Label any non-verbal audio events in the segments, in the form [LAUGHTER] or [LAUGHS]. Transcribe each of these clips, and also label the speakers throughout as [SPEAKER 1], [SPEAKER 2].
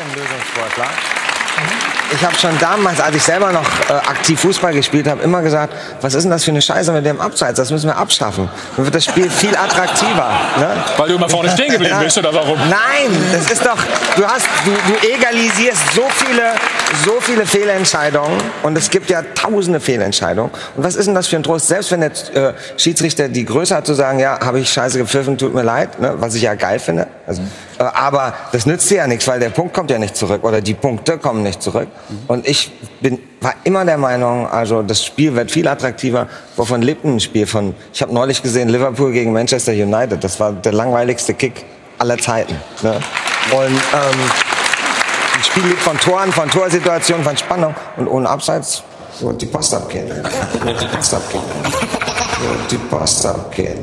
[SPEAKER 1] einen Lösungsvorschlag. Ich habe schon damals, als ich selber noch äh, aktiv Fußball gespielt habe, immer gesagt, was ist denn das für eine Scheiße mit dem Abseits? Das müssen wir abschaffen. Dann wird das Spiel viel attraktiver. Ne?
[SPEAKER 2] Weil du immer vorne stehen geblieben bist, oder warum?
[SPEAKER 1] Nein, das ist doch, du hast, du, du egalisierst so viele, so viele Fehlentscheidungen und es gibt ja tausende Fehlentscheidungen. Und was ist denn das für ein Trost? Selbst wenn der äh, Schiedsrichter die Größe hat zu sagen, ja, habe ich scheiße gepfiffen, tut mir leid, ne? was ich ja geil finde. Also, äh, aber das nützt dir ja nichts, weil der Punkt kommt ja nicht zurück oder die Punkte kommen nicht zurück. Und ich bin, war immer der Meinung, also das Spiel wird viel attraktiver. Wovon lebt ein Spiel von? Ich habe neulich gesehen Liverpool gegen Manchester United. Das war der langweiligste Kick aller Zeiten. Ne? Und ähm, ein Spiel lebt von Toren, von Torsituationen, von Spannung und ohne Abseits wird die Post abgehen. Wird die Post abgehen. Wird die Post abgehen.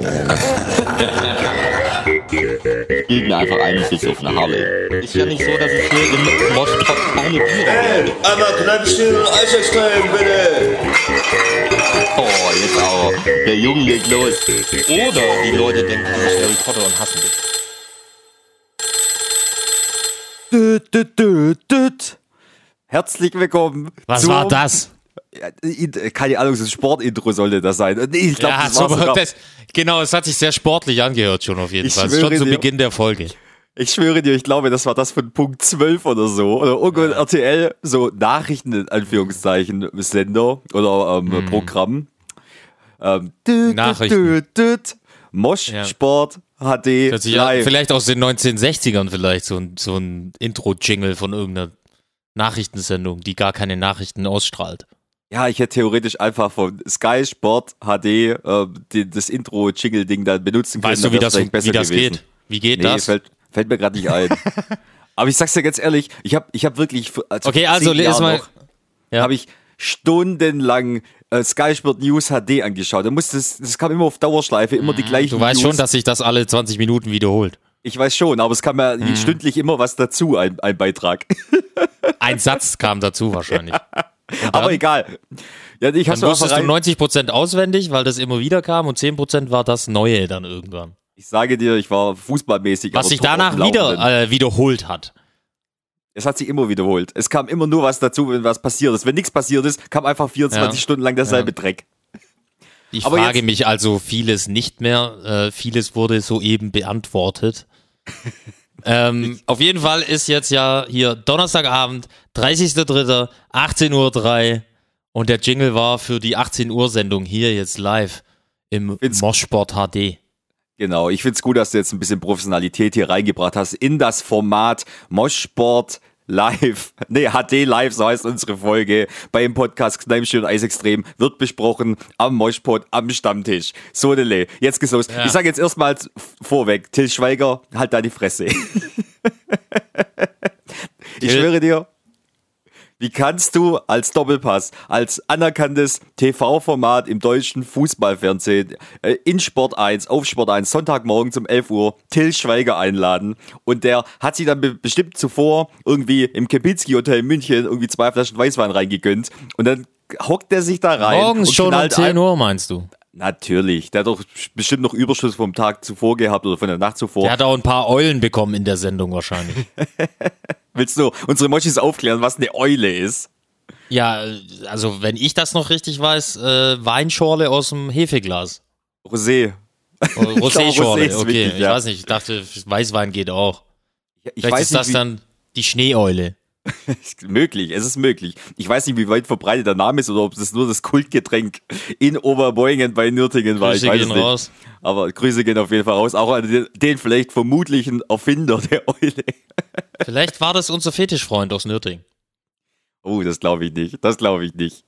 [SPEAKER 3] Gib mir einfach einen Biss auf eine Harley. Ist ja nicht so, dass ich hier im Moschpot keine Biere
[SPEAKER 4] Hey, einmal Knöpfchen und Eisextrem, bitte.
[SPEAKER 3] Oh, jetzt auch. Der Junge legt los. Oder die Leute denken an Harry Potter und hassen dich.
[SPEAKER 5] Düt, düt, düt, düt. Herzlich willkommen.
[SPEAKER 6] Was
[SPEAKER 5] zum-
[SPEAKER 6] war das?
[SPEAKER 5] Ja, in- Keine Ahnung, so ein Sportintro sollte das sein. Nee, ich glaube,
[SPEAKER 6] Ja,
[SPEAKER 5] das
[SPEAKER 6] so,
[SPEAKER 5] war
[SPEAKER 6] das, genau, es hat sich sehr sportlich angehört schon auf jeden
[SPEAKER 5] Ich
[SPEAKER 6] Fall. Schon zu. Beginn der Folge.
[SPEAKER 5] Ich schwöre dir, ich glaube, das war das von Punkt 12 oder so. Oder irgendwann RTL, so Nachrichten in Anführungszeichen, Sender oder ähm, Programm. Ähm, düt,
[SPEAKER 6] Nachrichten.
[SPEAKER 5] düt, düt. Mosch
[SPEAKER 6] Ja.
[SPEAKER 5] Sport HD live.
[SPEAKER 6] vielleicht aus den 1960ern vielleicht so ein, so ein Intro-Jingle von irgendeiner Nachrichtensendung, die gar keine Nachrichten ausstrahlt.
[SPEAKER 5] Ja, ich hätte theoretisch einfach von Sky Sport HD äh, die, das Intro-Jingle-Ding dann benutzen können.
[SPEAKER 6] Weißt du, wie das, wie das
[SPEAKER 5] gewesen.
[SPEAKER 6] geht? Wie geht
[SPEAKER 5] Nee,
[SPEAKER 6] das?
[SPEAKER 5] Fällt, fällt mir gerade nicht ein. [LAUGHS] Aber ich sag's dir ganz ehrlich, ich habe ich hab wirklich. Also
[SPEAKER 6] Okay, also
[SPEAKER 5] zehn
[SPEAKER 6] les
[SPEAKER 5] Jahren
[SPEAKER 6] mal-
[SPEAKER 5] noch,
[SPEAKER 6] Ja.
[SPEAKER 5] habe ich stundenlang äh, Sky Sport News HD angeschaut. Da musste das, das kam immer auf Dauerschleife, immer die gleichen
[SPEAKER 6] Mhm. Du weißt
[SPEAKER 5] News.
[SPEAKER 6] schon, dass sich das alle 20 Minuten wiederholt.
[SPEAKER 5] ich weiß schon, aber es kam ja
[SPEAKER 6] Mhm.
[SPEAKER 5] stündlich immer was dazu, ein, ein Beitrag. [LAUGHS]
[SPEAKER 6] Ein Satz kam dazu wahrscheinlich. [LAUGHS]
[SPEAKER 5] aber egal. Ja, ich
[SPEAKER 6] Dann wusstest du
[SPEAKER 5] rein,
[SPEAKER 6] 90% auswendig, weil das immer wieder kam und 10% war das Neue dann irgendwann.
[SPEAKER 5] Ich sage dir, ich war fußballmäßig.
[SPEAKER 6] Was sich danach wieder äh, wiederholt hat.
[SPEAKER 5] Es hat sich immer wiederholt. Es kam immer nur was dazu, wenn was passiert ist. Wenn nichts passiert ist, kam einfach 24
[SPEAKER 6] Ja.
[SPEAKER 5] Stunden lang derselbe Dreck.
[SPEAKER 6] Ich
[SPEAKER 5] Aber
[SPEAKER 6] frage
[SPEAKER 5] jetzt-
[SPEAKER 6] mich also vieles nicht mehr. Äh, vieles wurde soeben beantwortet. [LAUGHS] ähm, auf jeden Fall ist jetzt ja hier Donnerstagabend, 30.03., 18.03 Uhr und der Jingle war für die 18 Uhr Sendung hier jetzt live im Moschsport HD.
[SPEAKER 5] Genau, ich find's gut, dass du jetzt ein bisschen Professionalität hier reingebracht hast in das Format Moschsport Live, [LAUGHS] nee, HD Live, so heißt unsere Folge beim Podcast Kneipschi und Eisextrem, wird besprochen am Moschpot, am Stammtisch. So, Dele, jetzt geht's los.
[SPEAKER 6] Ja.
[SPEAKER 5] Ich sage jetzt erstmal vorweg, Till Schweiger, halt da die Fresse. [LAUGHS] ich schwöre dir, wie kannst du als Doppelpass, als anerkanntes TV-Format im deutschen Fußballfernsehen äh, in Sport 1, auf Sport 1, Sonntagmorgen um 11 Uhr Till Schweiger einladen? Und der hat sich dann be bestimmt zuvor irgendwie im Kempinski Hotel in München irgendwie zwei Flaschen Weißwein reingegönnt. Und dann hockt er sich da rein.
[SPEAKER 6] Morgens
[SPEAKER 5] und
[SPEAKER 6] schon um
[SPEAKER 5] knallt
[SPEAKER 6] 10
[SPEAKER 5] ein-
[SPEAKER 6] Uhr, meinst du?
[SPEAKER 5] Natürlich. Der hat doch bestimmt noch Überschuss vom Tag zuvor gehabt oder von der Nacht zuvor.
[SPEAKER 6] Der hat auch ein paar Eulen bekommen in der Sendung wahrscheinlich. [LAUGHS]
[SPEAKER 5] Willst du unsere Moschis aufklären, was eine Eule ist?
[SPEAKER 6] ja, also wenn ich das noch richtig weiß, äh, Weinschorle aus dem Hefeglas.
[SPEAKER 5] Rosé.
[SPEAKER 6] Oh, [LAUGHS] Rosé-Schorle, okay.
[SPEAKER 5] wichtig,
[SPEAKER 6] ich
[SPEAKER 5] ja.
[SPEAKER 6] weiß nicht, ich dachte, Weißwein geht auch.
[SPEAKER 5] Ich
[SPEAKER 6] Vielleicht ist das dann die Schneeeule. [LAUGHS]
[SPEAKER 5] Möglich, es ist möglich. Ich weiß nicht, wie weit verbreitet der Name ist oder ob das nur das Kultgetränk in Oberboingen bei Nürtingen war.
[SPEAKER 6] Grüße
[SPEAKER 5] ich weiß
[SPEAKER 6] gehen
[SPEAKER 5] es nicht.
[SPEAKER 6] raus.
[SPEAKER 5] Aber Grüße gehen auf jeden Fall raus. Auch an den, den vielleicht vermutlichen Erfinder der Eule. [LAUGHS]
[SPEAKER 6] Vielleicht war das unser Fetischfreund aus Nürting.
[SPEAKER 5] Oh, das glaube ich nicht. Das glaube ich nicht.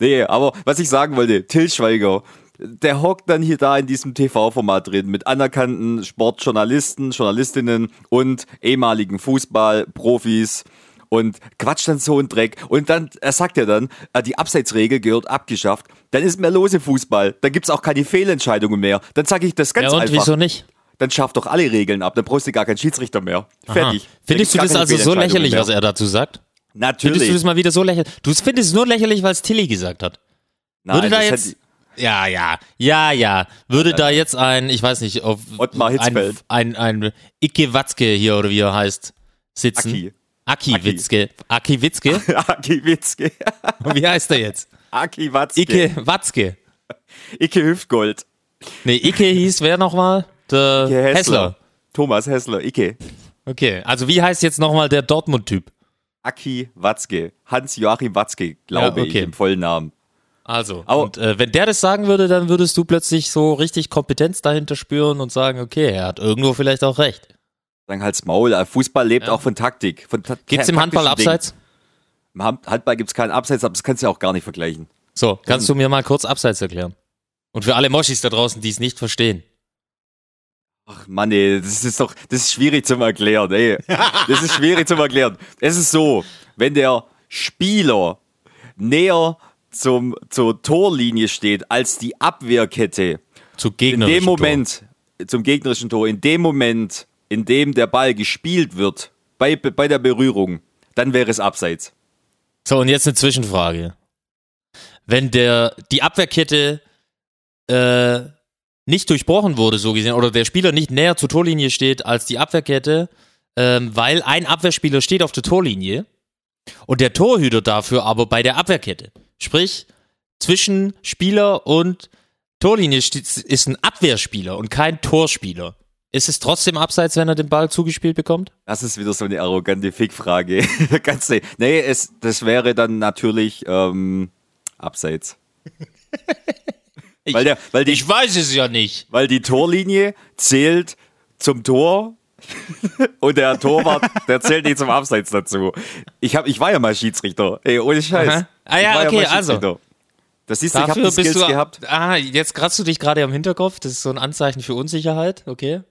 [SPEAKER 5] Nee, aber was ich sagen wollte, Till Schweiger, der hockt dann hier da in diesem TV-Format drin mit anerkannten Sportjournalisten, Journalistinnen und ehemaligen Fußballprofis und quatscht dann so einen Dreck. Und dann, er sagt ja dann, äh, die Abseitsregel gehört abgeschafft. Dann ist mehr lose Fußball. Dann gibt's auch keine Fehlentscheidungen mehr. Dann sage ich das ganz
[SPEAKER 6] Ja, und
[SPEAKER 5] einfach.
[SPEAKER 6] wieso nicht?
[SPEAKER 5] Dann schafft doch alle Regeln ab. Dann brauchst du gar keinen Schiedsrichter mehr. Fertig.
[SPEAKER 6] Aha. Findest du das also so lächerlich,
[SPEAKER 5] mehr.
[SPEAKER 6] was er dazu sagt?
[SPEAKER 5] Natürlich.
[SPEAKER 6] Findest du das mal wieder so lächerlich? Du findest es nur lächerlich, weil es Tilly gesagt hat.
[SPEAKER 5] Nein,
[SPEAKER 6] Würde da jetzt. Ja, ja, ja, ja. Würde da jetzt ein, ich weiß nicht, auf
[SPEAKER 5] Ottmar
[SPEAKER 6] ein,
[SPEAKER 5] Hitzfeld.
[SPEAKER 6] ein, ein Icke Watzke hier oder wie er heißt, sitzen.
[SPEAKER 5] Aki.
[SPEAKER 6] Aki Witzke. Aki Witzke? [LAUGHS]
[SPEAKER 5] Aki Witzke.
[SPEAKER 6] Wie heißt er jetzt?
[SPEAKER 5] Aki Watzke.
[SPEAKER 6] Icke Watzke.
[SPEAKER 5] Icke Hüftgold.
[SPEAKER 6] Nee, Icke hieß wer nochmal? Der
[SPEAKER 5] Icke Hessler.
[SPEAKER 6] Hessler.
[SPEAKER 5] Thomas Hessler. Icke.
[SPEAKER 6] Okay, also wie heißt jetzt nochmal der Dortmund-Typ?
[SPEAKER 5] Aki Watzke. Hans-Joachim Watzke, glaube
[SPEAKER 6] Ja, okay.
[SPEAKER 5] ich, im vollen Namen.
[SPEAKER 6] Also,
[SPEAKER 5] Aber-
[SPEAKER 6] und äh, wenn der das sagen würde, dann würdest du plötzlich so richtig Kompetenz dahinter spüren und sagen, okay, er hat irgendwo vielleicht auch recht.
[SPEAKER 5] Sagen halt's Maul. äh, Fußball lebt
[SPEAKER 6] Ja.
[SPEAKER 5] auch von Taktik. Von ta
[SPEAKER 6] Gibt's im Handball. Abseits?
[SPEAKER 5] Im Hand- Handball gibt's keinen Abseits, aber das kannst du ja auch gar nicht vergleichen.
[SPEAKER 6] So, kannst du mir mal kurz Abseits erklären? Und für alle Moschis da draußen, die es nicht verstehen.
[SPEAKER 5] Ach Mann, ey, das ist doch, das ist schwierig zum Erklären, ey. [LAUGHS] Das ist schwierig zum Erklären. Es ist so, wenn der Spieler näher zum, zur Torlinie steht als die Abwehrkette,
[SPEAKER 6] Zu
[SPEAKER 5] in
[SPEAKER 6] gegnerischen
[SPEAKER 5] dem Moment, zum gegnerischen Tor, in dem Moment, in dem der Ball gespielt wird, bei, bei der Berührung, dann wäre es abseits.
[SPEAKER 6] So, und jetzt eine Zwischenfrage. Wenn der, die Abwehrkette äh, nicht durchbrochen wurde, so gesehen, oder der Spieler nicht näher zur Torlinie steht als die Abwehrkette, ähm, weil ein Abwehrspieler steht auf der Torlinie und der Torhüter dafür aber bei der Abwehrkette. Sprich, zwischen Spieler und Torlinie ist ein Abwehrspieler und kein Torspieler. Ist es trotzdem abseits, wenn er den Ball zugespielt bekommt?
[SPEAKER 5] Das ist wieder so eine arrogante Fickfrage. [LAUGHS] Ganz nee, nee es, das wäre dann natürlich ähm, abseits. weil, der, weil, die,
[SPEAKER 6] Ich weiß es ja nicht.
[SPEAKER 5] weil die Torlinie zählt zum Tor [LAUGHS] und der Torwart, der zählt nicht zum Abseits dazu. Ich, hab, ich war ja mal Schiedsrichter. Ey, ohne Scheiß.
[SPEAKER 6] Aha. Ah ja,
[SPEAKER 5] Ich
[SPEAKER 6] okay,
[SPEAKER 5] mal
[SPEAKER 6] also.
[SPEAKER 5] Das siehst du, ich hab
[SPEAKER 6] Dafür
[SPEAKER 5] die Skills
[SPEAKER 6] du.
[SPEAKER 5] gehabt.
[SPEAKER 6] Ah, jetzt kratzt du dich gerade am Hinterkopf. Das ist so ein Anzeichen für Unsicherheit. Okay.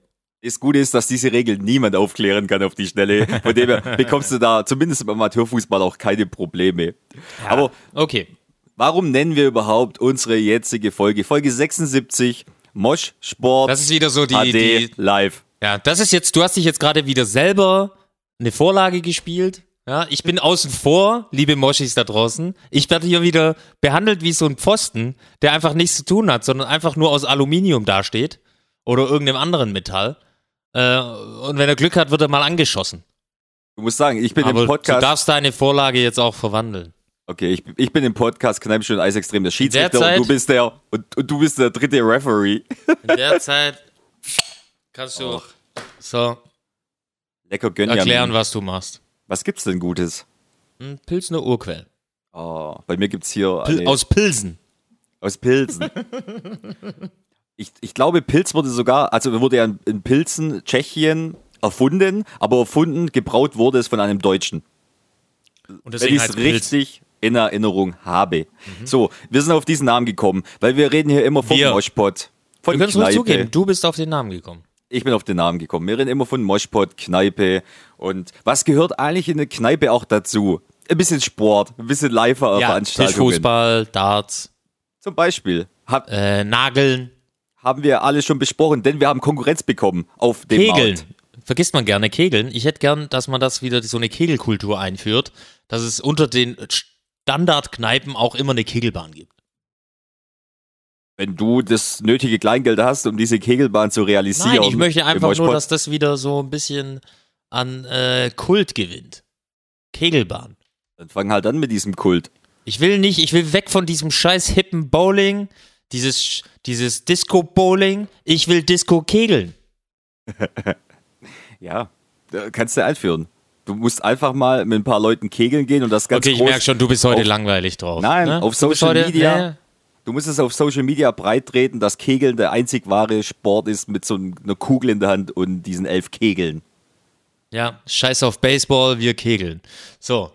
[SPEAKER 5] Das Gute ist, dass diese Regel niemand aufklären kann auf die Schnelle. Von dem her bekommst du da zumindest im Amateurfußball auch keine Probleme. Aber
[SPEAKER 6] Okay.
[SPEAKER 5] Warum nennen wir überhaupt unsere jetzige Folge? Folge 76, Mosch Sport
[SPEAKER 6] Das ist wieder so die,
[SPEAKER 5] AD
[SPEAKER 6] die.
[SPEAKER 5] live.
[SPEAKER 6] Ja, das ist jetzt. Du hast dich jetzt gerade wieder selber eine Vorlage gespielt. Ja, ich bin außen vor, liebe Moschis da draußen. Ich werde hier wieder behandelt wie so ein Pfosten, der einfach nichts zu tun hat, sondern einfach nur aus Aluminium dasteht oder irgendeinem anderen Metall. Äh, und wenn er Glück hat, wird er mal angeschossen.
[SPEAKER 5] Du musst sagen, ich bin
[SPEAKER 6] Aber
[SPEAKER 5] im
[SPEAKER 6] du
[SPEAKER 5] Podcast.
[SPEAKER 6] darfst deine Vorlage jetzt auch verwandeln.
[SPEAKER 5] Okay, ich, ich bin im Podcast Kneipenschön und Eisextrem der Schiedsrichter und
[SPEAKER 6] Derzeit-
[SPEAKER 5] du bist der und, und du bist der dritte Referee.
[SPEAKER 6] In der [LAUGHS] Zeit kannst du so
[SPEAKER 5] Lecker
[SPEAKER 6] erklären, was du machst.
[SPEAKER 5] Was gibt's denn Gutes?
[SPEAKER 6] Ein Pilsner Urquell.
[SPEAKER 5] Oh, bei mir gibt's hier
[SPEAKER 6] Pil aus Pilsen.
[SPEAKER 5] aus Pilsen. [LAUGHS] ich, ich glaube, Pilz wurde sogar, also wurde ja in, in Pilzen, Tschechien erfunden, aber erfunden, gebraut wurde es von einem Deutschen.
[SPEAKER 6] Und
[SPEAKER 5] wenn
[SPEAKER 6] deswegen
[SPEAKER 5] ich es richtig in Erinnerung habe. So, wir sind auf diesen Namen gekommen, weil wir reden hier immer vom
[SPEAKER 6] Wir.
[SPEAKER 5] Moschpot, von
[SPEAKER 6] Du kannst
[SPEAKER 5] Kneipe.
[SPEAKER 6] zugeben, du bist auf den Namen gekommen.
[SPEAKER 5] Ich bin auf den Namen gekommen. Wir reden immer von Moschpot, Kneipe und was gehört eigentlich in eine Kneipe auch dazu? Ein bisschen Sport, ein bisschen
[SPEAKER 6] Ja,
[SPEAKER 5] Live-Veranstaltungen.
[SPEAKER 6] Tischfußball, Darts,
[SPEAKER 5] Zum Beispiel hab,
[SPEAKER 6] äh, Nageln,
[SPEAKER 5] haben wir alle schon besprochen, denn wir haben Konkurrenz bekommen auf dem
[SPEAKER 6] Kegeln.
[SPEAKER 5] Markt.
[SPEAKER 6] Vergisst man gerne Kegeln. Ich hätte gern, dass man das wieder so eine Kegelkultur einführt, dass es unter den Standardkneipen auch immer eine Kegelbahn gibt.
[SPEAKER 5] Wenn du das nötige Kleingeld hast, um diese Kegelbahn zu realisieren.
[SPEAKER 6] Nein, ich möchte einfach nur, dass das wieder so ein bisschen an äh, Kult gewinnt. Kegelbahn.
[SPEAKER 5] Dann fang halt an mit diesem Kult.
[SPEAKER 6] Ich will nicht, ich will weg von diesem scheiß hippen Bowling, dieses, dieses Disco-Bowling. Ich will Disco-Kegeln. [LAUGHS]
[SPEAKER 5] Ja, kannst du einführen. Du musst einfach mal mit ein paar Leuten kegeln gehen und das ganz
[SPEAKER 6] Okay, ich merke schon, du bist heute
[SPEAKER 5] auf-
[SPEAKER 6] langweilig drauf.
[SPEAKER 5] Nein,
[SPEAKER 6] ne?
[SPEAKER 5] auf Social
[SPEAKER 6] heute,
[SPEAKER 5] Media.
[SPEAKER 6] ne?
[SPEAKER 5] Du musst es auf Social Media breit treten, dass Kegeln der einzig wahre Sport ist mit so einer Kugel in der Hand und diesen elf Kegeln.
[SPEAKER 6] Ja, scheiß auf Baseball, wir kegeln. So,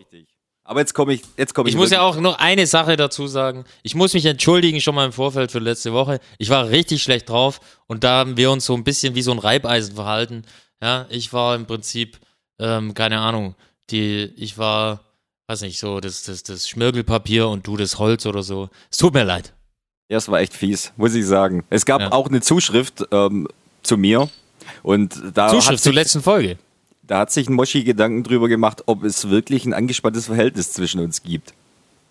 [SPEAKER 5] Aber jetzt komme ich, jetzt komme ich.
[SPEAKER 6] ich muss ja
[SPEAKER 5] wirklich-
[SPEAKER 6] auch noch eine Sache dazu sagen. Ich muss mich entschuldigen schon mal im Vorfeld für letzte Woche. Ich war richtig schlecht drauf und da haben wir uns so ein bisschen wie so ein Reibeisen verhalten. Ja, ich war im Prinzip, ähm, keine Ahnung, die, ich war, weiß nicht, so das, das, das Schmirgelpapier und du das Holz oder so. Es tut mir leid.
[SPEAKER 5] Ja, es war echt fies, muss ich sagen. Es gab
[SPEAKER 6] Ja.
[SPEAKER 5] auch eine Zuschrift ähm, zu mir und da
[SPEAKER 6] Zuschrift zur letzten Folge.
[SPEAKER 5] Da hat sich ein Moschi Gedanken drüber gemacht, ob es wirklich ein angespanntes Verhältnis zwischen uns gibt.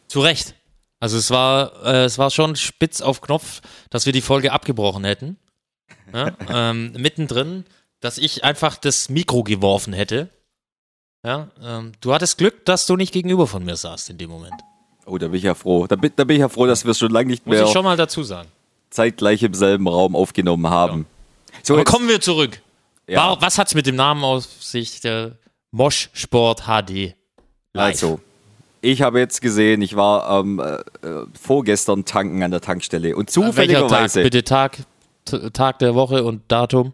[SPEAKER 6] Zu Recht. Also es war, äh, es war schon spitz auf Knopf, dass wir die Folge abgebrochen hätten. Ja, [LAUGHS] ähm, mittendrin, dass ich einfach das Mikro geworfen hätte. Ja, ähm, du hattest Glück, dass du nicht gegenüber von mir saßt in dem Moment.
[SPEAKER 5] Oh, da bin ich ja froh. Da bin, da bin ich ja froh, dass wir es schon lange nicht
[SPEAKER 6] Muss
[SPEAKER 5] mehr
[SPEAKER 6] ich schon mal dazu sagen.
[SPEAKER 5] zeitgleich im selben Raum aufgenommen haben. So,
[SPEAKER 6] Aber kommen wir zurück.
[SPEAKER 5] Ja.
[SPEAKER 6] Was hat's mit dem Namen auf sich? Der Mosch Sport HD. Live.
[SPEAKER 5] Also, ich habe jetzt gesehen, ich war ähm, äh, äh, vorgestern tanken an der Tankstelle und
[SPEAKER 6] Tag?
[SPEAKER 5] zufälligerweise
[SPEAKER 6] Bitte Tag, Tag der Woche und Datum?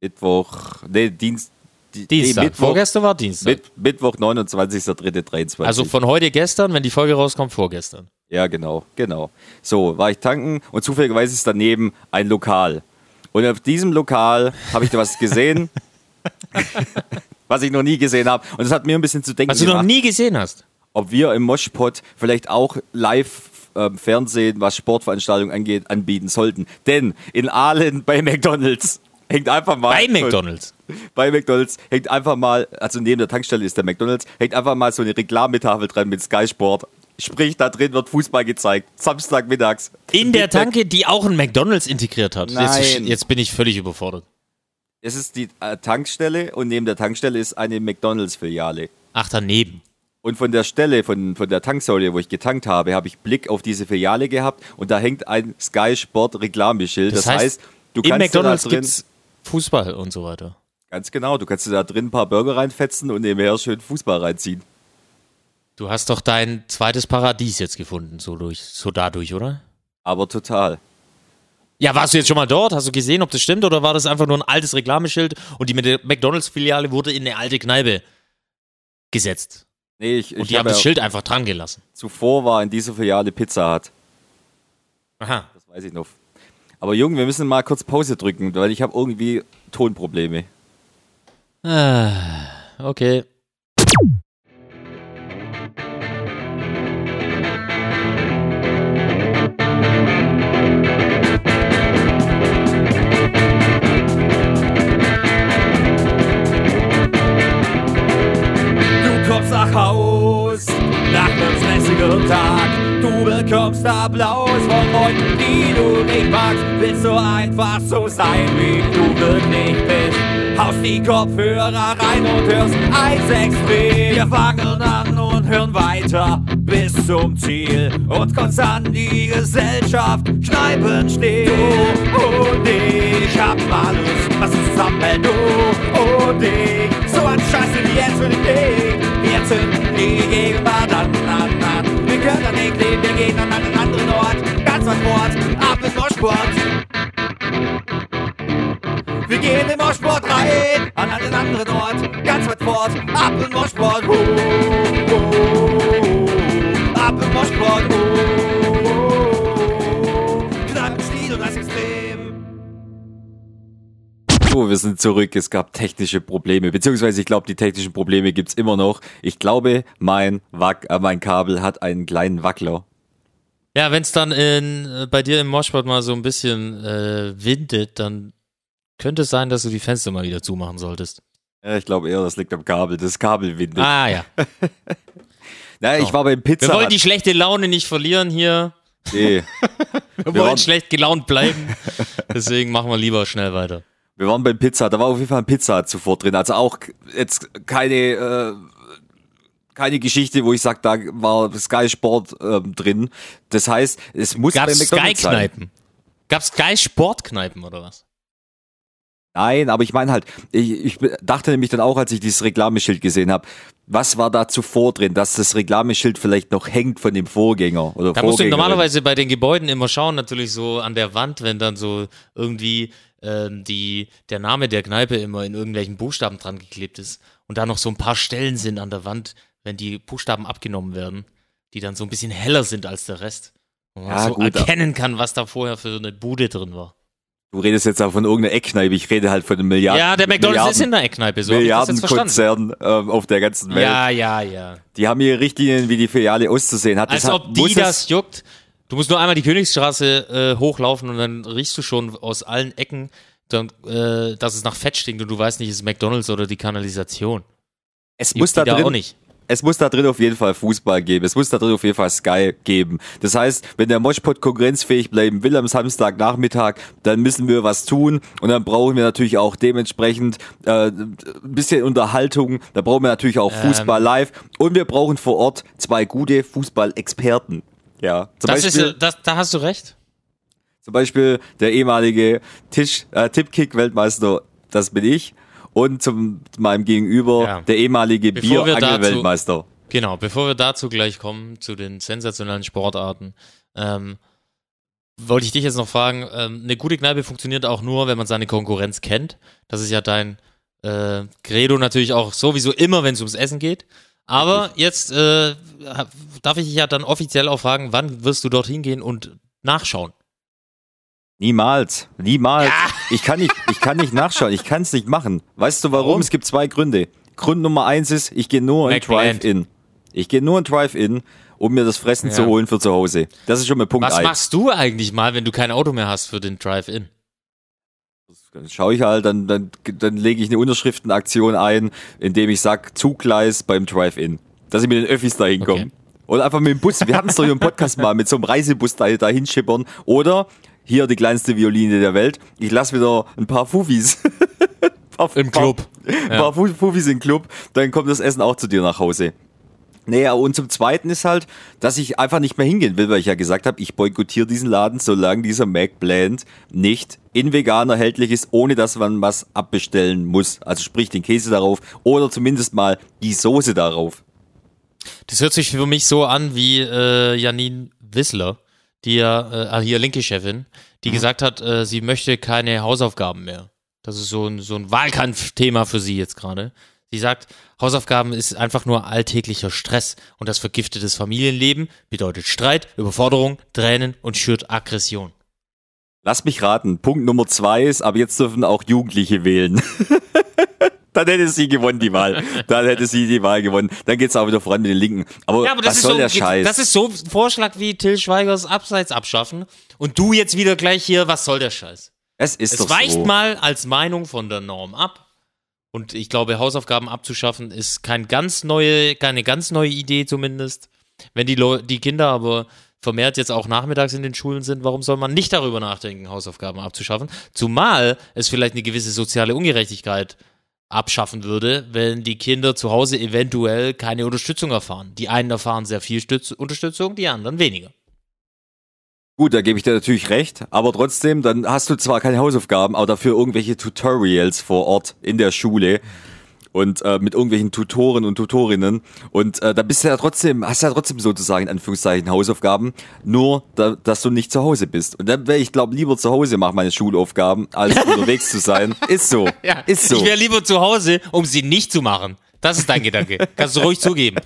[SPEAKER 5] Mittwoch, nee, Dienst, die-
[SPEAKER 6] Dienstag.
[SPEAKER 5] Nee, Mittwoch,
[SPEAKER 6] Vorgestern war Dienstag.
[SPEAKER 5] Mit, Mittwoch, 29.03.23.
[SPEAKER 6] also von heute gestern, wenn die Folge rauskommt, vorgestern.
[SPEAKER 5] Ja, genau, genau. So, war ich tanken und zufälligerweise ist daneben ein Lokal. Und auf diesem Lokal habe ich da was gesehen, [LAUGHS] was ich noch nie gesehen habe. Und das hat mir ein bisschen zu denken
[SPEAKER 6] Was du noch
[SPEAKER 5] gemacht,
[SPEAKER 6] nie gesehen hast.
[SPEAKER 5] ob wir im Moshpot vielleicht auch live ähm, Fernsehen, was Sportveranstaltungen angeht, anbieten sollten. Denn in Aalen bei McDonalds hängt einfach mal
[SPEAKER 6] Bei McDonalds. [LAUGHS]
[SPEAKER 5] bei McDonalds hängt einfach mal, also neben der Tankstelle ist der McDonalds, hängt einfach mal so eine Reklametafel dran mit Sky Sport. Sprich, da drin wird Fußball gezeigt. Samstagmittags.
[SPEAKER 6] In der. Tanke, die auch ein McDonalds integriert hat. Jetzt,
[SPEAKER 5] Nein.
[SPEAKER 6] jetzt bin ich völlig überfordert.
[SPEAKER 5] Es ist die äh, Tankstelle und neben der Tankstelle ist eine McDonalds-Filiale.
[SPEAKER 6] Ach, daneben.
[SPEAKER 5] Und von der Stelle, von, von der Tanksäule, wo ich getankt habe, habe ich Blick auf diese Filiale gehabt und da hängt ein Sky Sport Reklameschild. Das, heißt, du
[SPEAKER 6] in
[SPEAKER 5] kannst
[SPEAKER 6] McDonalds
[SPEAKER 5] da drin,
[SPEAKER 6] Fußball und so weiter.
[SPEAKER 5] ganz genau, du kannst da drin ein paar Burger reinfetzen und nebenher schön Fußball reinziehen.
[SPEAKER 6] Du hast doch dein zweites Paradies jetzt gefunden, so durch, so dadurch, oder?
[SPEAKER 5] Aber total.
[SPEAKER 6] Ja, warst du jetzt schon mal dort? Hast du gesehen, ob das stimmt oder war das einfach nur ein altes Reklameschild und die McDonalds-Filiale wurde in eine alte Kneipe gesetzt?
[SPEAKER 5] Nee, ich,
[SPEAKER 6] Und
[SPEAKER 5] ich
[SPEAKER 6] die haben
[SPEAKER 5] habe
[SPEAKER 6] das
[SPEAKER 5] ja,
[SPEAKER 6] Schild einfach dran gelassen.
[SPEAKER 5] zuvor war in dieser Filiale Pizza Hut.
[SPEAKER 6] Aha.
[SPEAKER 5] Das weiß ich noch. Aber Jungen, wir müssen mal kurz Pause drücken, weil ich habe irgendwie Tonprobleme.
[SPEAKER 6] Ah, okay.
[SPEAKER 3] Kommst nach einem stressigen Tag. Du bekommst Applaus von Leuten, die du nicht magst. Willst du einfach so sein, wie du wirklich bist? Haust die Kopfhörer rein und hörst eins extrem. Wir fangen an und hören weiter bis zum Ziel. Und an die Gesellschaft, Kneipen steht. Du und ich haben alles, was uns zusammenhält. Du und ich, so an Scheiße wie jetzt für den Weg. Wir zünden die Gegenwart wir
[SPEAKER 5] sind zurück. Es gab technische Probleme, beziehungsweise ich glaube, die technischen Probleme gibt's immer noch. Ich glaube, mein, Wack, äh, mein Kabel hat einen kleinen Wackler.
[SPEAKER 6] Ja, wenn es dann in, äh, bei dir im Moshpot mal so ein bisschen äh, windet, dann könnte es sein, dass du die Fenster mal wieder zumachen solltest.
[SPEAKER 5] Ja, ich glaube eher, das liegt am Kabel. Das Kabel windet.
[SPEAKER 6] Ah ja. [LAUGHS]
[SPEAKER 5] naja, ich war beim
[SPEAKER 6] Wir
[SPEAKER 5] Pizza.
[SPEAKER 6] wollen die schlechte Laune nicht verlieren hier.
[SPEAKER 5] nee. [LAUGHS]
[SPEAKER 6] Wir,
[SPEAKER 5] Wir
[SPEAKER 6] wollen schlecht gelaunt bleiben. Deswegen machen wir lieber schnell weiter.
[SPEAKER 5] Wir waren beim Pizza, da war auf jeden Fall ein Pizza zuvor drin. Also auch jetzt keine, äh, keine Geschichte, wo ich sage, da war Sky Sport ähm, drin. Das heißt, es muss
[SPEAKER 6] Gab
[SPEAKER 5] bei
[SPEAKER 6] es
[SPEAKER 5] McDonald's sein.
[SPEAKER 6] Sky-Kneipen? Gab es Sky-Sportkneipen oder was?
[SPEAKER 5] Nein, aber ich meine halt, ich, ich dachte nämlich dann auch, als ich dieses Reklameschild gesehen habe, was war da zuvor drin, dass das Reklameschild vielleicht noch hängt von dem Vorgänger oder
[SPEAKER 6] Da musst du normalerweise bei den Gebäuden immer schauen, natürlich so an der Wand, wenn dann so irgendwie ähm, die, der Name der Kneipe immer in irgendwelchen Buchstaben dran geklebt ist und da noch so ein paar Stellen sind an der Wand, wenn die Buchstaben abgenommen werden, die dann so ein bisschen heller sind als der Rest. Und man
[SPEAKER 5] Ja,
[SPEAKER 6] so
[SPEAKER 5] gut,
[SPEAKER 6] erkennen kann, was da vorher für eine Bude drin war.
[SPEAKER 5] Du redest jetzt auch von irgendeiner Eckkneipe, ich rede halt von einem Milliarden,
[SPEAKER 6] ja, der McDonalds
[SPEAKER 5] Milliarden,
[SPEAKER 6] ist in der Eckkneipe, so das.
[SPEAKER 5] Milliardenkonzern ähm, auf der ganzen Welt.
[SPEAKER 6] Ja, ja, ja.
[SPEAKER 5] Die haben ihre Richtlinien, wie die Filiale auszusehen hat.
[SPEAKER 6] Als
[SPEAKER 5] Deshalb
[SPEAKER 6] ob die
[SPEAKER 5] muss
[SPEAKER 6] das juckt. Du musst nur einmal die Königsstraße äh, hochlaufen und dann riechst du schon aus allen Ecken, dann, äh, dass es nach Fett stinkt und du weißt nicht, ist es McDonalds oder die Kanalisation.
[SPEAKER 5] Es muss da drin,
[SPEAKER 6] auch nicht.
[SPEAKER 5] es muss da drin auf jeden Fall Fußball geben. Es muss da drin auf jeden Fall Sky geben. Das heißt, wenn der Moshpot konkurrenzfähig bleiben will am Samstagnachmittag, dann müssen wir was tun und dann brauchen wir natürlich auch dementsprechend äh, ein bisschen Unterhaltung. Da brauchen wir natürlich auch Fußball live und wir brauchen vor Ort zwei gute Fußballexperten. Ja, zum
[SPEAKER 6] Das ist,
[SPEAKER 5] Beispiel,
[SPEAKER 6] äh, das, da hast du recht.
[SPEAKER 5] zum Beispiel der ehemalige Tisch, äh, Tippkick-Weltmeister, das bin ich. Und zum meinem Gegenüber
[SPEAKER 6] Ja.
[SPEAKER 5] der ehemalige Bier-Angel-Weltmeister.
[SPEAKER 6] Genau, bevor wir dazu gleich kommen, zu den sensationellen Sportarten, ähm, wollte ich dich jetzt noch fragen, ähm, eine gute Kneipe funktioniert auch nur, wenn man seine Konkurrenz kennt. Das ist ja dein äh, Credo natürlich auch sowieso immer, wenn es ums Essen geht. Aber jetzt äh, darf ich dich ja dann offiziell auch fragen, wann wirst du dorthin gehen und nachschauen?
[SPEAKER 5] Niemals, niemals. Ich kann nicht, ich kann nicht nachschauen, ich kann es nicht machen. Weißt du warum?
[SPEAKER 6] Warum?
[SPEAKER 5] Es gibt zwei Gründe. Grund Nummer eins ist, ich gehe nur in. Drive-In. Ich gehe nur in Drive-In, um mir das Fressen
[SPEAKER 6] Ja.
[SPEAKER 5] zu holen für zu Hause. Das ist schon mal Punkt
[SPEAKER 6] Was
[SPEAKER 5] eins.
[SPEAKER 6] machst du eigentlich mal, wenn du kein Auto mehr hast für den Drive-In?
[SPEAKER 5] Dann schaue ich halt, dann, dann, dann lege ich eine Unterschriftenaktion ein, indem ich sag Zugleis beim Drive-In. Dass ich mit den Öffis da hinkomme.
[SPEAKER 6] Okay.
[SPEAKER 5] Oder einfach mit dem Bus. Wir hatten es doch hier im Podcast mal mit so einem Reisebus da, da hinschippern. Oder hier die kleinste Violine der Welt. Ich lasse wieder ein paar Fufis. [LAUGHS] paar,
[SPEAKER 6] Im Club.
[SPEAKER 5] Ein paar Fu- Fufis im Club. Dann kommt das Essen auch zu dir nach Hause. Naja, und zum Zweiten ist halt, dass ich einfach nicht mehr hingehen will, weil ich ja gesagt habe, ich boykottiere diesen Laden, solange dieser McBland nicht in vegan erhältlich ist, ohne dass man was abbestellen muss. Also sprich den Käse darauf oder zumindest mal die Soße darauf.
[SPEAKER 6] Das hört sich für mich so an wie äh, Janine Wissler, die ja, äh, hier linke Chefin, die
[SPEAKER 5] Mhm.
[SPEAKER 6] gesagt hat, äh, sie möchte keine Hausaufgaben mehr. Das ist so ein, so ein Wahlkampfthema für sie jetzt gerade. Sie sagt, Hausaufgaben ist einfach nur alltäglicher Stress und das vergiftet das Familienleben, bedeutet Streit, Überforderung, Tränen und schürt Aggression.
[SPEAKER 5] Lass mich raten, Punkt Nummer zwei ist, aber jetzt dürfen auch Jugendliche wählen. [LAUGHS] Dann hätte sie gewonnen, die Wahl. Dann hätte sie die Wahl gewonnen. Dann geht's auch wieder voran mit den Linken. Aber,
[SPEAKER 6] Ja, aber das
[SPEAKER 5] was
[SPEAKER 6] ist
[SPEAKER 5] soll
[SPEAKER 6] so,
[SPEAKER 5] der Scheiß?
[SPEAKER 6] das ist so ein Vorschlag wie Till Schweigers Abseits abschaffen und du jetzt wieder gleich hier, was soll der Scheiß?
[SPEAKER 5] es ist
[SPEAKER 6] Es
[SPEAKER 5] doch
[SPEAKER 6] weicht
[SPEAKER 5] so.
[SPEAKER 6] mal als Meinung von der Norm ab. Und ich glaube, Hausaufgaben abzuschaffen ist kein ganz neue, keine ganz neue Idee zumindest. Wenn die, Leu die Kinder aber vermehrt jetzt auch nachmittags in den Schulen sind, warum soll man nicht darüber nachdenken, Hausaufgaben abzuschaffen? Zumal es vielleicht eine gewisse soziale Ungerechtigkeit abschaffen würde, wenn die Kinder zu Hause eventuell keine Unterstützung erfahren. Die einen erfahren sehr viel Stütz Unterstützung, die anderen weniger.
[SPEAKER 5] Gut, da gebe ich dir natürlich recht, aber trotzdem, dann hast du zwar keine Hausaufgaben, aber dafür irgendwelche Tutorials vor Ort in der Schule und äh, mit irgendwelchen Tutoren und Tutorinnen und äh, da bist du ja trotzdem, hast du ja trotzdem sozusagen in Anführungszeichen Hausaufgaben, nur da, dass du nicht zu Hause bist. Und dann wäre ich glaube lieber zu Hause mache meine Schulaufgaben, als [LAUGHS] unterwegs zu sein. Ist so, [LAUGHS] ist so.
[SPEAKER 6] Ich wäre lieber zu Hause, um sie nicht zu machen. Das ist dein Gedanke. Kannst du ruhig zugeben.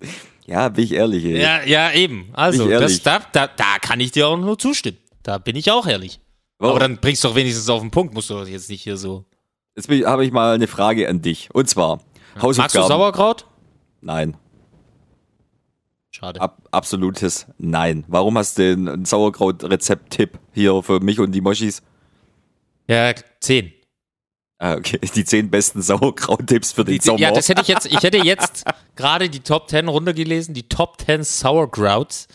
[SPEAKER 6] [LAUGHS]
[SPEAKER 5] Ja, bin ich ehrlich. Ey.
[SPEAKER 6] Ja, ja, eben. Also, das, da, da, da kann ich dir auch nur zustimmen. Da bin ich auch ehrlich.
[SPEAKER 5] Warum?
[SPEAKER 6] Aber dann bringst du doch wenigstens auf den Punkt, musst du doch jetzt nicht hier so.
[SPEAKER 5] Jetzt habe ich mal eine Frage an dich. Und zwar, Hausaufgaben.
[SPEAKER 6] Magst du Sauerkraut?
[SPEAKER 5] Nein.
[SPEAKER 6] Schade.
[SPEAKER 5] Ab, absolutes Nein. Warum hast du den Sauerkraut-Rezept-Tipp hier für mich und die Moschis?
[SPEAKER 6] Ja, zehn.
[SPEAKER 5] Ah, okay. [LAUGHS] Die zehn besten Sauerkraut-Tipps für den Sommer.
[SPEAKER 6] Ja, das hätte ich jetzt, ich hätte jetzt gerade die Top 10 runtergelesen, die Top 10 Sauerkrauts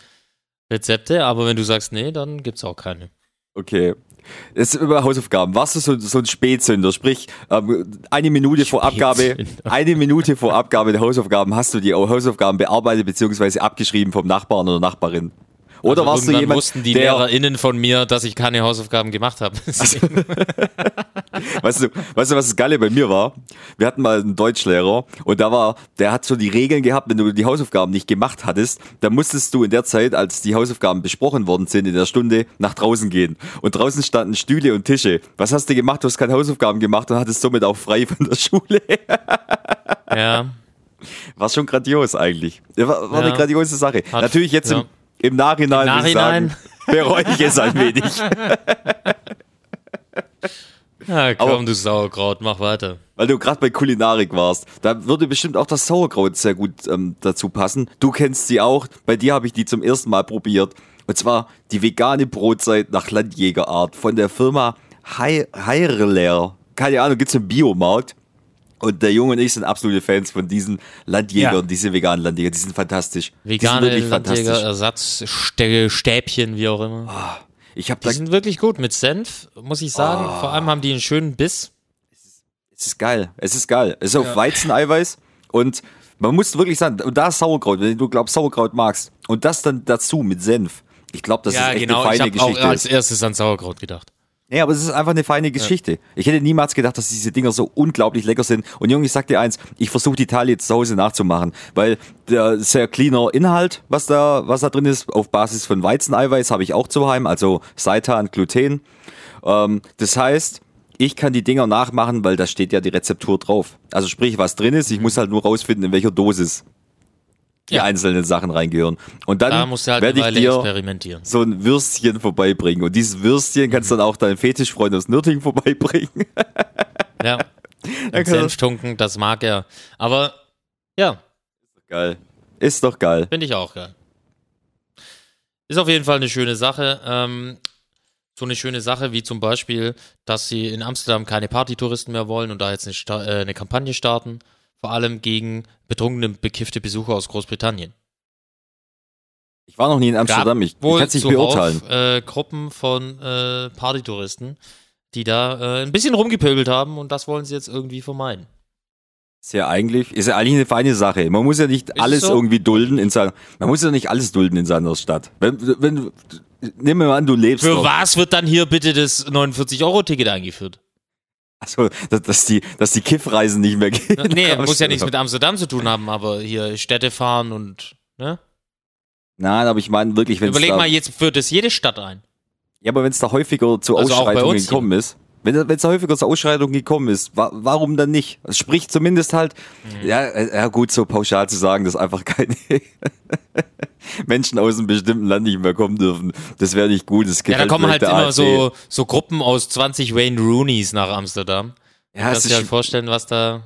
[SPEAKER 6] Rezepte, aber wenn du sagst, nee, dann gibt's auch keine.
[SPEAKER 5] okay. Jetzt über Hausaufgaben. Warst du so, so ein Spätsünder? Sprich, ähm, eine Minute vor Abgabe, eine Minute vor Abgabe der Hausaufgaben hast du die Hausaufgaben bearbeitet bzw. abgeschrieben vom Nachbarn oder Nachbarin. Oder
[SPEAKER 6] Also
[SPEAKER 5] warst du jemand,
[SPEAKER 6] wussten die
[SPEAKER 5] der,
[SPEAKER 6] LehrerInnen von mir, dass ich keine Hausaufgaben gemacht habe. [LAUGHS]
[SPEAKER 5] Weißt du, weißt du, was das Geile bei mir war? Wir hatten mal einen Deutschlehrer und da war, der hat so die Regeln gehabt, wenn du die Hausaufgaben nicht gemacht hattest, dann musstest du in der Zeit, als die Hausaufgaben besprochen worden sind, in der Stunde nach draußen gehen. Und draußen standen Stühle und Tische. Was hast du gemacht? Du hast keine Hausaufgaben gemacht und hattest somit auch frei von der Schule.
[SPEAKER 6] ja.
[SPEAKER 5] War schon grandios eigentlich. War, war
[SPEAKER 6] Ja.
[SPEAKER 5] eine grandiose Sache.
[SPEAKER 6] Hat-
[SPEAKER 5] Natürlich jetzt
[SPEAKER 6] ja.
[SPEAKER 5] im, im Nachhinein,
[SPEAKER 6] Im
[SPEAKER 5] ich
[SPEAKER 6] Nachhinein.
[SPEAKER 5] sagen, [LAUGHS] bereue ich es ein wenig.
[SPEAKER 6] Ja, [LAUGHS] komm,
[SPEAKER 5] Aber-
[SPEAKER 6] du Sauerkraut, mach weiter.
[SPEAKER 5] Weil du gerade bei Kulinarik warst. Da würde bestimmt auch das Sauerkraut sehr gut ähm, dazu passen. Du kennst sie auch. Bei dir habe ich die zum ersten Mal probiert. Und zwar die vegane Brotzeit nach Landjägerart von der Firma Hei- Heirler. Keine Ahnung, gibt's im Biomarkt. Und der Junge und ich sind absolute Fans von diesen Landjägern,
[SPEAKER 1] Ja.
[SPEAKER 5] diese veganen Landjäger, die sind fantastisch. die sind
[SPEAKER 6] Vegane Landjäger, wie auch immer.
[SPEAKER 5] Ich habe
[SPEAKER 6] Die
[SPEAKER 5] da,
[SPEAKER 6] sind wirklich gut mit Senf, muss ich sagen.
[SPEAKER 5] Oh.
[SPEAKER 6] Vor allem haben die einen schönen Biss.
[SPEAKER 5] es ist geil, es ist geil. Es ist auf Weizeneiweiß und man muss wirklich sagen, und da ist Sauerkraut, wenn du glaubst Sauerkraut magst und das dann dazu mit Senf. Ich glaube, das ist echt
[SPEAKER 6] genau.
[SPEAKER 5] eine
[SPEAKER 6] Ich
[SPEAKER 5] feine
[SPEAKER 6] habe auch
[SPEAKER 5] Geschichte.
[SPEAKER 6] als erstes an Sauerkraut gedacht.
[SPEAKER 5] Nee, aber es ist einfach eine feine Geschichte. Ich hätte niemals gedacht, dass diese Dinger so unglaublich lecker sind. Und Junge, ich sag dir eins, ich versuche die Teile jetzt zu Hause nachzumachen, weil der sehr cleaner Inhalt, was da, was da drin ist, auf Basis von Weizeneiweiß habe ich auch zu Heim, also Seitan, Gluten. Ähm, das heißt, ich kann die Dinger nachmachen, weil da steht ja die Rezeptur drauf. Also sprich, was drin ist, ich muss halt nur rausfinden, in welcher Dosis die
[SPEAKER 6] Ja.
[SPEAKER 5] einzelnen Sachen reingehören. Und
[SPEAKER 6] Da
[SPEAKER 5] dann
[SPEAKER 6] musst du halt
[SPEAKER 5] werde ich dir
[SPEAKER 6] experimentieren.
[SPEAKER 5] so ein Würstchen vorbeibringen. Und dieses Würstchen kannst du dann auch deinen Fetischfreund aus Nürtingen vorbeibringen. [LAUGHS]
[SPEAKER 6] Ja.
[SPEAKER 5] kann
[SPEAKER 6] Und Senf tunken, das mag er. Aber ja,
[SPEAKER 5] geil. Ist doch geil.
[SPEAKER 6] finde ich auch geil. Ist auf jeden Fall eine schöne Sache. Ähm, so eine schöne Sache wie zum Beispiel, dass sie in Amsterdam keine Partytouristen mehr wollen und da jetzt eine, Sta äh, eine Kampagne starten. Vor allem gegen betrunkene, bekiffte Besucher aus Großbritannien.
[SPEAKER 5] Ich war noch nie in Amsterdam. Ich, kann es nicht beurteilen.
[SPEAKER 6] Äh, Gruppen von äh, Partytouristen, die da äh, ein bisschen rumgepöbelt haben und das wollen sie jetzt irgendwie vermeiden.
[SPEAKER 5] Ist ja eigentlich, ist ja eigentlich eine feine Sache. Man muss ja nicht
[SPEAKER 6] es
[SPEAKER 5] alles
[SPEAKER 6] so?
[SPEAKER 5] irgendwie dulden in seiner, man muss ja nicht alles dulden in seiner Stadt. Wenn, wenn, du- nimm mal an, du lebst
[SPEAKER 6] Für
[SPEAKER 5] dort.
[SPEAKER 6] was wird dann hier bitte das 49-Euro-Ticket eingeführt?
[SPEAKER 5] Also, dass, dass die, dass die Kiffreisen nicht mehr gehen.
[SPEAKER 6] Nee, [LAUGHS] muss ja nichts mit Amsterdam zu tun haben, aber hier Städte fahren und, ne?
[SPEAKER 5] Nein, aber ich meine wirklich, wenn es
[SPEAKER 6] Überleg mal, jetzt führt das jede Stadt ein.
[SPEAKER 5] ja, aber wenn es da häufiger zu
[SPEAKER 6] Also
[SPEAKER 5] Ausschreitungen gekommen ist, wenn es da häufiger zu Ausschreitungen gekommen ist, wa warum dann nicht? Es spricht zumindest halt,
[SPEAKER 6] Mhm.
[SPEAKER 5] ja, äh, ja gut, so pauschal zu sagen, dass einfach keine [LAUGHS] Menschen aus einem bestimmten Land nicht mehr kommen dürfen. Das wäre nicht gut. Das
[SPEAKER 6] Ja, da kommen halt immer
[SPEAKER 5] AfD.
[SPEAKER 6] so, so Gruppen aus 20 Wayne Rooneys nach Amsterdam.
[SPEAKER 5] Ja,
[SPEAKER 6] Kannst du dir halt
[SPEAKER 5] ist,
[SPEAKER 6] vorstellen, was da.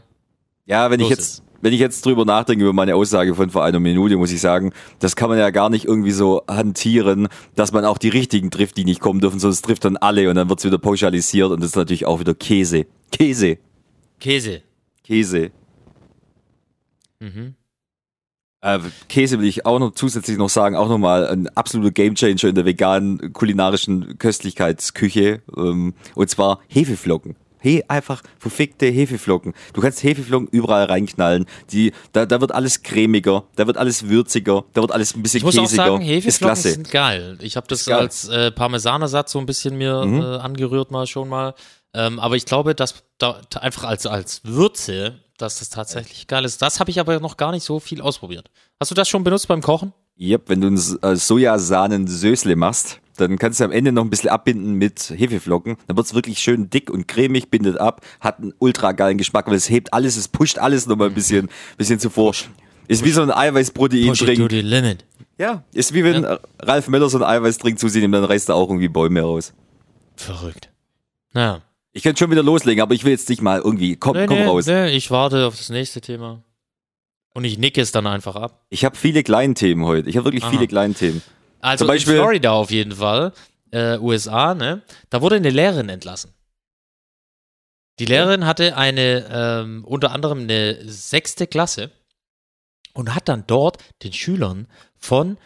[SPEAKER 5] ja, wenn ich jetzt, wenn ich jetzt drüber nachdenke über meine Aussage von vor einer Minute, muss ich sagen, das kann man ja gar nicht irgendwie so hantieren, dass man auch die richtigen trifft, die nicht kommen dürfen, es trifft dann alle und dann wird's wieder pauschalisiert und das ist natürlich auch wieder Käse. Käse.
[SPEAKER 6] Käse.
[SPEAKER 5] Käse.
[SPEAKER 6] Mhm.
[SPEAKER 5] Äh, Käse will ich auch noch zusätzlich noch sagen, auch nochmal ein absoluter Gamechanger in der veganen kulinarischen Köstlichkeitsküche. Ähm, und zwar Hefeflocken. He, einfach verfickte Hefeflocken. Du kannst Hefeflocken überall reinknallen. Die, da, da wird alles cremiger, da wird alles würziger, da wird alles ein bisschen
[SPEAKER 6] Ich muss auch
[SPEAKER 5] käsiger.
[SPEAKER 6] sagen,
[SPEAKER 5] ist
[SPEAKER 6] Hefeflocken sind geil. Ich habe das.
[SPEAKER 5] Mhm.
[SPEAKER 6] als äh, Parmesanersatz so ein bisschen mir äh, angerührt mal schon mal. Ähm, aber ich glaube, dass da einfach als, als Würze, dass das tatsächlich geil ist. Das habe ich aber noch gar nicht so viel ausprobiert. Hast du das schon benutzt beim Kochen?
[SPEAKER 5] Yep, wenn du ein äh, Sojasahnen-Sösle machst, dann kannst du am Ende noch ein bisschen abbinden mit Hefeflocken. Dann wird's wirklich schön dick und cremig, bindet ab, hat einen ultra geilen Geschmack, weil es hebt alles, es pusht alles nochmal ein bisschen, [LAUGHS] bisschen zuvor. Ist wie so ein Eiweißprotein-Drink. Ja, ist wie wenn äh, Ralf Möller so einen Eiweißdrink zu sich nimmt, dann reißt er auch irgendwie Bäume raus.
[SPEAKER 6] Verrückt. Naja.
[SPEAKER 5] Ich könnte schon wieder loslegen, aber ich will jetzt nicht mal irgendwie, komm,
[SPEAKER 6] Nee,
[SPEAKER 5] komm
[SPEAKER 6] nee,
[SPEAKER 5] raus.
[SPEAKER 6] nee, ich warte auf das nächste Thema. Und ich nicke es dann einfach ab.
[SPEAKER 5] Ich habe viele kleine Themen heute. Ich habe wirklich
[SPEAKER 6] Aha.
[SPEAKER 5] viele kleine Themen.
[SPEAKER 6] Also
[SPEAKER 5] Zum Beispiel-
[SPEAKER 6] in Florida auf jeden Fall, äh, USA, ne? Da wurde eine Lehrerin entlassen. Die Lehrerin hatte eine, ähm, unter anderem eine sechste Klasse und hat dann dort den Schülern von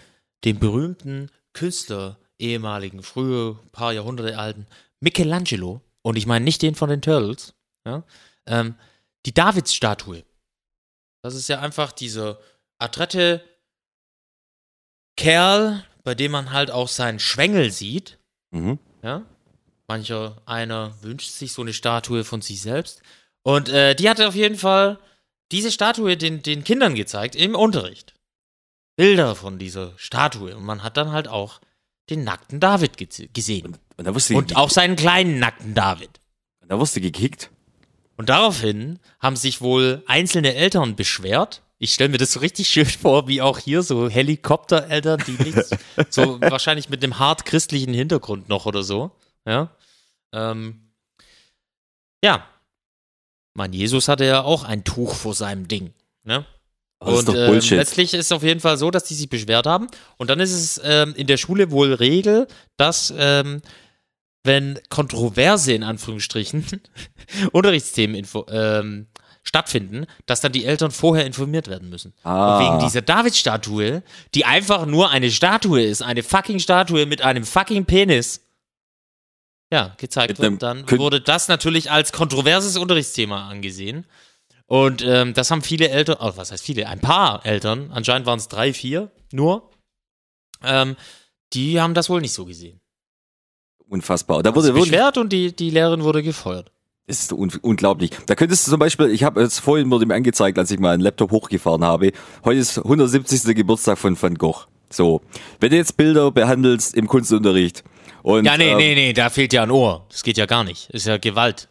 [SPEAKER 6] dem berühmten Künstler, ehemaligen, frühe, paar Jahrhunderte alten, Michelangelo, und ich meine nicht den von den Turtles, ja, ähm, die Davidsstatue. Das ist ja einfach dieser adrette Kerl, bei dem man halt auch seinen Schwengel sieht,
[SPEAKER 5] Mhm.
[SPEAKER 6] ja. Mancher einer wünscht sich so eine Statue von sich selbst. Und äh, die hatte auf jeden Fall diese Statue den, den Kindern gezeigt im Unterricht. Bilder von dieser Statue. Und man hat dann halt auch den nackten David gesehen.
[SPEAKER 5] Und da du,
[SPEAKER 6] Und auch seinen kleinen nackten David.
[SPEAKER 5] da wirst du gekickt.
[SPEAKER 6] Und daraufhin haben sich wohl einzelne Eltern beschwert. Ich stelle mir das so richtig schön vor, wie auch hier so Helikoptereltern, die nichts, so [LAUGHS] wahrscheinlich mit einem hart christlichen Hintergrund noch oder so. Ja. Ähm, ja. Mein Jesus hatte ja auch ein Tuch vor seinem Ding. Ne? Und
[SPEAKER 5] ist
[SPEAKER 6] ähm, letztlich ist es auf jeden Fall so, dass die sich beschwert haben. Und dann ist es ähm, in der Schule wohl Regel, dass ähm, wenn kontroverse in Anführungsstrichen [LAUGHS] Unterrichtsthemen ähm, stattfinden, dass dann die Eltern vorher informiert werden müssen.
[SPEAKER 5] Ah.
[SPEAKER 6] Und wegen dieser David-Statue, die einfach nur eine Statue ist, eine fucking Statue mit einem fucking Penis, ja, gezeigt wird, dann wurde das natürlich als kontroverses Unterrichtsthema angesehen. Und ähm, das haben viele Eltern, oh, was heißt viele? Ein paar Eltern, anscheinend waren es drei, vier nur, ähm, die haben das wohl nicht so gesehen.
[SPEAKER 5] Unfassbar. Da
[SPEAKER 6] Wurde
[SPEAKER 5] wurde
[SPEAKER 6] beschwert und die, die Lehrerin wurde gefeuert.
[SPEAKER 5] Das ist un unglaublich. Da könntest du zum Beispiel, ich habe jetzt vorhin wurde mir angezeigt, als ich mal einen Laptop hochgefahren habe, heute ist 170. Geburtstag von Van Gogh. So, wenn du jetzt Bilder behandelst im Kunstunterricht und
[SPEAKER 6] Ja, nee,
[SPEAKER 5] ähm,
[SPEAKER 6] nee, nee, da fehlt ja ein Ohr. Das geht ja gar nicht. Ist ja Gewalt.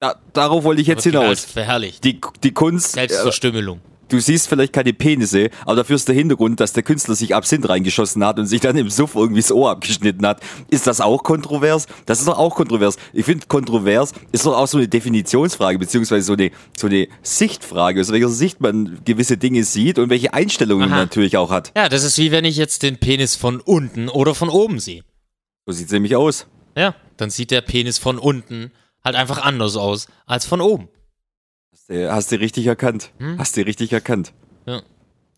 [SPEAKER 5] da, darauf wollte ich jetzt hinaus.
[SPEAKER 6] Verherrlicht.
[SPEAKER 5] Die, die Kunst, äh,
[SPEAKER 6] Selbstverstümmelung.
[SPEAKER 5] Du siehst vielleicht keine Penisse, aber dafür ist der Hintergrund, dass der Künstler sich Absinth reingeschossen hat und sich dann im Suff irgendwie das Ohr abgeschnitten hat. Ist das auch kontrovers? Das ist doch auch kontrovers. Ich finde, kontrovers ist doch auch so eine Definitionsfrage, beziehungsweise so eine, so eine Sichtfrage, aus welcher Sicht man gewisse Dinge sieht und welche Einstellungen man natürlich auch hat.
[SPEAKER 6] Ja, das ist wie wenn ich jetzt den Penis von unten oder von oben sehe.
[SPEAKER 5] So sieht's nämlich aus.
[SPEAKER 6] Ja, dann sieht der Penis von unten halt einfach anders aus als von oben.
[SPEAKER 5] Hast du, hast du richtig erkannt. Hast du richtig erkannt.
[SPEAKER 6] Hm? Ja.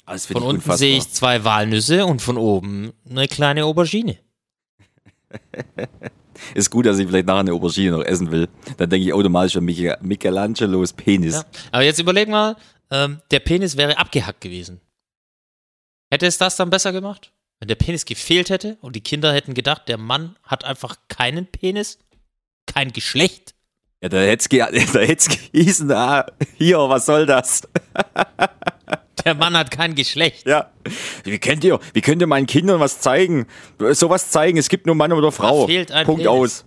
[SPEAKER 5] Ah, Das
[SPEAKER 6] Von unten
[SPEAKER 5] unfassbar.
[SPEAKER 6] sehe ich zwei Walnüsse und von oben eine kleine Aubergine. [LAUGHS]
[SPEAKER 5] Ist gut, dass ich vielleicht nachher eine Aubergine noch essen will. Dann denke ich automatisch an Michel- Michelangelos Penis.
[SPEAKER 6] Ja. Aber jetzt überleg mal, ähm, der Penis wäre abgehackt gewesen. Hätte es das dann besser gemacht? Wenn der Penis gefehlt hätte und die Kinder hätten gedacht, der Mann hat einfach keinen Penis, kein Geschlecht.
[SPEAKER 5] Ja, [LAUGHS] da hätte es ge da hätt's gehießen, ah, hier, was soll das? [LAUGHS]
[SPEAKER 6] Der Mann hat kein Geschlecht.
[SPEAKER 5] Ja. Wie könnt ihr, wie könnt ihr meinen Kindern was zeigen? Sowas zeigen, es gibt nur Mann oder Frau.
[SPEAKER 6] fehlt ein
[SPEAKER 5] Punkt
[SPEAKER 6] Penis.
[SPEAKER 5] aus.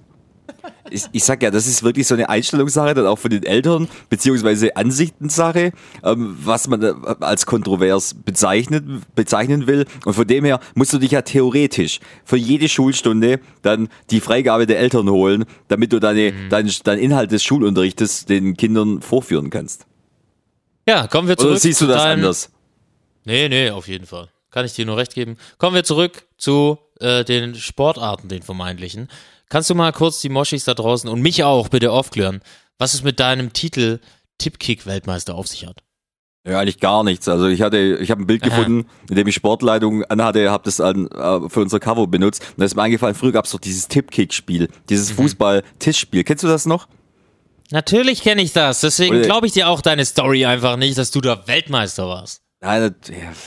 [SPEAKER 5] Ich, ich sag ja, das ist wirklich so eine Einstellungssache, dann auch von den Eltern, beziehungsweise Ansichtensache, ähm, was man äh, als kontrovers bezeichnet, bezeichnen will. Und von dem her musst du dich ja theoretisch für jede Schulstunde dann die Freigabe der Eltern holen, damit du deine,
[SPEAKER 6] Mhm.
[SPEAKER 5] dein, dein Inhalt des Schulunterrichtes den Kindern vorführen kannst.
[SPEAKER 6] Ja, kommen wir zurück.
[SPEAKER 5] Oder siehst du das
[SPEAKER 6] deinem-
[SPEAKER 5] anders?
[SPEAKER 6] Nee, nee, auf jeden Fall. Kann ich dir nur recht geben. Kommen wir zurück zu äh, den Sportarten, den vermeintlichen. Kannst du mal kurz die Moschis da draußen und mich auch bitte aufklären, was es mit deinem Titel Tippkick-Weltmeister auf sich hat?
[SPEAKER 5] Ja, eigentlich gar nichts. Also ich hatte, ich habe ein Bild
[SPEAKER 6] Aha.
[SPEAKER 5] gefunden, in dem ich Sportleitung anhatte, habe das an, äh, für unser Cover benutzt. Und da ist mir eingefallen, früher gab es doch dieses Tippkick-Spiel, dieses
[SPEAKER 6] Mhm.
[SPEAKER 5] Fußball-Tischspiel. Kennst du das noch?
[SPEAKER 6] Natürlich kenne ich das, deswegen glaube ich dir auch deine Story einfach nicht, dass du da Weltmeister warst.
[SPEAKER 5] Nein,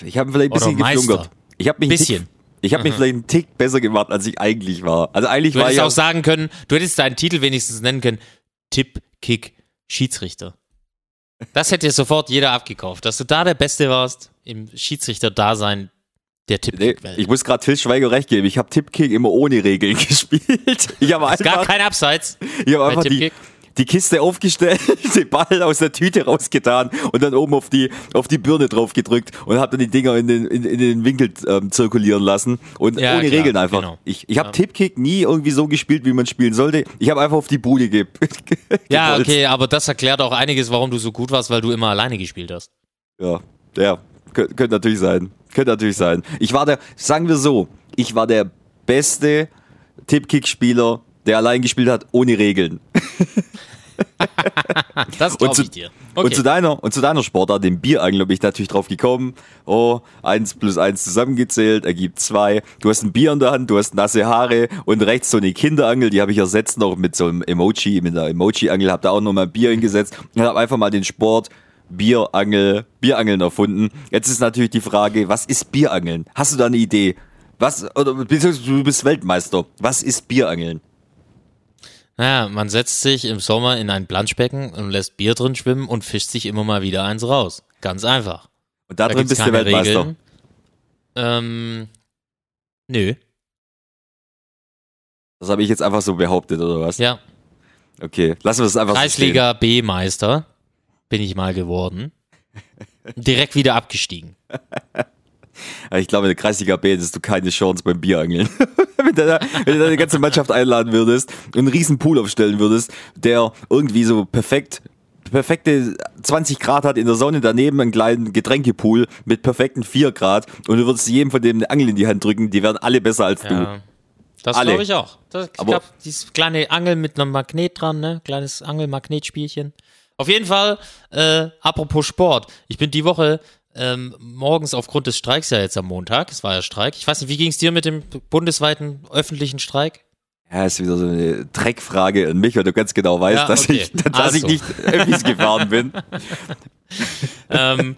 [SPEAKER 5] ich habe vielleicht ein bisschen geflunkert. Ich habe mich
[SPEAKER 6] Bisschen.
[SPEAKER 5] Tick, ich habe mich vielleicht einen Tick besser gemacht, als ich eigentlich war. Also eigentlich
[SPEAKER 6] Du
[SPEAKER 5] war
[SPEAKER 6] hättest
[SPEAKER 5] ich
[SPEAKER 6] auch sagen können, du hättest deinen Titel wenigstens nennen können, Tipp-Kick-Schiedsrichter. Das hätte dir sofort jeder abgekauft, dass du da der Beste warst im Schiedsrichter-Dasein der
[SPEAKER 5] Nee,
[SPEAKER 6] Tipp-Kick-Welt.
[SPEAKER 5] ich muss gerade Till Schweiger recht geben. Ich habe Tippkick immer ohne Regeln [LAUGHS] gespielt. Ich habe
[SPEAKER 6] Gar
[SPEAKER 5] einfach,
[SPEAKER 6] kein Abseits.
[SPEAKER 5] ich hab
[SPEAKER 6] bei
[SPEAKER 5] einfach die,
[SPEAKER 6] Tippkick.
[SPEAKER 5] Die Kiste aufgestellt, [LAUGHS] den Ball aus der Tüte rausgetan und dann oben auf die, auf die Birne drauf gedrückt und habe dann die Dinger in den, in, in den Winkel ähm, zirkulieren lassen und
[SPEAKER 6] Ja,
[SPEAKER 5] ohne
[SPEAKER 6] klar,
[SPEAKER 5] Regeln einfach.
[SPEAKER 6] genau.
[SPEAKER 5] Ich, ich habe
[SPEAKER 6] Ja.
[SPEAKER 5] Tippkick nie irgendwie so gespielt, wie man spielen sollte. Ich habe einfach auf die Bude ge [LAUGHS]
[SPEAKER 6] Ja, okay, aber das erklärt auch einiges, warum du so gut warst, weil du immer alleine gespielt hast.
[SPEAKER 5] Ja, ja, Kön könnte natürlich sein. Könnte natürlich sein. Ich war der, sagen wir so, ich war der beste Tippkick-Spieler, der allein gespielt hat, ohne Regeln. [LAUGHS]
[SPEAKER 6] Das
[SPEAKER 5] Und
[SPEAKER 6] glaube
[SPEAKER 5] zu,
[SPEAKER 6] ich dir.
[SPEAKER 5] und,
[SPEAKER 6] Okay.
[SPEAKER 5] zu deiner, und zu deiner Sportart, dem Bierangeln, bin ich natürlich drauf gekommen. Oh, eins plus eins zusammengezählt, ergibt zwei. Du hast ein Bier in der Hand, du hast nasse Haare und rechts so eine Kinderangel, die habe ich ersetzt noch mit so einem Emoji, mit einer Emoji-Angel, habe da auch noch mal Bier hingesetzt und habe einfach mal den Sport Bierangel, Bierangeln erfunden. Jetzt ist natürlich die Frage, was ist Bierangeln? Hast du da eine Idee? Was, oder beziehungsweise du bist Weltmeister. Was ist Bierangeln?
[SPEAKER 6] Naja, man setzt sich im Sommer in ein Planschbecken und lässt Bier drin schwimmen und fischt sich immer mal wieder eins raus. Ganz einfach.
[SPEAKER 5] Und da,
[SPEAKER 6] Da
[SPEAKER 5] drin bist du Weltmeister.
[SPEAKER 6] Regeln. Ähm, nö.
[SPEAKER 5] Das habe ich jetzt einfach so behauptet, oder was?
[SPEAKER 6] Ja,
[SPEAKER 5] Okay, lassen wir das einfach so.
[SPEAKER 6] Kreisliga B-Meister bin ich mal geworden. [LAUGHS] Direkt wieder abgestiegen.
[SPEAKER 5] Ich glaube, in der Kreisliga B hättest du keine Chance beim Bierangeln. [LAUGHS] wenn, du da, wenn du deine ganze Mannschaft einladen würdest und einen riesen Pool aufstellen würdest, der irgendwie so perfekt perfekte 20 Grad hat in der Sonne, daneben einen kleinen Getränkepool mit perfekten 4 Grad und du würdest jedem von dem eine Angel in die Hand drücken, die wären alle besser als du.
[SPEAKER 6] Ja. Das
[SPEAKER 5] Alle.
[SPEAKER 6] glaube ich auch. Das, ich glaube, dieses kleine Angel mit einem Magnet dran, ne? Kleines Angelmagnetspielchen. Auf jeden Fall, äh, apropos Sport. Ich bin die Woche ähm, morgens aufgrund des Streiks ja jetzt am Montag. Es war ja Streik. Ich weiß nicht, wie ging es dir mit dem bundesweiten öffentlichen Streik?
[SPEAKER 5] Ja, ist wieder so eine Dreckfrage an mich, weil du ganz genau weißt,
[SPEAKER 6] Ja,
[SPEAKER 5] dass,
[SPEAKER 6] okay.
[SPEAKER 5] ich, dass
[SPEAKER 6] Also.
[SPEAKER 5] ich nicht öffentlich gefahren bin. [LAUGHS]
[SPEAKER 6] ähm,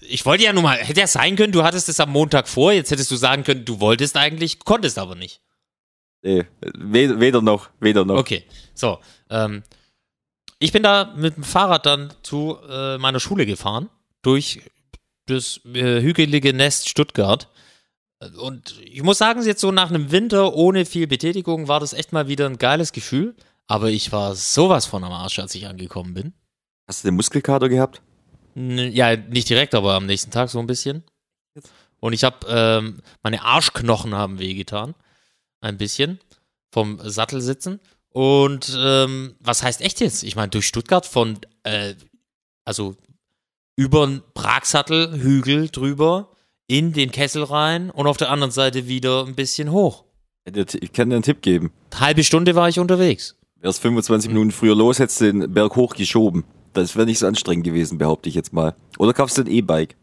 [SPEAKER 6] ich wollte ja nur mal, hätte ja sein können, du hattest es am Montag vor, jetzt hättest du sagen können, du wolltest eigentlich, konntest aber nicht.
[SPEAKER 5] Nee, weder, weder noch, weder noch.
[SPEAKER 6] Okay, so. Ähm, ich bin da mit dem Fahrrad dann zu äh, meiner Schule gefahren, durch das äh, hügelige Nest Stuttgart. Und ich muss sagen, jetzt so nach einem Winter ohne viel Betätigung war das echt mal wieder ein geiles Gefühl. Aber ich war sowas von am Arsch, als ich angekommen bin.
[SPEAKER 5] Hast du den Muskelkater gehabt?
[SPEAKER 6] N- Ja, nicht direkt, aber am nächsten Tag so ein bisschen. Und ich habe, ähm, meine Arschknochen haben wehgetan. Ein bisschen. Vom Sattelsitzen. Und ähm, was heißt echt jetzt? Ich meine, durch Stuttgart von, äh, also über den Pragsattelhügel drüber, in den Kessel rein und auf der anderen Seite wieder ein bisschen hoch.
[SPEAKER 5] Ich kann dir einen Tipp geben.
[SPEAKER 6] Halbe Stunde war ich unterwegs.
[SPEAKER 5] Wärst 25 Minuten früher los, hättest du den Berg hoch geschoben. Das wäre nicht so anstrengend gewesen, behaupte ich jetzt mal. Oder kaufst du ein E-Bike?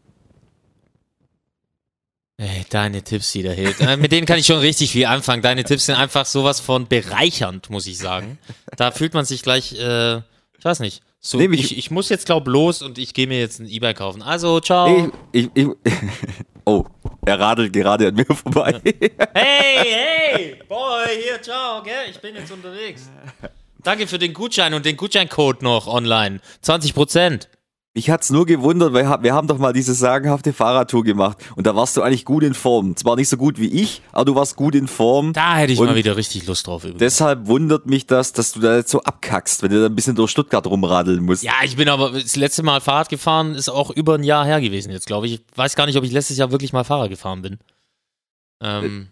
[SPEAKER 6] Ey, deine Tipps, die da hilft. Äh, Mit denen kann ich schon richtig viel anfangen. Deine Tipps sind einfach sowas von bereichernd, muss ich sagen. Da fühlt man sich gleich, äh, ich weiß nicht. So,
[SPEAKER 5] Nee,
[SPEAKER 6] ich, ich muss jetzt, glaub, los und ich gehe mir jetzt ein E-Bike kaufen. Also, ciao.
[SPEAKER 5] Ich, ich, ich, [LAUGHS] oh, er radelt gerade an mir vorbei.
[SPEAKER 6] Hey, [LAUGHS] hey, boy, hier, ciao, gell? Ich bin jetzt unterwegs. Danke für den Gutschein und den Gutscheincode noch online. 20 Prozent.
[SPEAKER 5] Mich hat's nur gewundert, weil wir haben doch mal diese sagenhafte Fahrradtour gemacht und da warst du eigentlich gut in Form. Zwar nicht so gut wie ich, aber du warst gut in Form.
[SPEAKER 6] Da hätte ich
[SPEAKER 5] Und
[SPEAKER 6] mal wieder richtig Lust drauf übrigens.
[SPEAKER 5] Deshalb wundert mich das, dass du da jetzt so abkackst, wenn du da ein bisschen durch Stuttgart rumradeln musst.
[SPEAKER 6] Ja, ich bin aber das letzte Mal Fahrrad gefahren, ist auch über ein Jahr her gewesen jetzt, glaube ich. Ich weiß gar nicht, ob ich letztes Jahr wirklich mal Fahrrad gefahren bin. Ähm,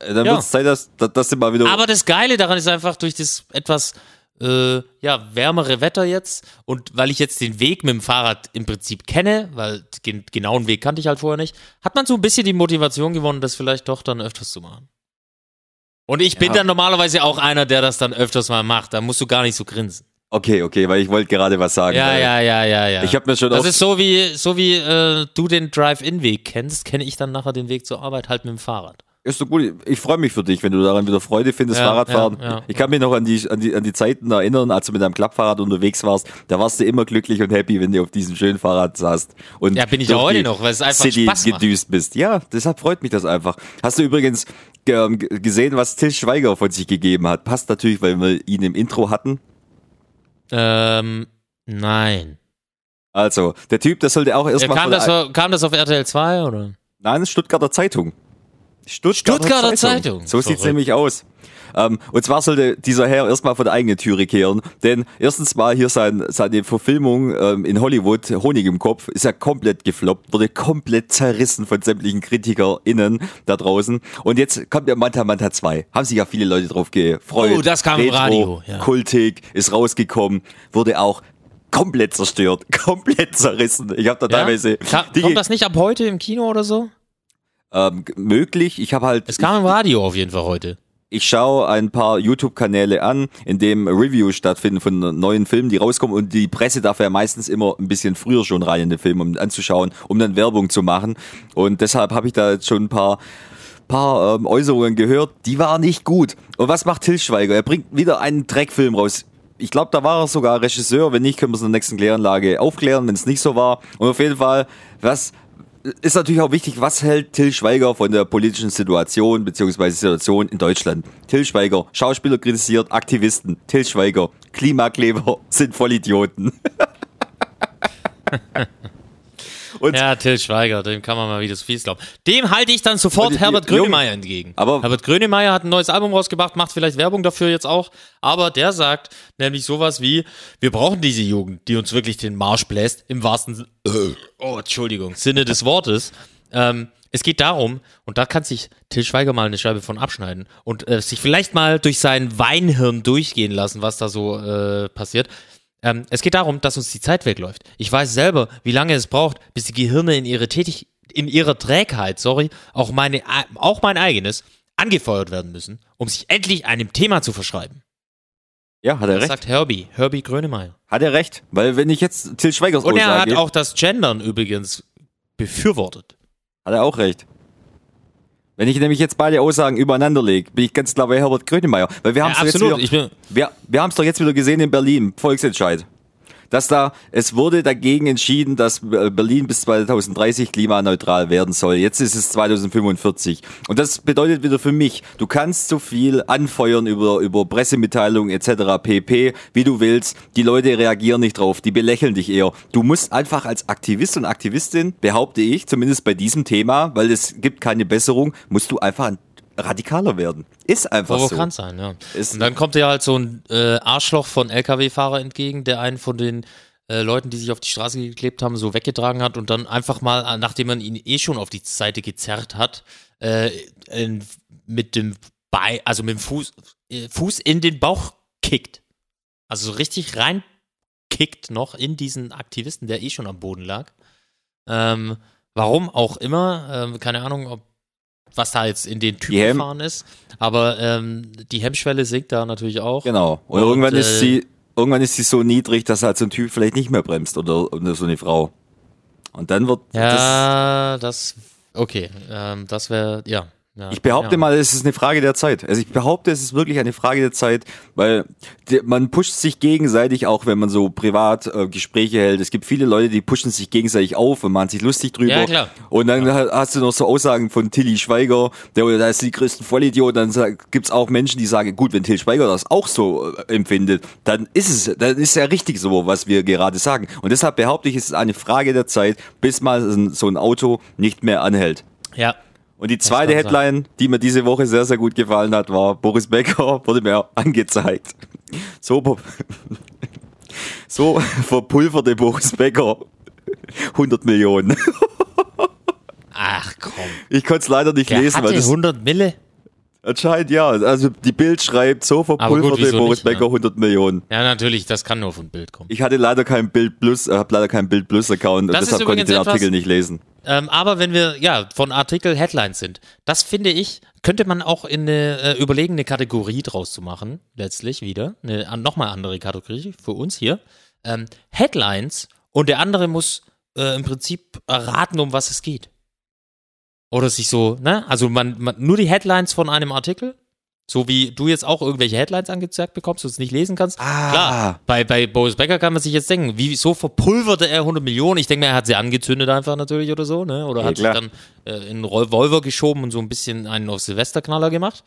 [SPEAKER 5] Äh, Dann
[SPEAKER 6] Ja.
[SPEAKER 5] wird's Zeit, dass, dass, dass du mal wieder.
[SPEAKER 6] aber das Geile daran ist einfach durch das etwas äh, ja, wärmere Wetter jetzt und weil ich jetzt den Weg mit dem Fahrrad im Prinzip kenne, weil den genauen Weg kannte ich halt vorher nicht, hat man so ein bisschen die Motivation gewonnen, das vielleicht doch dann öfters zu machen. Und ich bin
[SPEAKER 5] Ja.
[SPEAKER 6] dann normalerweise auch einer, der das dann öfters mal macht. Da musst du gar nicht so grinsen.
[SPEAKER 5] okay, okay, weil ich wollte gerade was sagen.
[SPEAKER 6] Ja, ja, ja, ja, ja.
[SPEAKER 5] Ich habe mir schon
[SPEAKER 6] Das ist so wie, so wie äh, du den Drive-In-Weg kennst, kenne ich dann nachher den Weg zur Arbeit halt mit dem Fahrrad.
[SPEAKER 5] Ist so gut. Ich freue mich für dich, wenn du daran wieder Freude findest,
[SPEAKER 6] Ja,
[SPEAKER 5] Fahrradfahren.
[SPEAKER 6] ja, ja.
[SPEAKER 5] Ich kann mich noch an die, an, die, an die Zeiten erinnern, als du mit deinem Klappfahrrad unterwegs warst. Da warst du immer glücklich und happy, wenn du auf diesem schönen Fahrrad saßt. Und
[SPEAKER 6] Ja, bin ich auch heute noch, weil es einfach
[SPEAKER 5] City
[SPEAKER 6] Spaß macht.
[SPEAKER 5] gedüst bist. Ja, deshalb freut mich das einfach. Hast du übrigens ge- ge- gesehen, was Till Schweiger von sich gegeben hat? Passt natürlich, weil wir ihn im Intro hatten.
[SPEAKER 6] Ähm, nein.
[SPEAKER 5] Also, der Typ, der sollte auch
[SPEAKER 6] Ja,
[SPEAKER 5] erstmal.
[SPEAKER 6] kam, das, auf- kam das auf RTL 2 oder?
[SPEAKER 5] Nein, das Stuttgarter Zeitung. Stuttgarter,
[SPEAKER 6] Stuttgarter Zeitung.
[SPEAKER 5] So sieht's nämlich aus. Ähm, und zwar sollte dieser Herr erstmal vor der eigenen Türe kehren, denn erstens mal hier sein, seine Verfilmung ähm, in Hollywood, Honig im Kopf, ist ja komplett gefloppt, wurde komplett zerrissen von sämtlichen KritikerInnen da draußen. Und jetzt kommt der Manta Manta 2. Haben sich ja viele Leute drauf gefreut.
[SPEAKER 6] Oh, das kam im
[SPEAKER 5] Retro,
[SPEAKER 6] Radio, ja.
[SPEAKER 5] Kultig, ist rausgekommen, wurde auch komplett zerstört, [LAUGHS] komplett zerrissen. Ich habe da teilweise
[SPEAKER 6] Ka kommt das nicht ab heute im Kino oder so?
[SPEAKER 5] Ähm, möglich. Ich habe halt
[SPEAKER 6] Es kam im Radio auf jeden Fall heute.
[SPEAKER 5] ich schaue ein paar YouTube-Kanäle an, in dem Reviews stattfinden von neuen Filmen, die rauskommen und die Presse darf ja meistens immer ein bisschen früher schon rein in den Film, um anzuschauen, um dann Werbung zu machen. Und deshalb habe ich da jetzt schon ein paar paar ähm, Äußerungen gehört, die waren nicht gut. Und was macht Til Schweiger? Er bringt wieder einen Dreckfilm raus. Ich glaube, da war er sogar Regisseur. Wenn nicht, können wir es in der nächsten Kläranlage aufklären, wenn es nicht so war. Und auf jeden Fall, was ist natürlich auch wichtig, was hält Till Schweiger von der politischen Situation beziehungsweise Situation in Deutschland? Till Schweiger, Schauspieler kritisiert, Aktivisten. Till Schweiger, Klimakleber [LAUGHS] sind Vollidioten. [LAUGHS] Und
[SPEAKER 6] Ja, Till Schweiger, dem kann man mal wieder so viel glauben. Dem halte ich dann sofort
[SPEAKER 5] die-
[SPEAKER 6] Herbert Grönemeyer entgegen.
[SPEAKER 5] Aber-
[SPEAKER 6] Herbert Grönemeyer hat ein neues Album rausgebracht, macht vielleicht Werbung dafür jetzt auch, aber der sagt nämlich sowas wie, wir brauchen diese Jugend, die uns wirklich den Marsch bläst, im wahrsten äh, oh, Entschuldigung, Sinne des Wortes. Ähm, es geht darum, und da kann sich Till Schweiger mal eine Scheibe von abschneiden und äh, sich vielleicht mal durch sein Weinhirn durchgehen lassen, was da so äh, passiert. Ähm, es geht darum, dass uns die Zeit wegläuft. Ich weiß selber, wie lange es braucht, bis die Gehirne in ihre Tätig in ihrer Trägheit, sorry, auch meine, auch mein eigenes, angefeuert werden müssen, um sich endlich einem Thema zu verschreiben.
[SPEAKER 5] Ja, hat er
[SPEAKER 6] Das
[SPEAKER 5] recht.
[SPEAKER 6] sagt Herbie, Herbie Grönemeyer.
[SPEAKER 5] Hat er recht. Weil wenn ich jetzt Till Schweigers
[SPEAKER 6] Und er hat auch das Gendern übrigens befürwortet.
[SPEAKER 5] hat er auch recht. Wenn ich nämlich jetzt beide Aussagen übereinander lege, bin ich ganz klar bei Herbert Grönemeyer. Weil wir haben
[SPEAKER 6] Ja,
[SPEAKER 5] es doch jetzt
[SPEAKER 6] absolut.
[SPEAKER 5] wieder,
[SPEAKER 6] Ich bin,
[SPEAKER 5] wir, wir haben es doch jetzt wieder gesehen in Berlin, Volksentscheid. Dass da, es wurde dagegen entschieden, dass äh, Berlin bis 2030 klimaneutral werden soll. Jetzt ist es 2045. Und das bedeutet wieder für mich, du kannst so viel anfeuern über, über Pressemitteilungen etc. pp, wie du willst. Die Leute reagieren nicht drauf, die belächeln dich eher. Du musst einfach als Aktivist und Aktivistin, behaupte ich, zumindest bei diesem Thema, weil es gibt keine Besserung, musst du einfach ein radikaler werden. Ist einfach
[SPEAKER 6] provokant
[SPEAKER 5] so.
[SPEAKER 6] sein, ja.
[SPEAKER 5] Ist-
[SPEAKER 6] Und dann kommt dir halt so ein äh, Arschloch von LKW-Fahrer entgegen, der einen von den äh, Leuten, die sich auf die Straße geklebt haben, so weggetragen hat und dann einfach mal, äh, nachdem man ihn eh schon auf die Seite gezerrt hat, äh, in, mit dem Bei, also mit dem Fuß, äh, Fuß in den Bauch kickt. Also so richtig rein kickt noch in diesen Aktivisten, der eh schon am Boden lag. Ähm, warum auch immer, ähm, keine Ahnung, ob was da jetzt in den Typ
[SPEAKER 5] Die Hem-
[SPEAKER 6] gefahren ist. Aber ähm, die Hemmschwelle sinkt da natürlich auch.
[SPEAKER 5] Genau. Und,
[SPEAKER 6] Und,
[SPEAKER 5] irgendwann
[SPEAKER 6] äh,
[SPEAKER 5] ist sie, irgendwann ist sie so niedrig, dass halt so ein Typ vielleicht nicht mehr bremst oder, oder so eine Frau. Und dann wird das,
[SPEAKER 6] Ja, das, okay, ähm, das wäre, ja. Ja.
[SPEAKER 5] ich behaupte
[SPEAKER 6] ja.
[SPEAKER 5] mal, es ist eine Frage der Zeit. Also ich behaupte, es ist wirklich eine Frage der Zeit, weil man pusht sich gegenseitig, auch wenn man so privat äh, Gespräche hält. Es gibt viele Leute, die pushen sich gegenseitig auf und machen sich lustig drüber.
[SPEAKER 6] Ja, klar.
[SPEAKER 5] Und dann ha- hast du noch so Aussagen von Tilly Schweiger, der da ist die größten Vollidiot. Dann gibt's auch Menschen, die sagen, gut, wenn Till Schweiger das auch so äh, empfindet, dann ist es, dann ist ja richtig so, was wir gerade sagen. Und deshalb behaupte ich, es ist eine Frage der Zeit, bis mal so ein- so ein Auto nicht mehr anhält.
[SPEAKER 6] Ja,
[SPEAKER 5] Und die zweite. Headline, die mir diese Woche sehr, sehr gut gefallen hat, war Boris Becker [LAUGHS] wurde mir angezeigt. So, [LAUGHS] so verpulverte Boris Becker [LAUGHS] 100 Millionen.
[SPEAKER 6] ach komm.
[SPEAKER 5] Ich konnte es leider nicht
[SPEAKER 6] Der
[SPEAKER 5] lesen,
[SPEAKER 6] hatte
[SPEAKER 5] weil das
[SPEAKER 6] 100 Mille?
[SPEAKER 5] anscheinend ja. Also die Bild schreibt, so verpulverte
[SPEAKER 6] wieso
[SPEAKER 5] Boris
[SPEAKER 6] nicht, ne?
[SPEAKER 5] Becker 100 Millionen.
[SPEAKER 6] Ja, natürlich, das kann nur von Bild kommen.
[SPEAKER 5] Ich hatte leider kein Bild Plus, äh, habe leider keinen Bild Plus Account und
[SPEAKER 6] Das ist
[SPEAKER 5] deshalb konnte ich den Artikel nicht lesen.
[SPEAKER 6] Ähm, aber wenn wir ja von Artikel Headlines sind, das finde ich, könnte man auch in eine äh, überlegen, eine Kategorie draus zu machen, letztlich wieder. Eine nochmal andere Kategorie für uns hier. Ähm, Headlines und der andere muss äh, im Prinzip erraten, um was es geht. Oder sich so, ne? Also man, man nur die Headlines von einem Artikel. So wie du jetzt auch irgendwelche Headlines angezeigt bekommst und es nicht lesen kannst.
[SPEAKER 5] Ah.
[SPEAKER 6] Klar, bei, bei Boris Becker kann man sich jetzt denken, wieso verpulverte er 100 Millionen? Ich denke mir, er hat sie angezündet einfach natürlich oder so, ne? Oder
[SPEAKER 5] Ja,
[SPEAKER 6] hat
[SPEAKER 5] klar.
[SPEAKER 6] sich dann äh, in einen Revolver geschoben und so ein bisschen einen auf Silvesterknaller gemacht.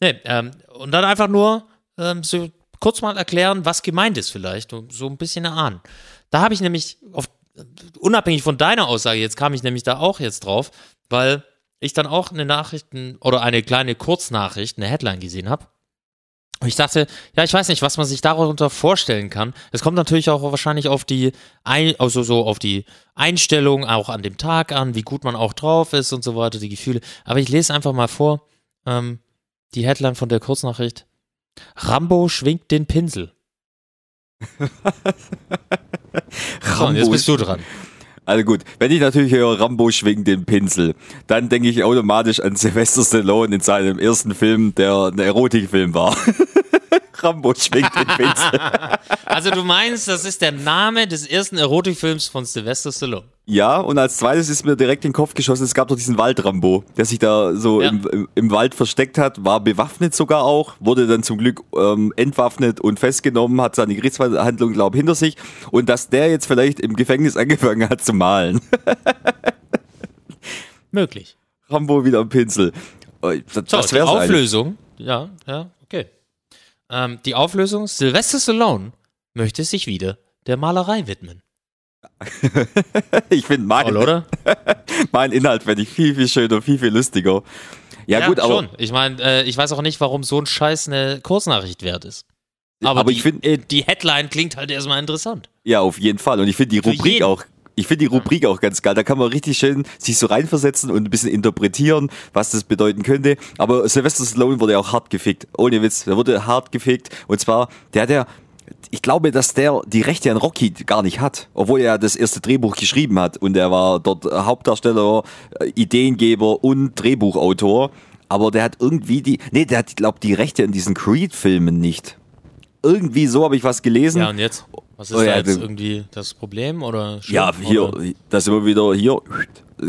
[SPEAKER 6] Nee, ähm, und dann einfach nur ähm, so kurz mal erklären, was gemeint ist vielleicht und so ein bisschen erahnen. Da habe ich nämlich, auf, unabhängig von deiner Aussage, jetzt kam ich nämlich da auch jetzt drauf, weil ich dann auch eine Nachrichten oder eine kleine Kurznachricht, eine Headline gesehen habe. Und ich dachte, ja, ich weiß nicht, was man sich darunter vorstellen kann. Es kommt natürlich auch wahrscheinlich auf die, Ein also so auf die Einstellung auch an dem Tag an, wie gut man auch drauf ist und so weiter, die Gefühle. Aber ich lese einfach mal vor, ähm, die Headline von der Kurznachricht. Rambo schwingt den Pinsel. [LAUGHS] So, und jetzt bist du dran.
[SPEAKER 5] Also gut, wenn ich natürlich höre, Rambo schwingt den Pinsel, dann denke ich automatisch an Sylvester Stallone in seinem ersten Film, der ein Erotikfilm war. [LAUGHS] Rambo schwingt den Pinsel. [LAUGHS]
[SPEAKER 6] Also du meinst, das ist der Name des ersten Erotikfilms von Sylvester Stallone.
[SPEAKER 5] Ja, und als zweites ist mir direkt in den Kopf geschossen, es gab doch diesen Waldrambo, der sich da so
[SPEAKER 6] Ja.
[SPEAKER 5] im, im, im Wald versteckt hat, war bewaffnet sogar auch, wurde dann zum Glück ähm, entwaffnet und festgenommen, hat seine Gerichtsverhandlung, glaube ich, hinter sich. Und dass der jetzt vielleicht im Gefängnis [LAUGHS] angefangen hat zu malen.
[SPEAKER 6] Möglich.
[SPEAKER 5] Rambo wieder am Pinsel. Oh, Das,
[SPEAKER 6] So,
[SPEAKER 5] das
[SPEAKER 6] die
[SPEAKER 5] eigentlich.
[SPEAKER 6] Auflösung. Ja, ja. Ähm, die Auflösung, Sylvester Stallone möchte sich wieder der Malerei widmen. [LAUGHS]
[SPEAKER 5] Ich finde mein,
[SPEAKER 6] Toll, oder? [LAUGHS]
[SPEAKER 5] mein Inhalt fände ich viel, viel schöner, viel, viel lustiger. Ja, gut, aber,
[SPEAKER 6] schon. Ich meine, äh, ich weiß auch nicht, warum so ein Scheiß eine Kurznachricht wert ist. Aber,
[SPEAKER 5] aber
[SPEAKER 6] die,
[SPEAKER 5] ich finde,
[SPEAKER 6] äh, die Headline klingt halt erstmal interessant.
[SPEAKER 5] ja, auf jeden Fall. Und ich finde die Rubrik
[SPEAKER 6] jeden.
[SPEAKER 5] auch, ich finde die Rubrik auch ganz geil. Da kann man richtig schön sich so reinversetzen und ein bisschen interpretieren, was das bedeuten könnte. Aber Sylvester Stallone wurde auch hart gefickt. Ohne Witz. Der wurde hart gefickt. Und zwar, der, der, ich glaube, dass der die Rechte an Rocky gar nicht hat, obwohl er das erste Drehbuch geschrieben hat und er war dort Hauptdarsteller, Ideengeber und Drehbuchautor. Aber der hat irgendwie die, nee, der hat, glaube die Rechte an diesen Creed-Filmen nicht. irgendwie so habe ich was gelesen.
[SPEAKER 6] Ja, und jetzt? Was ist
[SPEAKER 5] Oh ja,
[SPEAKER 6] da jetzt
[SPEAKER 5] du-
[SPEAKER 6] irgendwie das Problem oder schlimm,
[SPEAKER 5] Ja, hier,
[SPEAKER 6] Oder?
[SPEAKER 5] das wir wieder hier.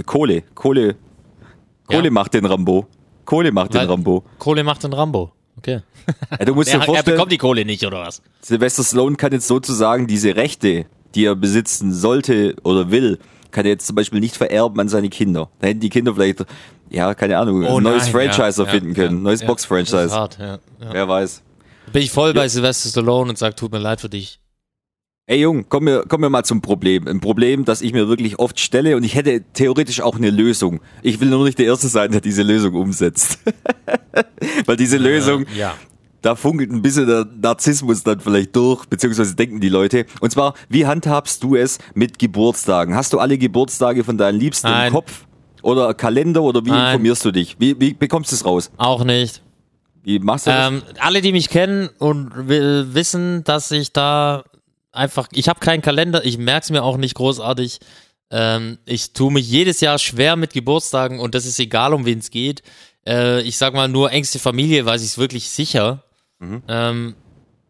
[SPEAKER 5] Kohle, Kohle, Kohle
[SPEAKER 6] Ja.
[SPEAKER 5] macht den Rambo. Kohle macht den
[SPEAKER 6] Weil-
[SPEAKER 5] Rambo.
[SPEAKER 6] Kohle macht den Rambo. Okay.
[SPEAKER 5] Ja, du musst [LAUGHS] dir
[SPEAKER 6] Er, er
[SPEAKER 5] vorstellen,
[SPEAKER 6] bekommt die Kohle nicht, oder was?
[SPEAKER 5] Sylvester Stallone kann jetzt sozusagen diese Rechte, die er besitzen sollte oder will, kann er jetzt zum Beispiel nicht vererben an seine Kinder. Da hätten die Kinder vielleicht, ja, keine Ahnung, ein neues
[SPEAKER 6] Oh nein,
[SPEAKER 5] Franchise
[SPEAKER 6] ja,
[SPEAKER 5] erfinden
[SPEAKER 6] ja,
[SPEAKER 5] können, neues. Box-Franchise. Wer weiß.
[SPEAKER 6] Bin ich voll bei Sylvester Stallone und sag, tut mir leid für dich.
[SPEAKER 5] Ey Jung, kommen wir, kommen wir mal zum Problem. Ein Problem, das ich mir wirklich oft stelle und ich hätte theoretisch auch eine Lösung. Ich will nur nicht der Erste sein, der diese Lösung umsetzt. [LAUGHS] Weil diese Lösung,
[SPEAKER 6] Äh, ja.
[SPEAKER 5] da funkelt ein bisschen der Narzissmus dann vielleicht durch, beziehungsweise denken die Leute. Und zwar, wie handhabst du es mit Geburtstagen? Hast du alle Geburtstage von deinen Liebsten
[SPEAKER 6] Nein.
[SPEAKER 5] im Kopf? Oder Kalender oder wie
[SPEAKER 6] Nein.
[SPEAKER 5] informierst du dich? Wie, wie bekommst du es raus?
[SPEAKER 6] Auch nicht.
[SPEAKER 5] Wie machst du das?
[SPEAKER 6] Ähm, alle, die mich kennen und wi- wissen, dass ich da einfach, ich habe keinen Kalender, ich merke es mir auch nicht großartig. Ähm, ich tue mich jedes Jahr schwer mit Geburtstagen und das ist egal, um wen es geht. Äh, ich sag mal, nur engste Familie weiß ich es wirklich sicher. Ähm,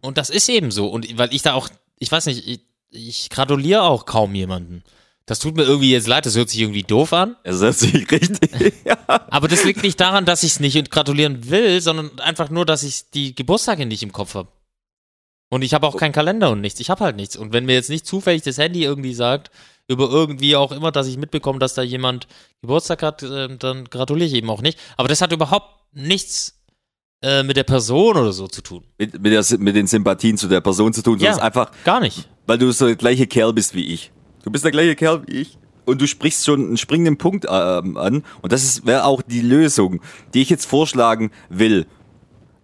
[SPEAKER 6] und das ist eben so. Und weil ich da auch, ich weiß nicht, ich, ich gratuliere auch kaum jemanden. Das tut mir irgendwie jetzt leid, das hört sich irgendwie doof an.
[SPEAKER 5] Es hört sich richtig. [LAUGHS] ja.
[SPEAKER 6] Aber das liegt nicht daran, dass ich es nicht gratulieren will, sondern einfach nur, dass ich die Geburtstage nicht im Kopf habe. Und ich habe auch keinen Kalender und nichts. Ich habe halt nichts. Und wenn mir jetzt nicht zufällig das Handy irgendwie sagt, über irgendwie auch immer, dass ich mitbekomme, dass da jemand Geburtstag hat, äh, dann gratuliere ich eben auch nicht. Aber das hat überhaupt nichts äh, mit der Person oder so zu tun.
[SPEAKER 5] mit, mit, der, mit den Sympathien zu der Person zu tun, sondern
[SPEAKER 6] Ja.
[SPEAKER 5] einfach,
[SPEAKER 6] Gar nicht.
[SPEAKER 5] weil du so der gleiche Kerl bist wie ich. Du bist der gleiche Kerl wie ich. Und du sprichst schon einen springenden Punkt ähm, an. Und das wäre auch die Lösung, die ich jetzt vorschlagen will.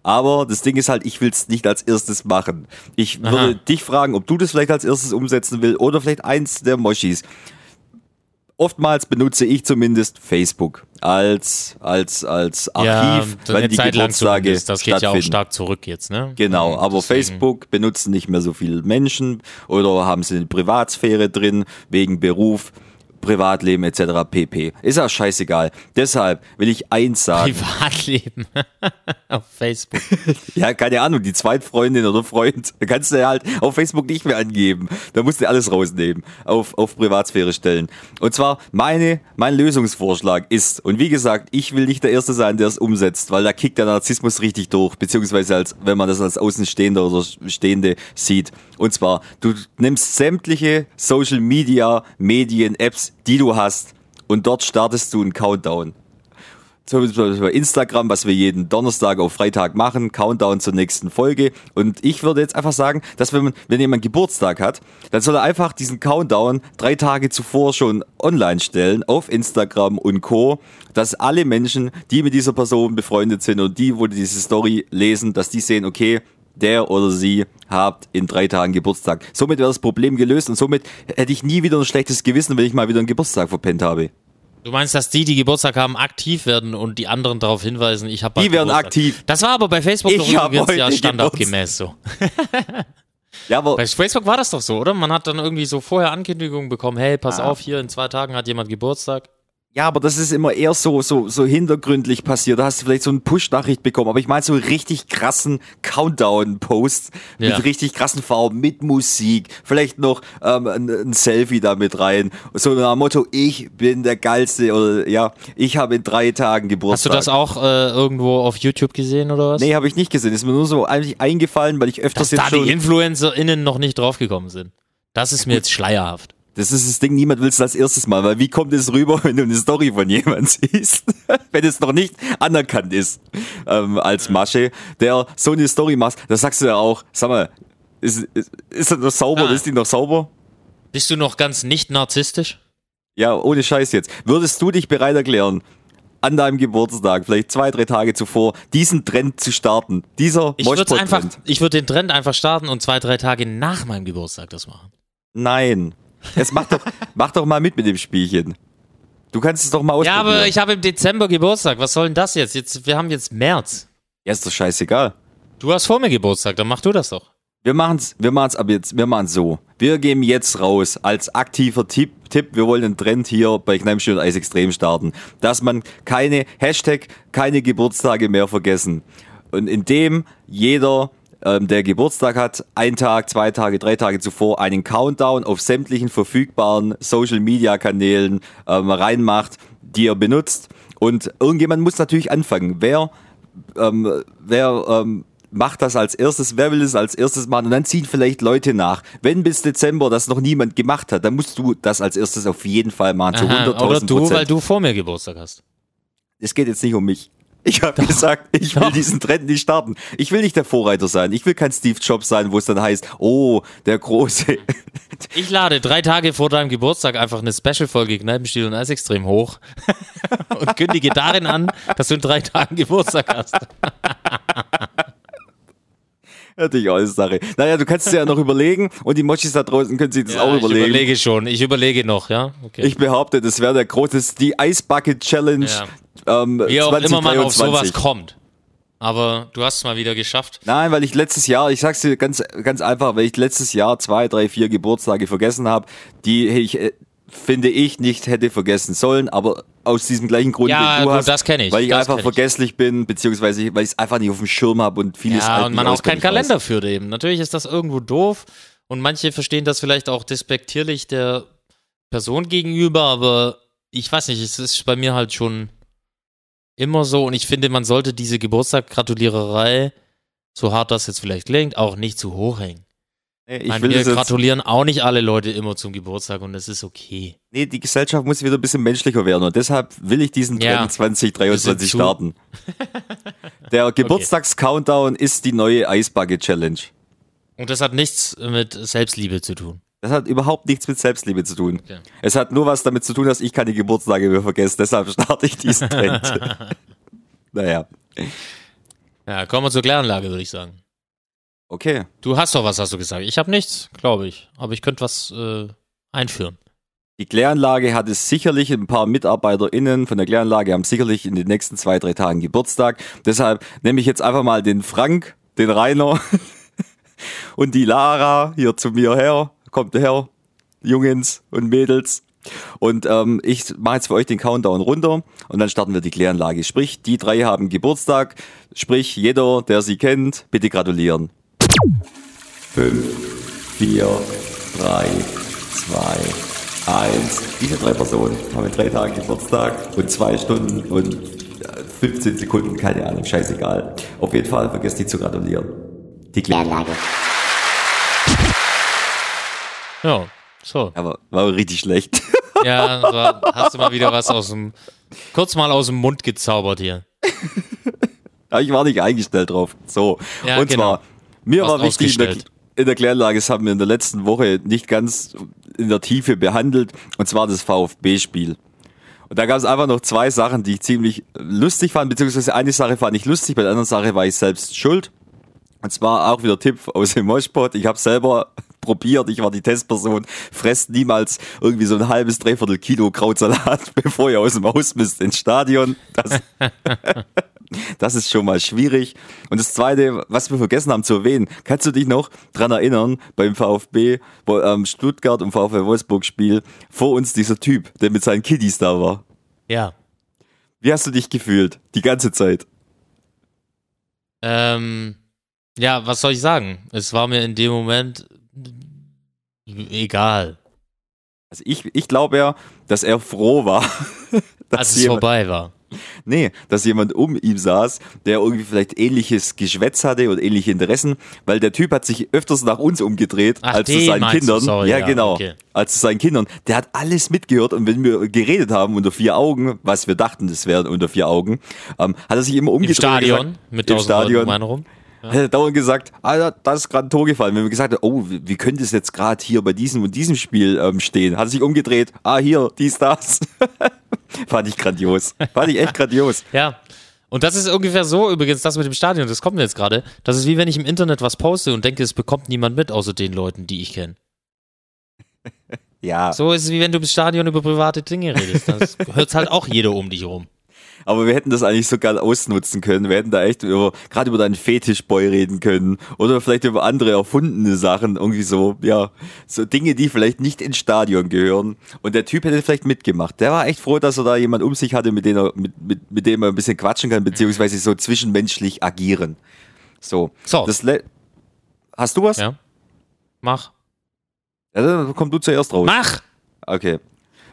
[SPEAKER 5] Aber das Ding ist halt, ich will es nicht als erstes machen. Ich
[SPEAKER 6] Aha.
[SPEAKER 5] würde dich fragen, ob du das vielleicht als erstes umsetzen willst oder vielleicht eins der Moschis. Oftmals benutze ich zumindest Facebook als, als, als Archiv,
[SPEAKER 6] ja,
[SPEAKER 5] wenn die
[SPEAKER 6] Zeit lang
[SPEAKER 5] Geburtstage
[SPEAKER 6] zumindest. Das geht ja auch stark zurück jetzt, ne?
[SPEAKER 5] Genau,
[SPEAKER 6] Und
[SPEAKER 5] aber
[SPEAKER 6] deswegen-
[SPEAKER 5] Facebook benutzen nicht mehr so viele Menschen oder haben sie eine Privatsphäre drin wegen Beruf, Privatleben etc. pp. Ist auch scheißegal. Deshalb will ich eins sagen.
[SPEAKER 6] Privatleben [LAUGHS] auf Facebook. [LAUGHS]
[SPEAKER 5] Ja, keine Ahnung, die Zweitfreundin oder Freund kannst du ja halt auf Facebook nicht mehr angeben. Da musst du alles rausnehmen, auf, auf Privatsphäre stellen. Und zwar meine, mein Lösungsvorschlag ist, und wie gesagt, ich will nicht der Erste sein, der es umsetzt, weil da kickt der Narzissmus richtig durch, beziehungsweise als, wenn man das als Außenstehender oder Stehende sieht. Und zwar, du nimmst sämtliche Social Media, Medien, Apps, die du hast, und dort startest du einen Countdown zum Beispiel bei Instagram, was wir jeden Donnerstag auf Freitag machen, Countdown zur nächsten Folge. Und ich würde jetzt einfach sagen, dass wenn, man, wenn jemand Geburtstag hat, dann soll er einfach diesen Countdown drei Tage zuvor schon online stellen auf Instagram und Co., dass alle Menschen, die mit dieser Person befreundet sind und die, wo diese Story lesen, dass die sehen, okay, der oder sie habt in drei Tagen Geburtstag. Somit wäre das Problem gelöst und somit hätte ich nie wieder ein schlechtes Gewissen, wenn ich mal wieder einen Geburtstag verpennt habe.
[SPEAKER 6] Du meinst, dass die, die Geburtstag haben, aktiv werden und die anderen darauf hinweisen, ich habe
[SPEAKER 5] Die werden aktiv.
[SPEAKER 6] Das war aber bei Facebook
[SPEAKER 5] Ich
[SPEAKER 6] doch übrigens ja standardgemäß so. [LAUGHS]
[SPEAKER 5] Ja, aber
[SPEAKER 6] Bei Facebook war das doch so, oder? Man hat dann irgendwie so vorher Ankündigungen bekommen, hey, pass
[SPEAKER 5] Ah.
[SPEAKER 6] auf, hier in zwei Tagen hat jemand Geburtstag.
[SPEAKER 5] Ja, aber das ist immer eher so, so, so hintergründlich passiert. Da hast du vielleicht so eine Push-Nachricht bekommen. Aber ich meine so richtig krassen Countdown-Posts
[SPEAKER 6] Ja.
[SPEAKER 5] mit richtig krassen Farben, mit Musik, vielleicht noch ähm, ein, ein Selfie da mit rein. So nach dem Motto, ich bin der Geilste oder ja, ich habe in drei Tagen
[SPEAKER 6] Hast du
[SPEAKER 5] Geburtstag.
[SPEAKER 6] das auch äh, irgendwo auf YouTube gesehen oder was?
[SPEAKER 5] Nee, habe ich nicht gesehen. Ist mir nur so eigentlich eingefallen, weil ich öfters
[SPEAKER 6] Dass da
[SPEAKER 5] jetzt schon...
[SPEAKER 6] die InfluencerInnen noch nicht draufgekommen sind. Das ist mir jetzt schleierhaft.
[SPEAKER 5] Das ist das Ding, niemand will es als erstes mal, weil wie kommt es rüber, [LAUGHS] wenn du eine Story von jemandem [LAUGHS] siehst, wenn es noch nicht anerkannt ist ähm, als Masche, der so eine Story macht, da sagst du ja auch, sag mal, ist, ist, ist das noch sauber,
[SPEAKER 6] Ah.
[SPEAKER 5] ist die noch sauber?
[SPEAKER 6] Bist du noch ganz nicht narzisstisch?
[SPEAKER 5] Ja, ohne Scheiß jetzt. Würdest du dich bereit erklären, an deinem Geburtstag, vielleicht zwei, drei Tage zuvor, diesen Trend zu starten? Dieser
[SPEAKER 6] Ich würde einfach, ich würde den Trend einfach starten und zwei, drei Tage nach meinem Geburtstag das machen.
[SPEAKER 5] Nein. Jetzt mach doch, mach doch mal mit mit dem Spielchen. Du kannst es doch mal
[SPEAKER 6] Ja,
[SPEAKER 5] ausprobieren.
[SPEAKER 6] aber ich habe im Dezember Geburtstag. Was soll denn das jetzt? jetzt? Wir haben jetzt März.
[SPEAKER 5] ja, ist doch scheißegal.
[SPEAKER 6] Du hast vor mir Geburtstag, dann mach du das doch.
[SPEAKER 5] Wir machen's, wir machen's aber jetzt, wir machen's so. Wir geben jetzt raus als aktiver Tipp, Tipp, wir wollen den Trend hier bei Kneipschi und Eis Extrem starten, dass man keine Hashtag, keine Geburtstage mehr vergessen. Und indem jeder ähm, der Geburtstag hat, ein Tag, zwei Tage, drei Tage zuvor einen Countdown auf sämtlichen verfügbaren Social-Media-Kanälen ähm, reinmacht, die er benutzt. Und irgendjemand muss natürlich anfangen. Wer, ähm, wer ähm, macht das als erstes, wer will es als erstes machen und dann ziehen vielleicht Leute nach. Wenn bis Dezember das noch niemand gemacht hat, dann musst du das als erstes auf jeden Fall machen, zu
[SPEAKER 6] Aha,
[SPEAKER 5] 100.000
[SPEAKER 6] oder du, weil du vor mir Geburtstag hast.
[SPEAKER 5] Es geht jetzt nicht um mich. Ich habe gesagt, ich will
[SPEAKER 6] Doch.
[SPEAKER 5] diesen Trend nicht starten. Ich will nicht der Vorreiter sein. Ich will kein Steve Jobs sein, wo es dann heißt, oh, der große. [LAUGHS]
[SPEAKER 6] Ich lade drei Tage vor deinem Geburtstag einfach eine Special-Folge Kneipenstiel und Eisextrem hoch [LAUGHS] und kündige darin an, dass du in drei Tagen Geburtstag hast. [LAUGHS]
[SPEAKER 5] Natürlich auch eine Sache. Naja, du kannst es ja noch überlegen und die Mochis da draußen können sich das auch
[SPEAKER 6] ich
[SPEAKER 5] überlegen.
[SPEAKER 6] überlege schon. Ich überlege noch, ja. Okay.
[SPEAKER 5] Ich behaupte, das wäre der große, die Ice Bucket Challenge ähm,
[SPEAKER 6] Wie auch immer man auf
[SPEAKER 5] 2023.
[SPEAKER 6] sowas kommt. Aber du hast es mal wieder geschafft.
[SPEAKER 5] Nein, weil ich letztes Jahr, ich sag's dir ganz, ganz einfach, weil ich letztes Jahr zwei, drei, vier Geburtstage vergessen habe, die ich, äh, finde ich, nicht hätte vergessen sollen, aber aus diesem gleichen Grund,
[SPEAKER 6] Ja,
[SPEAKER 5] den du
[SPEAKER 6] gut,
[SPEAKER 5] hast,
[SPEAKER 6] das kenn ich,
[SPEAKER 5] weil ich einfach
[SPEAKER 6] ich.
[SPEAKER 5] vergesslich bin, beziehungsweise weil ich es einfach nicht auf dem Schirm habe und vieles
[SPEAKER 6] Ja,
[SPEAKER 5] halt
[SPEAKER 6] und man auch keinen
[SPEAKER 5] auswendig weiß.
[SPEAKER 6] Kalender führt eben. Natürlich ist das irgendwo doof und manche verstehen das vielleicht auch despektierlich der Person gegenüber, aber ich weiß nicht, es ist bei mir halt schon immer so und ich finde, man sollte diese Geburtstag-Gratuliererei, so hart das jetzt vielleicht klingt, auch nicht zu hoch hängen. Ich meine,
[SPEAKER 5] will
[SPEAKER 6] wir gratulieren auch nicht alle Leute immer zum Geburtstag und das ist okay.
[SPEAKER 5] nee, die Gesellschaft muss wieder ein bisschen menschlicher werden und deshalb will ich diesen
[SPEAKER 6] Ja.
[SPEAKER 5] Trend 2023
[SPEAKER 6] zu-
[SPEAKER 5] starten. [LAUGHS] Der Geburtstags-Countdown ist die neue Ice Bucket Challenge.
[SPEAKER 6] Und das hat nichts mit Selbstliebe zu tun.
[SPEAKER 5] Das hat überhaupt nichts mit Selbstliebe zu tun.
[SPEAKER 6] Okay.
[SPEAKER 5] Es hat nur was damit zu tun, dass ich keine Geburtstage mehr vergesse. Deshalb starte ich diesen [LAUGHS] Trend. naja,
[SPEAKER 6] Ja, kommen wir zur Kläranlage, würde ich sagen.
[SPEAKER 5] okay.
[SPEAKER 6] Du hast doch was, hast du gesagt. Ich habe nichts, glaube ich. Aber ich könnte was äh, einführen.
[SPEAKER 5] Die Kläranlage hat es sicherlich, ein paar MitarbeiterInnen von der Kläranlage haben sicherlich in den nächsten zwei, drei Tagen Geburtstag. Deshalb nehme ich jetzt einfach mal den Frank, den Rainer [LAUGHS] und die Lara hier zu mir her. Kommt her, Jungens und Mädels. Und ähm, ich mache jetzt für euch den Countdown runter und dann starten wir die Kläranlage. Sprich, die drei haben Geburtstag. Sprich, jeder, der sie kennt, bitte gratulieren. Fünf, vier, drei, zwei, eins. Diese drei Personen haben in drei Tagen Geburtstag und zwei Stunden und äh, 15 Sekunden, keine Ahnung, scheißegal. Auf jeden Fall vergesst nicht zu gratulieren. Die Kläranlage.
[SPEAKER 6] Ja, so.
[SPEAKER 5] Aber war richtig schlecht. [LAUGHS]
[SPEAKER 6] Ja, so, hast du mal wieder was aus dem, kurz mal aus dem Mund gezaubert hier. [LAUGHS]
[SPEAKER 5] Aber ich war nicht eingestellt drauf. So.
[SPEAKER 6] Ja,
[SPEAKER 5] und
[SPEAKER 6] genau.
[SPEAKER 5] zwar, mir
[SPEAKER 6] Warst
[SPEAKER 5] war wichtig, in der, in der Kläranlage, das haben wir in der letzten Woche nicht ganz in der Tiefe behandelt, und zwar das VfB-Spiel. Und da gab es einfach noch zwei Sachen, die ich ziemlich lustig fand, beziehungsweise eine Sache fand ich lustig, bei der anderen Sache war ich selbst schuld. Und zwar auch wieder Tipp aus dem Moshpot. Ich habe selber probiert, ich war die Testperson. Fresst niemals irgendwie so ein halbes, dreiviertel Kilo Krautsalat, [LAUGHS] bevor ihr aus dem Haus müsst ins Stadion. Das, [LAUGHS] das ist schon mal schwierig. Und das Zweite, was wir vergessen haben zu erwähnen, kannst du dich noch dran erinnern, beim VfB, ähm, Stuttgart und VfB Wolfsburg Spiel, vor uns dieser Typ, der mit seinen Kiddies da war.
[SPEAKER 6] Ja.
[SPEAKER 5] Wie hast du dich gefühlt? Die ganze Zeit?
[SPEAKER 6] Ähm, ja, was soll ich sagen? Es war mir in dem Moment egal,
[SPEAKER 5] Also ich, ich glaube ja, dass er froh war, [LAUGHS] dass
[SPEAKER 6] als es
[SPEAKER 5] jemand,
[SPEAKER 6] vorbei war.
[SPEAKER 5] nee, dass jemand um ihm saß, der irgendwie vielleicht ähnliches Geschwätz hatte oder ähnliche Interessen, weil der Typ hat sich öfters nach uns umgedreht
[SPEAKER 6] Ach,
[SPEAKER 5] als zu seinen
[SPEAKER 6] meinst du?
[SPEAKER 5] Kindern.
[SPEAKER 6] Sorry,
[SPEAKER 5] ja,
[SPEAKER 6] ja,
[SPEAKER 5] genau.
[SPEAKER 6] okay.
[SPEAKER 5] Als zu seinen Kindern. Der hat alles mitgehört und wenn wir geredet haben unter vier Augen, was wir dachten, das wären unter vier Augen, ähm, hat er sich immer
[SPEAKER 6] Im
[SPEAKER 5] umgedreht. und
[SPEAKER 6] Stadion
[SPEAKER 5] gesagt,
[SPEAKER 6] mit
[SPEAKER 5] im
[SPEAKER 6] Leuten
[SPEAKER 5] Stadion.
[SPEAKER 6] um rum.
[SPEAKER 5] Hat er dauernd gesagt, Alter, da ist gerade ein Tor gefallen. Wenn wir gesagt haben, oh, wie, wie könnte es jetzt gerade hier bei diesem und diesem Spiel ähm, stehen? Hat er sich umgedreht, ah, hier, dies, das. [LAUGHS] Fand ich grandios. Fand ich echt grandios.
[SPEAKER 6] Ja. Und das ist ungefähr so, übrigens, das mit dem Stadion, das kommt mir jetzt gerade. Das ist wie wenn ich im Internet was poste und denke, es bekommt niemand mit, außer den Leuten, die ich kenne. [LAUGHS]
[SPEAKER 5] Ja,
[SPEAKER 6] So ist es wie wenn du im Stadion über private Dinge redest. Das [LAUGHS] hört halt auch jeder um dich rum.
[SPEAKER 5] Aber wir hätten das eigentlich so geil ausnutzen können. Wir hätten da echt über, gerade über deinen Fetischboy reden können. Oder vielleicht über andere erfundene Sachen. Irgendwie so, ja, so Dinge, die vielleicht nicht ins Stadion gehören. Und der Typ hätte vielleicht mitgemacht. Der war echt froh, dass er da jemand um sich hatte, mit dem er, mit, mit, mit dem er ein bisschen quatschen kann, beziehungsweise so zwischenmenschlich agieren. So.
[SPEAKER 6] So.
[SPEAKER 5] Hast du was?
[SPEAKER 6] Ja. Mach.
[SPEAKER 5] Ja, dann komm du zuerst raus.
[SPEAKER 6] Mach!
[SPEAKER 5] Okay.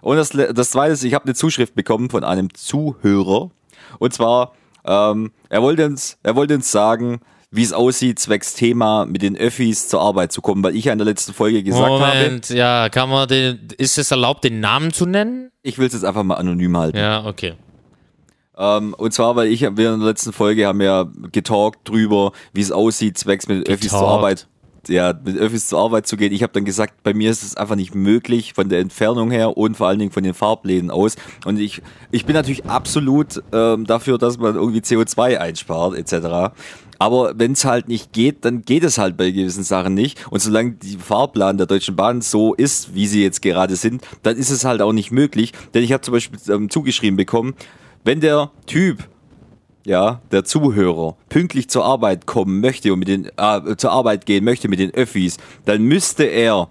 [SPEAKER 5] Und das, das zweite ist, ich habe eine Zuschrift bekommen von einem Zuhörer. Und zwar, ähm, er, wollte uns, er wollte uns sagen, wie es aussieht, zwecks Thema mit den Öffis zur Arbeit zu kommen, weil ich ja in der letzten Folge gesagt habe,
[SPEAKER 6] Moment, ja, kann man den, ist es erlaubt, den Namen zu nennen?
[SPEAKER 5] ich will es jetzt einfach mal anonym halten.
[SPEAKER 6] Ja, okay.
[SPEAKER 5] Ähm, und zwar, weil ich, wir in der letzten Folge haben ja getalkt drüber, wie es aussieht, zwecks mit Öffis zur
[SPEAKER 6] Getalkt.
[SPEAKER 5] Arbeit. Ja, mit Öffis zur Arbeit zu gehen. Ich habe dann gesagt, bei mir ist es einfach nicht möglich von der Entfernung her und vor allen Dingen von den Fahrplänen aus. Und ich, ich bin natürlich absolut ähm, dafür, dass man irgendwie CO2 einspart etc. Aber wenn es halt nicht geht, dann geht es halt bei gewissen Sachen nicht. Und solange die Fahrplan der Deutschen Bahn so ist, wie sie jetzt gerade sind, dann ist es halt auch nicht möglich. Denn ich habe zum Beispiel ähm, zugeschrieben bekommen, wenn der Typ, ja, der Zuhörer, pünktlich zur Arbeit kommen möchte und mit den, äh, zur Arbeit gehen möchte mit den Öffis, dann müsste er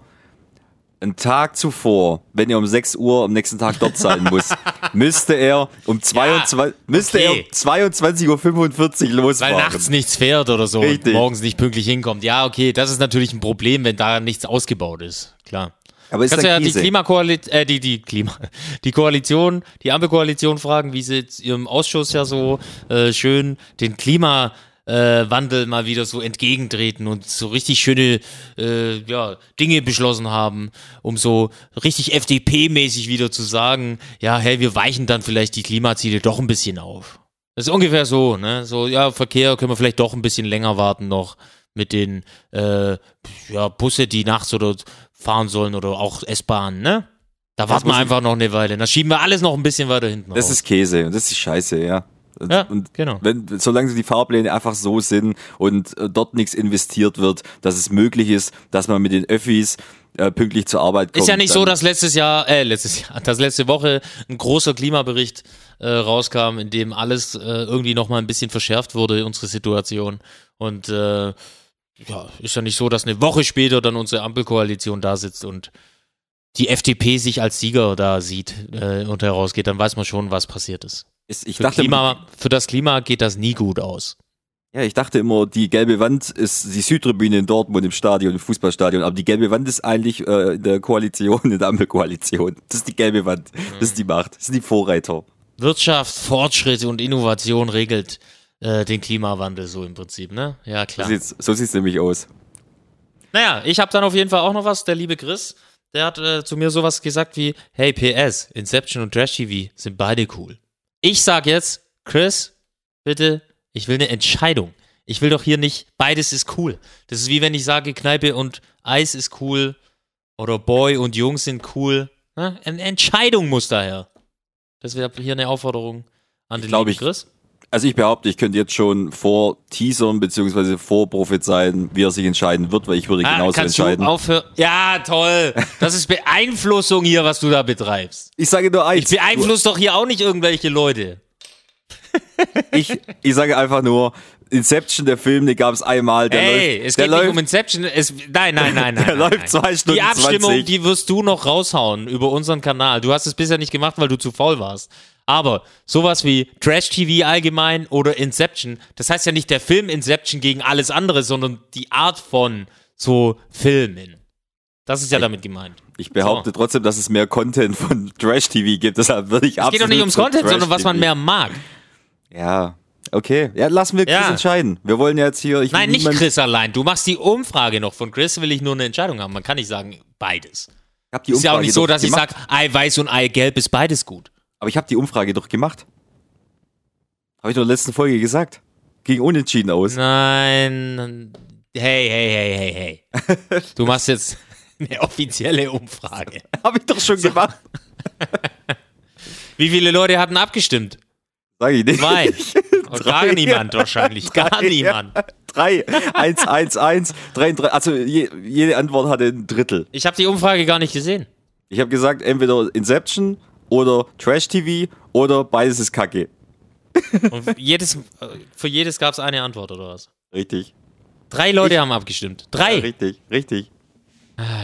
[SPEAKER 5] einen Tag zuvor, wenn er um 6 Uhr am nächsten Tag dort sein [LAUGHS] muss, müsste er um 22, müsste er um
[SPEAKER 6] okay.
[SPEAKER 5] 22.45 Uhr
[SPEAKER 6] Weil
[SPEAKER 5] losfahren.
[SPEAKER 6] nachts nichts fährt oder so
[SPEAKER 5] Richtig.
[SPEAKER 6] und morgens nicht pünktlich hinkommt. Ja, okay, das ist natürlich ein Problem, wenn da nichts ausgebaut ist. Klar.
[SPEAKER 5] Aber ist
[SPEAKER 6] Kannst ja die
[SPEAKER 5] Krise.
[SPEAKER 6] Klimakoalition, äh, die, die Klima, [LAUGHS] die Koalition, die Ampelkoalition fragen, wie sie jetzt ihrem Ausschuss ja so äh, schön den Klimawandel äh, Wandel mal wieder so entgegentreten und so richtig schöne äh, ja, Dinge beschlossen haben, um so richtig FDP-mäßig wieder zu sagen, ja, hey, wir weichen dann vielleicht die Klimaziele doch ein bisschen auf. Das ist ungefähr so, ne? So, ja, Verkehr können wir vielleicht doch ein bisschen länger warten noch mit den äh, ja, Busse, die nachts oder fahren sollen oder auch S-Bahnen, ne? Da warten wir einfach noch eine Weile. Da schieben wir alles noch ein bisschen weiter hinten
[SPEAKER 5] Das
[SPEAKER 6] raus.
[SPEAKER 5] ist Käse und das ist scheiße, ja. Und,
[SPEAKER 6] Ja,
[SPEAKER 5] und
[SPEAKER 6] genau.
[SPEAKER 5] Wenn, solange die Fahrpläne einfach so sind und äh, dort nichts investiert wird, dass es möglich ist, dass man mit den Öffis äh, pünktlich zur Arbeit kommt.
[SPEAKER 6] Ist ja nicht so, dass letztes Jahr, äh, letztes Jahr, [LAUGHS] dass letzte Woche ein großer Klimabericht äh, rauskam, in dem alles äh, irgendwie nochmal ein bisschen verschärft wurde, unsere Situation. Und äh, ja, ist ja nicht so, dass eine Woche später dann unsere Ampelkoalition da sitzt und die FDP sich als Sieger da sieht äh, und herausgeht, dann weiß man schon, was passiert ist.
[SPEAKER 5] ist, ich
[SPEAKER 6] Für,
[SPEAKER 5] dachte,
[SPEAKER 6] Klima, für das Klima geht das nie gut aus.
[SPEAKER 5] ja, ich dachte immer, die gelbe Wand ist die Südtribüne in Dortmund im Stadion, im Fußballstadion, aber die gelbe Wand ist eigentlich äh, in der Koalition, in der Ampelkoalition. Das ist die gelbe Wand. Das ist die Macht. Das sind die Vorreiter.
[SPEAKER 6] Wirtschaft, Fortschritt und Innovation regelt äh, den Klimawandel so im Prinzip, ne? Ja,
[SPEAKER 5] So
[SPEAKER 6] klar.
[SPEAKER 5] sieht's, so sieht's nämlich aus.
[SPEAKER 6] Naja, ich habe dann auf jeden Fall auch noch was. Der liebe Chris, der hat äh, zu mir sowas gesagt wie: Hey, PS, Inception und Trash TV sind beide cool. Ich sag jetzt, Chris, bitte, ich will eine Entscheidung. Ich will doch hier nicht, beides ist cool. Das ist wie wenn ich sage, Kneipe und Eis ist cool oder Boy und Jungs sind cool. Ne? Eine Entscheidung muss daher. Das wäre hier eine Aufforderung an den
[SPEAKER 5] glaub,
[SPEAKER 6] lieben
[SPEAKER 5] ich-
[SPEAKER 6] Chris.
[SPEAKER 5] Also ich behaupte, ich könnte jetzt schon vor Teasern beziehungsweise vor prophezeien, wie er sich entscheiden wird, weil ich würde
[SPEAKER 6] Ah,
[SPEAKER 5] genauso
[SPEAKER 6] kannst
[SPEAKER 5] entscheiden.
[SPEAKER 6] du aufhören? Ja, toll. Das ist Beeinflussung hier, was du da betreibst.
[SPEAKER 5] Ich sage nur eins.
[SPEAKER 6] Ich beeinflusse doch hier auch nicht irgendwelche Leute.
[SPEAKER 5] Ich, ich sage einfach nur, Inception, der Film, den gab es einmal. Der
[SPEAKER 6] Ey,
[SPEAKER 5] läuft,
[SPEAKER 6] es geht
[SPEAKER 5] läuft,
[SPEAKER 6] nicht um Inception. Es, nein, nein, nein, [LAUGHS] nein.
[SPEAKER 5] Der
[SPEAKER 6] nein,
[SPEAKER 5] läuft
[SPEAKER 6] nein.
[SPEAKER 5] zwei Stunden
[SPEAKER 6] Die Abstimmung,
[SPEAKER 5] 20.
[SPEAKER 6] die wirst du noch raushauen über unseren Kanal. Du hast es bisher nicht gemacht, weil du zu faul warst. Aber sowas wie Trash TV allgemein oder Inception, das heißt ja nicht der Film Inception gegen alles andere, sondern die Art von so Filmen. Das ist ja damit gemeint.
[SPEAKER 5] Ich behaupte trotzdem, dass es mehr Content von Trash TV gibt. Deshalb würde ich
[SPEAKER 6] Es geht doch nicht ums Content, sondern was man mehr mag.
[SPEAKER 5] Ja, okay. Ja, lassen wir Chris
[SPEAKER 6] Ja.
[SPEAKER 5] entscheiden. Wir wollen ja jetzt hier.
[SPEAKER 6] Nein, nicht Chris allein. Du machst die Umfrage noch. Von Chris will ich nur eine Entscheidung haben. Man kann nicht sagen, beides.
[SPEAKER 5] Ich hab die
[SPEAKER 6] Ist ja auch
[SPEAKER 5] Umfrage
[SPEAKER 6] nicht so, dass ich sage, Eiweiß und Eigelb ist beides gut.
[SPEAKER 5] Aber ich habe die Umfrage doch gemacht. Habe ich doch in der letzten Folge gesagt. Ging unentschieden aus.
[SPEAKER 6] Nein. Hey, hey, hey, hey, hey. [LAUGHS] Du machst jetzt eine offizielle Umfrage. [LAUGHS]
[SPEAKER 5] Habe ich doch schon gemacht. [LAUGHS]
[SPEAKER 6] Wie viele Leute hatten abgestimmt?
[SPEAKER 5] Sag ich nicht.
[SPEAKER 6] Zwei. Gar niemand wahrscheinlich. Gar
[SPEAKER 5] Drei.
[SPEAKER 6] niemand.
[SPEAKER 5] Drei. Eins, eins, eins. Drei, drei. Also je, jede Antwort hatte ein Drittel.
[SPEAKER 6] Ich habe die Umfrage gar nicht gesehen.
[SPEAKER 5] Ich habe gesagt, entweder Inception oder Trash TV oder beides ist Kacke.
[SPEAKER 6] Und jedes, für jedes gab es eine Antwort oder was?
[SPEAKER 5] Richtig.
[SPEAKER 6] Drei Leute haben abgestimmt. Drei.
[SPEAKER 5] Ja, richtig, richtig.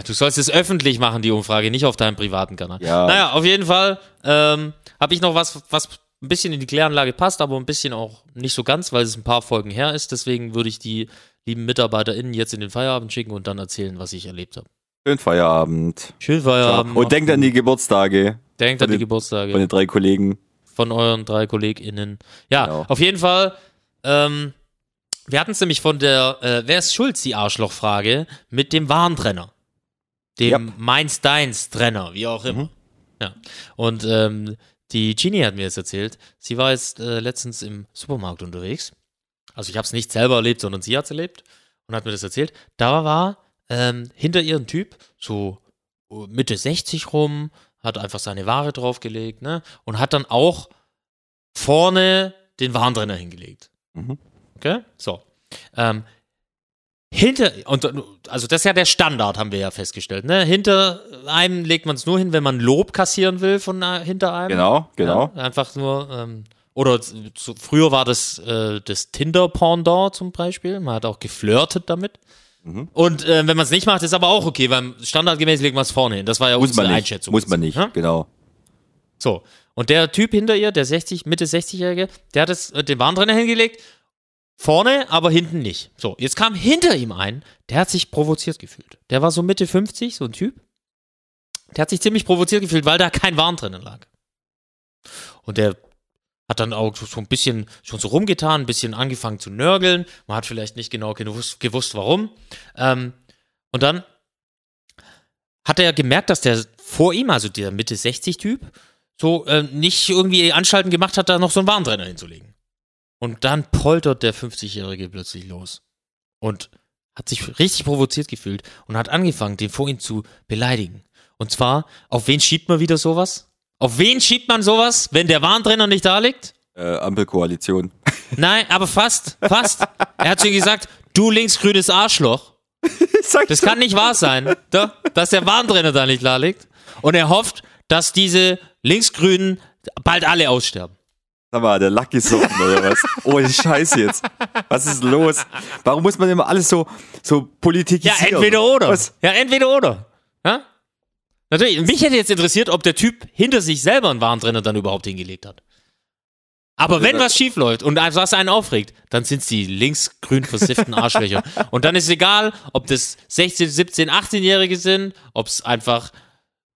[SPEAKER 6] Du sollst es öffentlich machen, die Umfrage, nicht auf deinem privaten Kanal.
[SPEAKER 5] Ja.
[SPEAKER 6] Naja, auf jeden Fall ähm, habe ich noch was, was ein bisschen in die Kläranlage passt, aber ein bisschen auch nicht so ganz, weil es ein paar Folgen her ist. Deswegen würde ich die lieben MitarbeiterInnen jetzt in den Feierabend schicken und dann erzählen, was ich erlebt habe.
[SPEAKER 5] Schönen Feierabend.
[SPEAKER 6] Schönen Feierabend.
[SPEAKER 5] Und denkt an die Geburtstage
[SPEAKER 6] Denkt an die
[SPEAKER 5] den-
[SPEAKER 6] Geburtstage.
[SPEAKER 5] von den drei Kollegen.
[SPEAKER 6] von euren drei KollegInnen. Ja,
[SPEAKER 5] Genau.
[SPEAKER 6] auf jeden Fall. Ähm, wir hatten es nämlich von der äh, Wer ist schuld, die Arschlochfrage, mit dem Warentrenner. Dem
[SPEAKER 5] Yep.
[SPEAKER 6] Meins-Deins-Trenner, wie auch immer. Ja. Und ähm, die Genie hat mir jetzt erzählt, sie war jetzt äh, letztens im Supermarkt unterwegs. Also ich habe es nicht selber erlebt, sondern sie hat es erlebt und hat mir das erzählt. Da war ähm, hinter ihr ein Typ, so äh, Mitte 60 rum, hat einfach seine Ware draufgelegt, ne? Und hat dann auch vorne den Warentrenner hingelegt.
[SPEAKER 5] Mhm.
[SPEAKER 6] Okay? So. Ähm, hinter, und, also das ist ja der Standard, haben wir ja festgestellt, ne? Hinter einem legt man es nur hin, wenn man Lob kassieren will von äh, hinter einem.
[SPEAKER 5] Genau, genau.
[SPEAKER 6] Ja, einfach nur, ähm, oder zu, früher war das äh, das Tinder-Pendant zum Beispiel. Man hat auch geflirtet damit.
[SPEAKER 5] Mhm.
[SPEAKER 6] Und äh, wenn man es nicht macht, ist aber auch okay, weil standardgemäß legt man es vorne hin. Das war ja
[SPEAKER 5] Muss
[SPEAKER 6] unsere
[SPEAKER 5] man nicht.
[SPEAKER 6] Einschätzung.
[SPEAKER 5] Muss man nicht,
[SPEAKER 6] Ja?
[SPEAKER 5] genau.
[SPEAKER 6] So. Und der Typ hinter ihr, der 60, Mitte 60-Jährige, der hat es, äh, den Warentrenner hingelegt. Vorne, aber hinten nicht. So, jetzt kam hinter ihm ein, der hat sich provoziert gefühlt. Der war so Mitte 50, so ein Typ. Der hat sich ziemlich provoziert gefühlt, weil da kein Warentrenner lag. Und der hat dann auch so ein bisschen schon so rumgetan, ein bisschen angefangen zu nörgeln. Man hat vielleicht nicht genau gewusst, gewusst warum. Ähm, und dann hat er gemerkt, dass der vor ihm, also der Mitte 60-Typ, so äh, nicht irgendwie Anstalten gemacht hat, da noch so einen Warentrenner hinzulegen. Und dann poltert der 50-Jährige plötzlich los. Und hat sich richtig provoziert gefühlt und hat angefangen, den vor ihm zu beleidigen. Und zwar, auf wen schiebt man wieder sowas? Auf wen schiebt man sowas, wenn der Warentrenner nicht da liegt?
[SPEAKER 5] Äh, Ampelkoalition. [LAUGHS]
[SPEAKER 6] Nein, aber fast, fast. Er hat zu ihm gesagt, du linksgrünes Arschloch. [LAUGHS] Das kann nicht wahr sein, da, dass der Warentrenner da nicht da liegt. Und er hofft, dass diese Linksgrünen bald alle aussterben.
[SPEAKER 5] Sag mal, der Lack gesoffen oder was? Oh, die Scheiße jetzt. Was ist los? Warum muss man immer alles so, so
[SPEAKER 6] Ja,
[SPEAKER 5] politikisieren?
[SPEAKER 6] entweder oder.
[SPEAKER 5] Was?
[SPEAKER 6] Ja, entweder oder. Ja? Natürlich, mich hätte jetzt interessiert, ob der Typ hinter sich selber einen Warentrenner dann überhaupt hingelegt hat. Aber wenn was schief läuft und was einen aufregt, dann sind es die linksgrün versifften Arschlöcher. Und dann ist egal, ob das 16, 17, 18-Jährige sind, ob es einfach,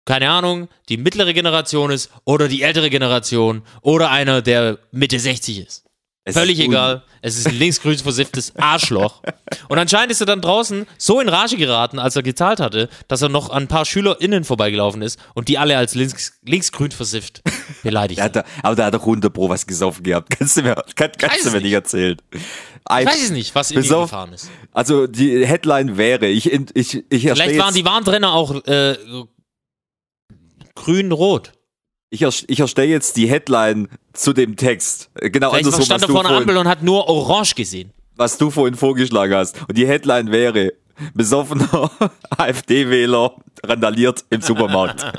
[SPEAKER 6] keine Ahnung, die mittlere Generation ist oder die ältere Generation oder einer, der Mitte 60 ist.
[SPEAKER 5] Es
[SPEAKER 6] Völlig
[SPEAKER 5] ist
[SPEAKER 6] egal. Es ist ein linksgrün versifftes Arschloch. Und anscheinend ist er dann draußen so in Rage geraten, als er gezahlt hatte, dass er noch an ein paar SchülerInnen vorbeigelaufen ist und die alle als links, linksgrün versifft beleidigt [LAUGHS]
[SPEAKER 5] hat da, aber der hat doch Runde pro was gesoffen gehabt. [LAUGHS] Kannst du mir, kann, kannst du mir nicht erzählen.
[SPEAKER 6] Ich weiß es nicht, was in ihm gefahren ist.
[SPEAKER 5] Also die Headline wäre, ich, ich, ich
[SPEAKER 6] Vielleicht waren die Warntrenner auch äh, grün-rot.
[SPEAKER 5] ich, ich erstelle jetzt die Headline zu dem Text. Äh, Genau
[SPEAKER 6] Vielleicht
[SPEAKER 5] andersrum,
[SPEAKER 6] stand er vor einer Ampel und hat nur orange gesehen.
[SPEAKER 5] was du vorhin vorgeschlagen hast. Und die Headline wäre, besoffener [LAUGHS] AfD-Wähler randaliert im Supermarkt. [LAUGHS]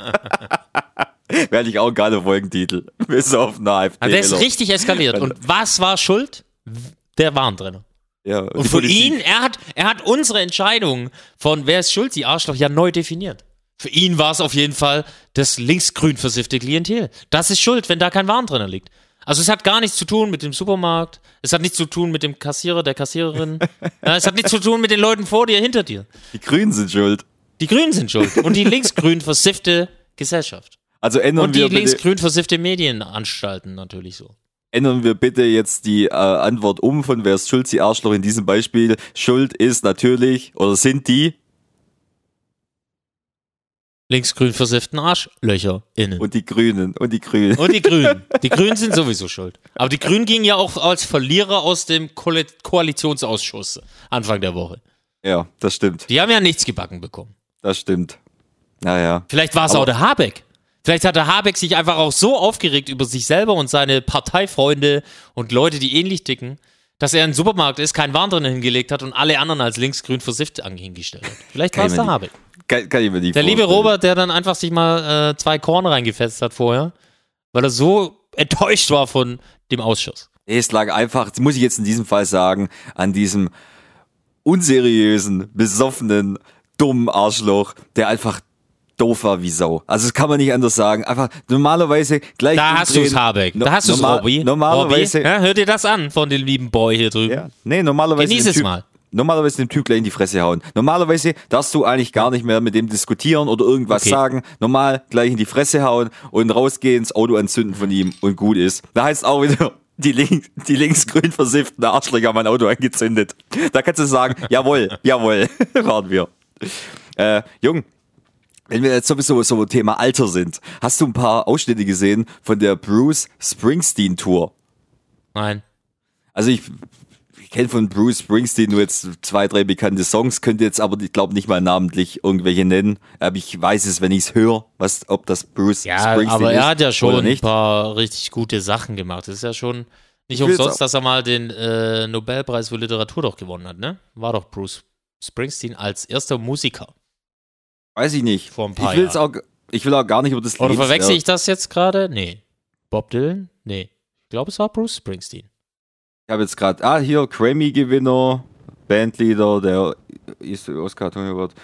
[SPEAKER 5] wäre ich auch geiler Folgentitel. Besoffener
[SPEAKER 6] Also der ist
[SPEAKER 5] AfD-Wähler.
[SPEAKER 6] richtig eskaliert. Und was war schuld? Der Warntrenner.
[SPEAKER 5] Ja,
[SPEAKER 6] Und für
[SPEAKER 5] Politik.
[SPEAKER 6] ihn, er hat, er hat unsere Entscheidung von wer ist schuld, die Arschloch, ja neu definiert. Für ihn war es auf jeden Fall das linksgrün versiffte Klientel. Das ist schuld, wenn da kein Warentrenner liegt. Also es hat gar nichts zu tun mit dem Supermarkt, es hat nichts zu tun mit dem Kassierer, der Kassiererin, [LAUGHS] es hat nichts zu tun mit den Leuten vor dir, hinter dir.
[SPEAKER 5] Die Grünen sind schuld.
[SPEAKER 6] Die Grünen sind schuld und die linksgrün versiffte Gesellschaft.
[SPEAKER 5] Also ändern
[SPEAKER 6] Und die
[SPEAKER 5] wir bitte,
[SPEAKER 6] linksgrün versiffte Medienanstalten natürlich so.
[SPEAKER 5] ändern wir bitte jetzt die äh, Antwort um von wer ist schuld, die Arschloch in diesem Beispiel. Schuld ist natürlich oder sind die
[SPEAKER 6] Linksgrün versifften Arschlöcher innen.
[SPEAKER 5] und die Grünen und die Grünen.
[SPEAKER 6] Und die Grünen. [LAUGHS] Die Grünen sind sowieso schuld. Aber die Grünen gingen ja auch als Verlierer aus dem Ko Koalitionsausschuss Anfang der Woche.
[SPEAKER 5] Ja, das stimmt.
[SPEAKER 6] Die haben ja nichts gebacken bekommen.
[SPEAKER 5] Das stimmt. Naja.
[SPEAKER 6] Vielleicht war es auch der Habeck. Vielleicht hat der Habeck sich einfach auch so aufgeregt über sich selber und seine Parteifreunde und Leute, die ähnlich ticken, dass er in den Supermarkt ist, keinen Warentrenner hingelegt hat und alle anderen als linksgrün versifft hingestellt hat. Vielleicht war es der Habeck.
[SPEAKER 5] Kann, kann ich mir nicht
[SPEAKER 6] Der liebe. Robert, der dann einfach sich mal äh, zwei Korn reingefetzt hat vorher, weil er so enttäuscht war von dem Ausschuss.
[SPEAKER 5] Nee, Es lag einfach, das muss ich jetzt in diesem Fall sagen, an diesem unseriösen, besoffenen, dummen Arschloch, der einfach doof war wie Sau. Also das kann man nicht anders sagen. Einfach normalerweise gleich.
[SPEAKER 6] Da hast du
[SPEAKER 5] umdrehen.
[SPEAKER 6] es, Habeck.
[SPEAKER 5] No-
[SPEAKER 6] Da hast du es,
[SPEAKER 5] normal-
[SPEAKER 6] Robby.
[SPEAKER 5] Normalerweise.
[SPEAKER 6] Robby, ja, hör dir das an von dem lieben Boy hier drüben.
[SPEAKER 5] Ja. Nee, normalerweise.
[SPEAKER 6] Genieß es mal.
[SPEAKER 5] Normalerweise dem Typ gleich in die Fresse hauen. Normalerweise darfst du eigentlich gar nicht mehr mit dem diskutieren oder irgendwas
[SPEAKER 6] Okay.
[SPEAKER 5] sagen. Normal gleich in die Fresse hauen und rausgehen, das Auto anzünden von ihm und gut ist. Da heißt auch wieder, [LAUGHS] die, links, die linksgrün versifften Arschlöcher haben mein Auto angezündet. Da kannst du sagen, [LAUGHS] jawohl, jawohl, [LAUGHS] waren wir. Äh, Jung, wenn wir jetzt sowieso so Thema Alter sind, hast du ein paar Ausschnitte gesehen von der Bruce Springsteen Tour?
[SPEAKER 6] Nein.
[SPEAKER 5] Also ich, ich kenne von Bruce Springsteen nur jetzt zwei, drei bekannte Songs, könnte jetzt aber, ich glaube, nicht mal namentlich irgendwelche nennen. Aber ich weiß es, wenn ich es höre, was, ob das Bruce
[SPEAKER 6] Ja,
[SPEAKER 5] Springsteen
[SPEAKER 6] aber
[SPEAKER 5] ist
[SPEAKER 6] er hat ja schon ein paar richtig gute Sachen gemacht. Das ist ja schon nicht umsonst, dass er mal den äh, Nobelpreis für Literatur doch gewonnen hat, ne? War doch Bruce Springsteen als erster Musiker.
[SPEAKER 5] Weiß ich nicht.
[SPEAKER 6] Vor ein paar
[SPEAKER 5] ich will's auch, ich will auch gar nicht über das
[SPEAKER 6] Oder
[SPEAKER 5] Lebens-
[SPEAKER 6] verwechsel ich das jetzt gerade? Nee. Bob Dylan? Nee. Ich glaube, es war Bruce Springsteen.
[SPEAKER 5] Ich habe jetzt gerade, ah, hier, Grammy-Gewinner, Bandleader, der ist Oscar, Tony Award,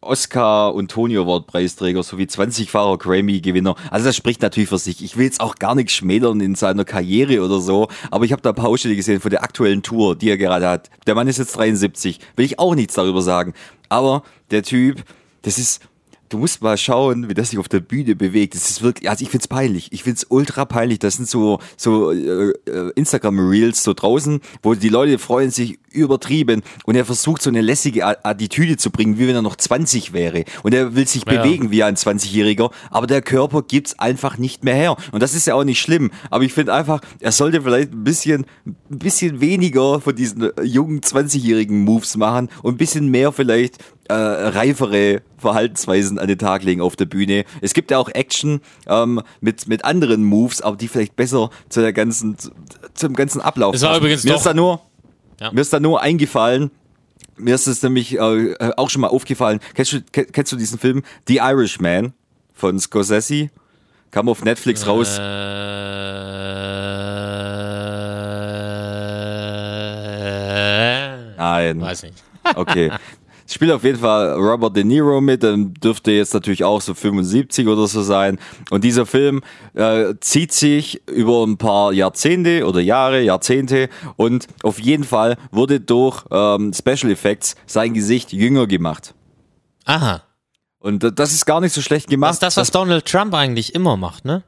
[SPEAKER 5] Oscar und Tony Award Preisträger sowie 20-facher Grammy-Gewinner. Also das spricht natürlich für sich. Ich will jetzt auch gar nichts schmälern in seiner Karriere oder so, aber ich habe da Ausschnitte gesehen von der aktuellen Tour, die er gerade hat. Der Mann ist jetzt 73, will ich auch nichts darüber sagen. Aber der Typ, das ist, du musst mal schauen, wie das sich auf der Bühne bewegt. Das ist wirklich, also ich find's peinlich. Ich find's ultra peinlich. Das sind so, so äh, äh, Instagram-Reels so draußen, wo die Leute freuen sich übertrieben und er versucht so eine lässige Attitüde zu bringen, wie wenn er noch 20 wäre. Und er will sich
[SPEAKER 6] Ja.
[SPEAKER 5] bewegen wie ein 20-Jähriger, aber der Körper gibt's einfach nicht mehr her. Und das ist ja auch nicht schlimm. Aber ich finde einfach, er sollte vielleicht ein bisschen, ein bisschen weniger von diesen äh, jungen 20-jährigen Moves machen und ein bisschen mehr vielleicht äh, reifere Verhaltensweisen an den Tag legen auf der Bühne. Es gibt ja auch Action ähm, mit, mit anderen Moves, aber die vielleicht besser zu der ganzen, zu- zum ganzen Ablauf
[SPEAKER 6] Es war
[SPEAKER 5] passen.
[SPEAKER 6] übrigens
[SPEAKER 5] Mir
[SPEAKER 6] doch-
[SPEAKER 5] ist da nur,
[SPEAKER 6] Ja.
[SPEAKER 5] mir ist da nur eingefallen, mir ist es nämlich äh, äh, auch schon mal aufgefallen. Kennst du, ke- kennst du diesen Film The Irishman von Scorsese? Kam auf Netflix raus.
[SPEAKER 6] Äh,
[SPEAKER 5] Nein.
[SPEAKER 6] weiß nicht.
[SPEAKER 5] Okay. [LAUGHS] Spielt auf jeden Fall Robert De Niro mit, dann dürfte jetzt natürlich auch so 75 oder so sein. Und dieser Film äh, zieht sich über ein paar Jahrzehnte oder Jahre, Jahrzehnte und auf jeden Fall wurde durch ähm, Special Effects sein Gesicht jünger gemacht.
[SPEAKER 6] Aha.
[SPEAKER 5] Und äh, das ist gar nicht so schlecht gemacht.
[SPEAKER 6] Das ist das, was Donald Trump eigentlich immer macht, ne?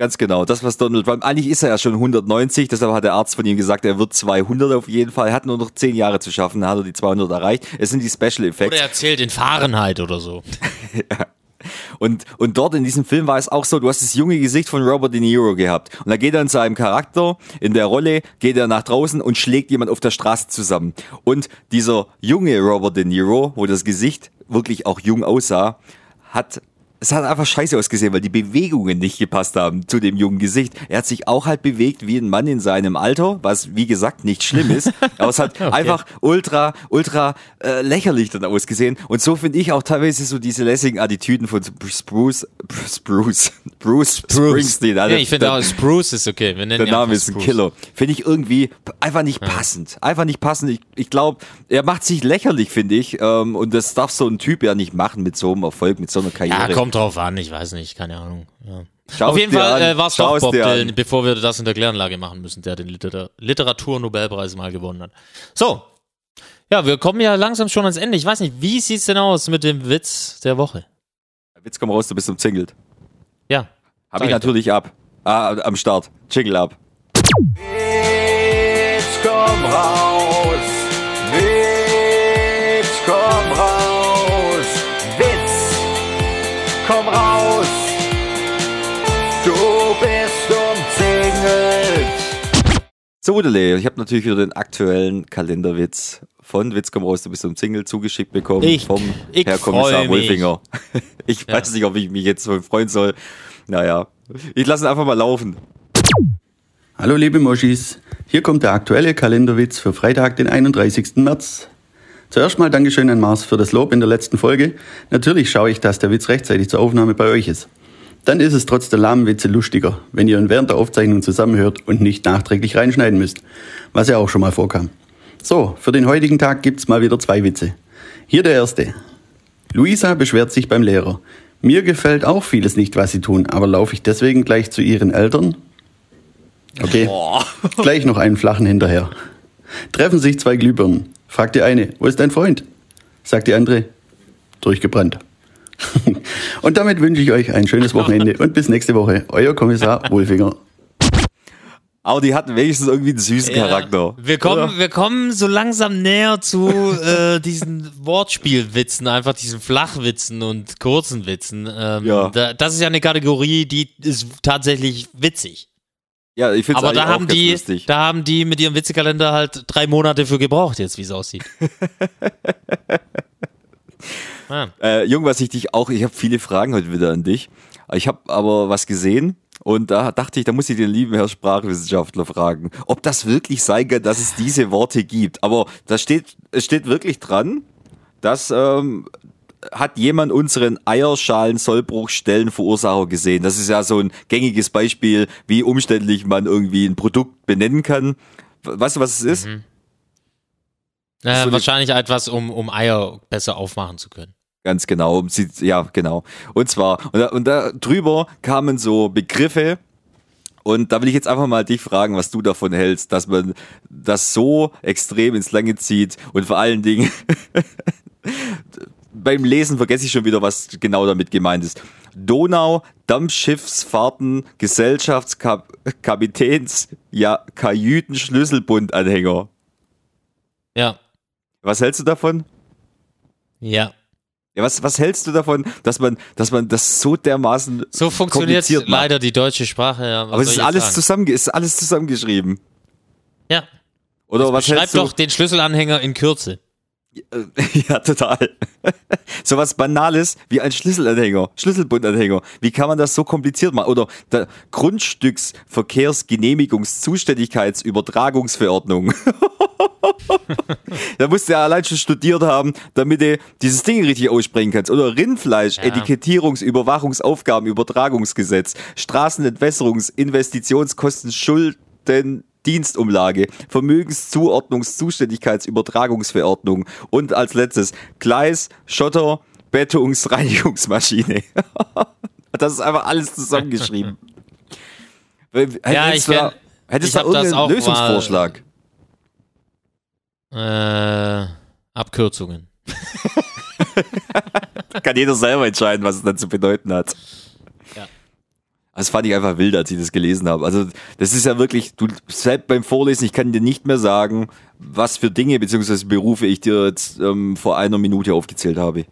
[SPEAKER 5] Ganz genau, das was Donald Trump, eigentlich ist er ja schon 190, deshalb hat der Arzt von ihm gesagt, er wird 200 auf jeden Fall, er hat nur noch 10 Jahre zu schaffen, dann hat er die 200 erreicht. Es sind die Special Effects.
[SPEAKER 6] Oder er zählt in Fahrenheit oder so. [LAUGHS]
[SPEAKER 5] Und, und dort in diesem Film war es auch so, du hast das junge Gesicht von Robert De Niro gehabt. Und da geht er in seinem Charakter, in der Rolle, geht er nach draußen und schlägt jemand auf der Straße zusammen. Und dieser junge Robert De Niro, wo das Gesicht wirklich auch jung aussah, hat es hat einfach scheiße ausgesehen, weil die Bewegungen nicht gepasst haben zu dem jungen Gesicht. Er hat sich auch halt bewegt wie ein Mann in seinem Alter, was wie gesagt nicht schlimm ist, aber es hat [LAUGHS] einfach ultra, ultra äh, lächerlich dann ausgesehen. Und so finde ich auch teilweise so diese lässigen Attitüden von so Bruce, Bruce, Bruce, Springsteen.
[SPEAKER 6] Ja,
[SPEAKER 5] Alter.
[SPEAKER 6] ich finde auch Spruce ist okay. Wir nennen
[SPEAKER 5] der Name ist ein
[SPEAKER 6] Spruce.
[SPEAKER 5] Killer. Finde ich irgendwie einfach nicht passend. Einfach nicht passend. Ich, ich glaube, er macht sich lächerlich, finde ich. Ähm, und das darf so ein Typ ja nicht machen mit so einem Erfolg, mit so einer Karriere.
[SPEAKER 6] Ja, kommt drauf an, ich weiß nicht, keine Ahnung. Ja.
[SPEAKER 5] Schau's
[SPEAKER 6] Auf jeden
[SPEAKER 5] dir
[SPEAKER 6] Fall äh, war es doch Bob
[SPEAKER 5] dir an.
[SPEAKER 6] Dylan, bevor wir das in der Kläranlage machen müssen, der den Liter Literatur-Nobelpreis mal gewonnen hat. So. Ja, wir kommen ja langsam schon ans Ende. Ich weiß nicht, wie sieht's denn aus mit dem Witz der Woche?
[SPEAKER 5] Witz, komm raus, du bist umzingelt.
[SPEAKER 6] Ja.
[SPEAKER 5] Hab ich
[SPEAKER 6] ich
[SPEAKER 5] natürlich ab. Ah, am Start. Jingle ab.
[SPEAKER 3] Bitch, komm raus. Umzingelt.
[SPEAKER 5] So, Udele, ich habe natürlich wieder den aktuellen Kalenderwitz von Witz komm raus, du bist umzingelt zugeschickt bekommen
[SPEAKER 6] Ich-
[SPEAKER 5] vom
[SPEAKER 6] ich
[SPEAKER 5] Herr Kommissar. Wolfinger. [LAUGHS] Ich
[SPEAKER 6] Ja.
[SPEAKER 5] weiß nicht, ob ich mich jetzt so freuen soll. Naja, ich lasse ihn einfach mal laufen.
[SPEAKER 7] Hallo liebe Moschis, hier kommt der aktuelle Kalenderwitz für Freitag, den 31. März. Zuerst mal Dankeschön an Mars für das Lob in der letzten Folge. Natürlich schaue ich, dass der Witz rechtzeitig zur Aufnahme bei euch ist. Dann ist es trotz der lahmen Witze lustiger, wenn ihr ihn während der Aufzeichnung zusammenhört und nicht nachträglich reinschneiden müsst, was ja auch schon mal vorkam. So, für den heutigen Tag gibt's mal wieder zwei Witze. Hier der erste. Luisa beschwert sich beim Lehrer. Mir gefällt auch vieles nicht, was sie tun, aber laufe ich deswegen gleich zu ihren Eltern? Okay, gleich noch einen flachen hinterher. Treffen sich zwei Glühbirnen. Fragt die eine, wo ist dein Freund? Sagt die andere, durchgebrannt. [LAUGHS] und damit wünsche ich euch ein schönes Wochenende und bis nächste Woche. Euer Kommissar [LAUGHS] Wohlfinger.
[SPEAKER 5] Aber die hatten wenigstens irgendwie einen süßen Charakter.
[SPEAKER 6] Wir kommen, wir kommen so langsam näher zu äh, diesen Wortspielwitzen, einfach diesen Flachwitzen und kurzen Witzen. Ähm,
[SPEAKER 5] Ja.
[SPEAKER 6] da, das ist ja eine Kategorie, die ist tatsächlich witzig.
[SPEAKER 5] Ja, ich finde
[SPEAKER 6] Aber da
[SPEAKER 5] auch
[SPEAKER 6] haben
[SPEAKER 5] ganz
[SPEAKER 6] die,
[SPEAKER 5] lustig.
[SPEAKER 6] da haben die mit ihrem Witzekalender halt drei Monate für gebraucht jetzt, wie es aussieht. [LAUGHS] ah.
[SPEAKER 5] Äh, Jung, was ich dich auch, ich habe viele Fragen heute wieder an dich. Ich habe aber was gesehen und da dachte ich, da muss ich den lieben Herr Sprachwissenschaftler fragen, ob das wirklich sein kann, dass es diese Worte gibt. Aber da steht, es steht wirklich dran, dass ähm, hat jemand unseren Eierschalen-Sollbruchstellenverursacher gesehen. Das ist ja so ein gängiges Beispiel, wie umständlich man irgendwie ein Produkt benennen kann. Weißt du, was es ist?
[SPEAKER 6] Äh,
[SPEAKER 5] so
[SPEAKER 6] wahrscheinlich etwas, um, um Eier besser aufmachen zu können.
[SPEAKER 5] Ganz genau. Sie, ja, genau. Und zwar, und da, und da drüber kamen so Begriffe, und da will ich jetzt einfach mal dich fragen, was du davon hältst, dass man das so extrem ins Lange zieht und vor allen Dingen [LAUGHS] beim Lesen vergesse ich schon wieder, was genau damit gemeint ist. Donau, Dampfschiffsfahrten, Gesellschaftskapitäns, ja, Kajüten-Schlüsselbundanhänger.
[SPEAKER 6] Ja,
[SPEAKER 5] Was hältst du davon?
[SPEAKER 6] ja.
[SPEAKER 5] Ja, was, was hältst du davon, dass man, dass man das so dermaßen
[SPEAKER 6] So funktioniert leider die deutsche Sprache. Ja, was
[SPEAKER 5] Aber es ist alles
[SPEAKER 6] sagen?
[SPEAKER 5] zusammen, ist alles zusammengeschrieben.
[SPEAKER 6] Ja,
[SPEAKER 5] Oder was
[SPEAKER 6] schreib
[SPEAKER 5] hältst du?
[SPEAKER 6] doch den Schlüsselanhänger in Kürze. [LAUGHS]
[SPEAKER 5] ja, total. [LAUGHS] so was Banales wie ein Schlüsselanhänger, Schlüsselbundanhänger. Wie kann man das so kompliziert machen? Oder der Grundstücksverkehrsgenehmigungszuständigkeitsübertragungsverordnung. [LAUGHS] da musst du ja allein schon studiert haben, damit du dieses Ding richtig aussprechen kannst. Oder Rindfleisch,
[SPEAKER 6] Ja.
[SPEAKER 5] Etikettierungs-, Überwachungsaufgaben, Übertragungsgesetz, Straßenentwässerungs-, Investitionskosten, Schulden, Dienstumlage, Vermögenszuordnungs-, Zuständigkeitsübertragungsverordnung und als letztes Gleis, Schotter, Bettungs-, Reinigungsmaschine. [LAUGHS] das ist einfach alles zusammengeschrieben. [LAUGHS]
[SPEAKER 6] Ja,
[SPEAKER 5] hättest
[SPEAKER 6] ich
[SPEAKER 5] du da, hättest
[SPEAKER 6] ich
[SPEAKER 5] da irgendeinen
[SPEAKER 6] mal-
[SPEAKER 5] Lösungsvorschlag?
[SPEAKER 6] Äh, Abkürzungen. [LAUGHS]
[SPEAKER 5] Kann jeder selber entscheiden, was es dann zu bedeuten hat.
[SPEAKER 6] Ja.
[SPEAKER 5] Das fand ich einfach wild, als ich das gelesen habe. Also, das ist ja wirklich, du selbst beim Vorlesen, ich kann dir nicht mehr sagen, was für Dinge bzw. Berufe ich dir jetzt ähm, vor einer Minute aufgezählt habe.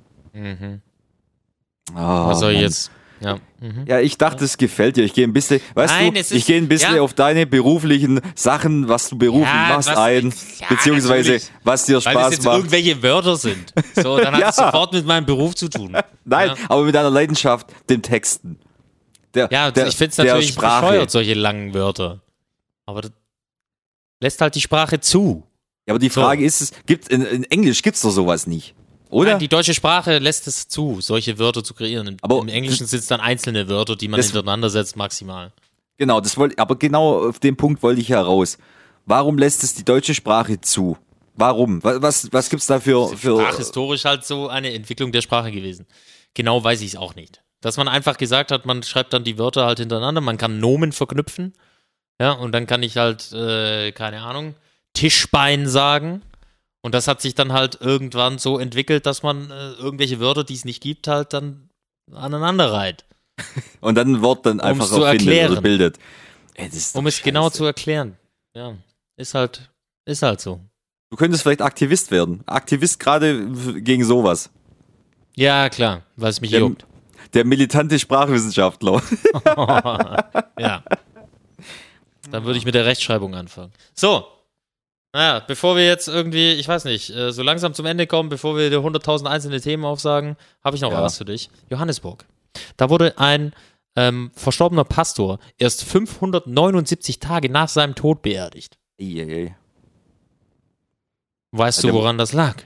[SPEAKER 5] Ah,
[SPEAKER 6] Was soll ich jetzt? Ja. Mhm.
[SPEAKER 5] Ja, ich dachte, es gefällt dir. Ich gehe ein bisschen, weißt
[SPEAKER 6] Nein,
[SPEAKER 5] du, ich gehe ein bisschen
[SPEAKER 6] ja.
[SPEAKER 5] auf deine beruflichen Sachen, was du beruflich
[SPEAKER 6] Ja,
[SPEAKER 5] machst,
[SPEAKER 6] was-
[SPEAKER 5] ein,
[SPEAKER 6] ja,
[SPEAKER 5] beziehungsweise
[SPEAKER 6] natürlich.
[SPEAKER 5] was dir
[SPEAKER 6] Weil das
[SPEAKER 5] Spaß
[SPEAKER 6] jetzt
[SPEAKER 5] macht.
[SPEAKER 6] irgendwelche Wörter sind. So, dann hat [LAUGHS] es sofort mit meinem Beruf zu tun. [LAUGHS]
[SPEAKER 5] Nein, aber mit deiner Leidenschaft, dem Texten. Der,
[SPEAKER 6] Ja,
[SPEAKER 5] der,
[SPEAKER 6] ich finde es natürlich
[SPEAKER 5] Sprache.
[SPEAKER 6] bescheuert, solche langen Wörter. Aber das lässt halt die Sprache zu.
[SPEAKER 5] Ja, aber die
[SPEAKER 6] So.
[SPEAKER 5] Frage ist, es gibt in, in Englisch gibt's doch sowas nicht, oder?
[SPEAKER 6] Nein, die deutsche Sprache lässt es zu, solche Wörter zu kreieren. Im,
[SPEAKER 5] Aber
[SPEAKER 6] Im Englischen sind es dann einzelne Wörter, die man
[SPEAKER 5] das-
[SPEAKER 6] hintereinander setzt, maximal.
[SPEAKER 5] genau, das wollte, aber genau auf den Punkt wollte ich heraus. Warum lässt es die deutsche Sprache zu? Warum? Was, was, was gibt's da für, für
[SPEAKER 6] Sprachhistorisch halt so eine Entwicklung der Sprache gewesen. Genau weiß ich es auch nicht. Dass man einfach gesagt hat, man schreibt dann die Wörter halt hintereinander, man kann Nomen verknüpfen. Ja, und dann kann ich halt, äh, keine Ahnung, Tischbein sagen. Und das hat sich dann halt irgendwann so entwickelt, dass man äh, irgendwelche Wörter, die es nicht gibt, halt dann aneinander reiht. [LAUGHS]
[SPEAKER 5] und dann ein Wort dann einfach
[SPEAKER 6] zu
[SPEAKER 5] erfindet oder
[SPEAKER 6] erklären.
[SPEAKER 5] bildet. Ey,
[SPEAKER 6] Um es genau
[SPEAKER 5] scheiße.
[SPEAKER 6] zu erklären. Ja, ist halt, ist halt so.
[SPEAKER 5] Du könntest vielleicht Aktivist werden. Aktivist gerade gegen sowas.
[SPEAKER 6] Ja, klar, weil es mich
[SPEAKER 5] Der,
[SPEAKER 6] juckt.
[SPEAKER 5] Der militante Sprachwissenschaftler. [LAUGHS]
[SPEAKER 6] ja. Dann würde ich mit der Rechtschreibung anfangen. So. Naja, bevor wir jetzt irgendwie, ich weiß nicht, äh, so langsam zum Ende kommen, bevor wir dir 100.000 einzelne Themen aufsagen, habe ich noch
[SPEAKER 5] Ja.
[SPEAKER 6] was für dich. Johannesburg. Da wurde ein ähm, verstorbener Pastor erst 579 Tage nach seinem Tod beerdigt.
[SPEAKER 5] Eieiei.
[SPEAKER 6] Weißt
[SPEAKER 5] Ja,
[SPEAKER 6] du,
[SPEAKER 5] der-
[SPEAKER 6] woran das lag?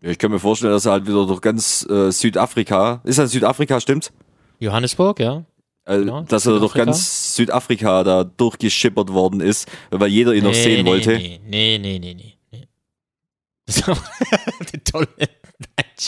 [SPEAKER 5] Ja, ich kann mir vorstellen, dass er halt wieder durch ganz äh, Südafrika, ist das Südafrika, stimmt's?
[SPEAKER 6] Johannesburg, ja?
[SPEAKER 5] Äh,
[SPEAKER 6] Genau,
[SPEAKER 5] dass er durch ganz Südafrika da durchgeschippert worden ist, weil jeder ihn noch sehen
[SPEAKER 6] nee,
[SPEAKER 5] wollte.
[SPEAKER 6] Nee, nee, nee, nee, nee. nee. [LAUGHS] Das war [LAUGHS] eine tolle,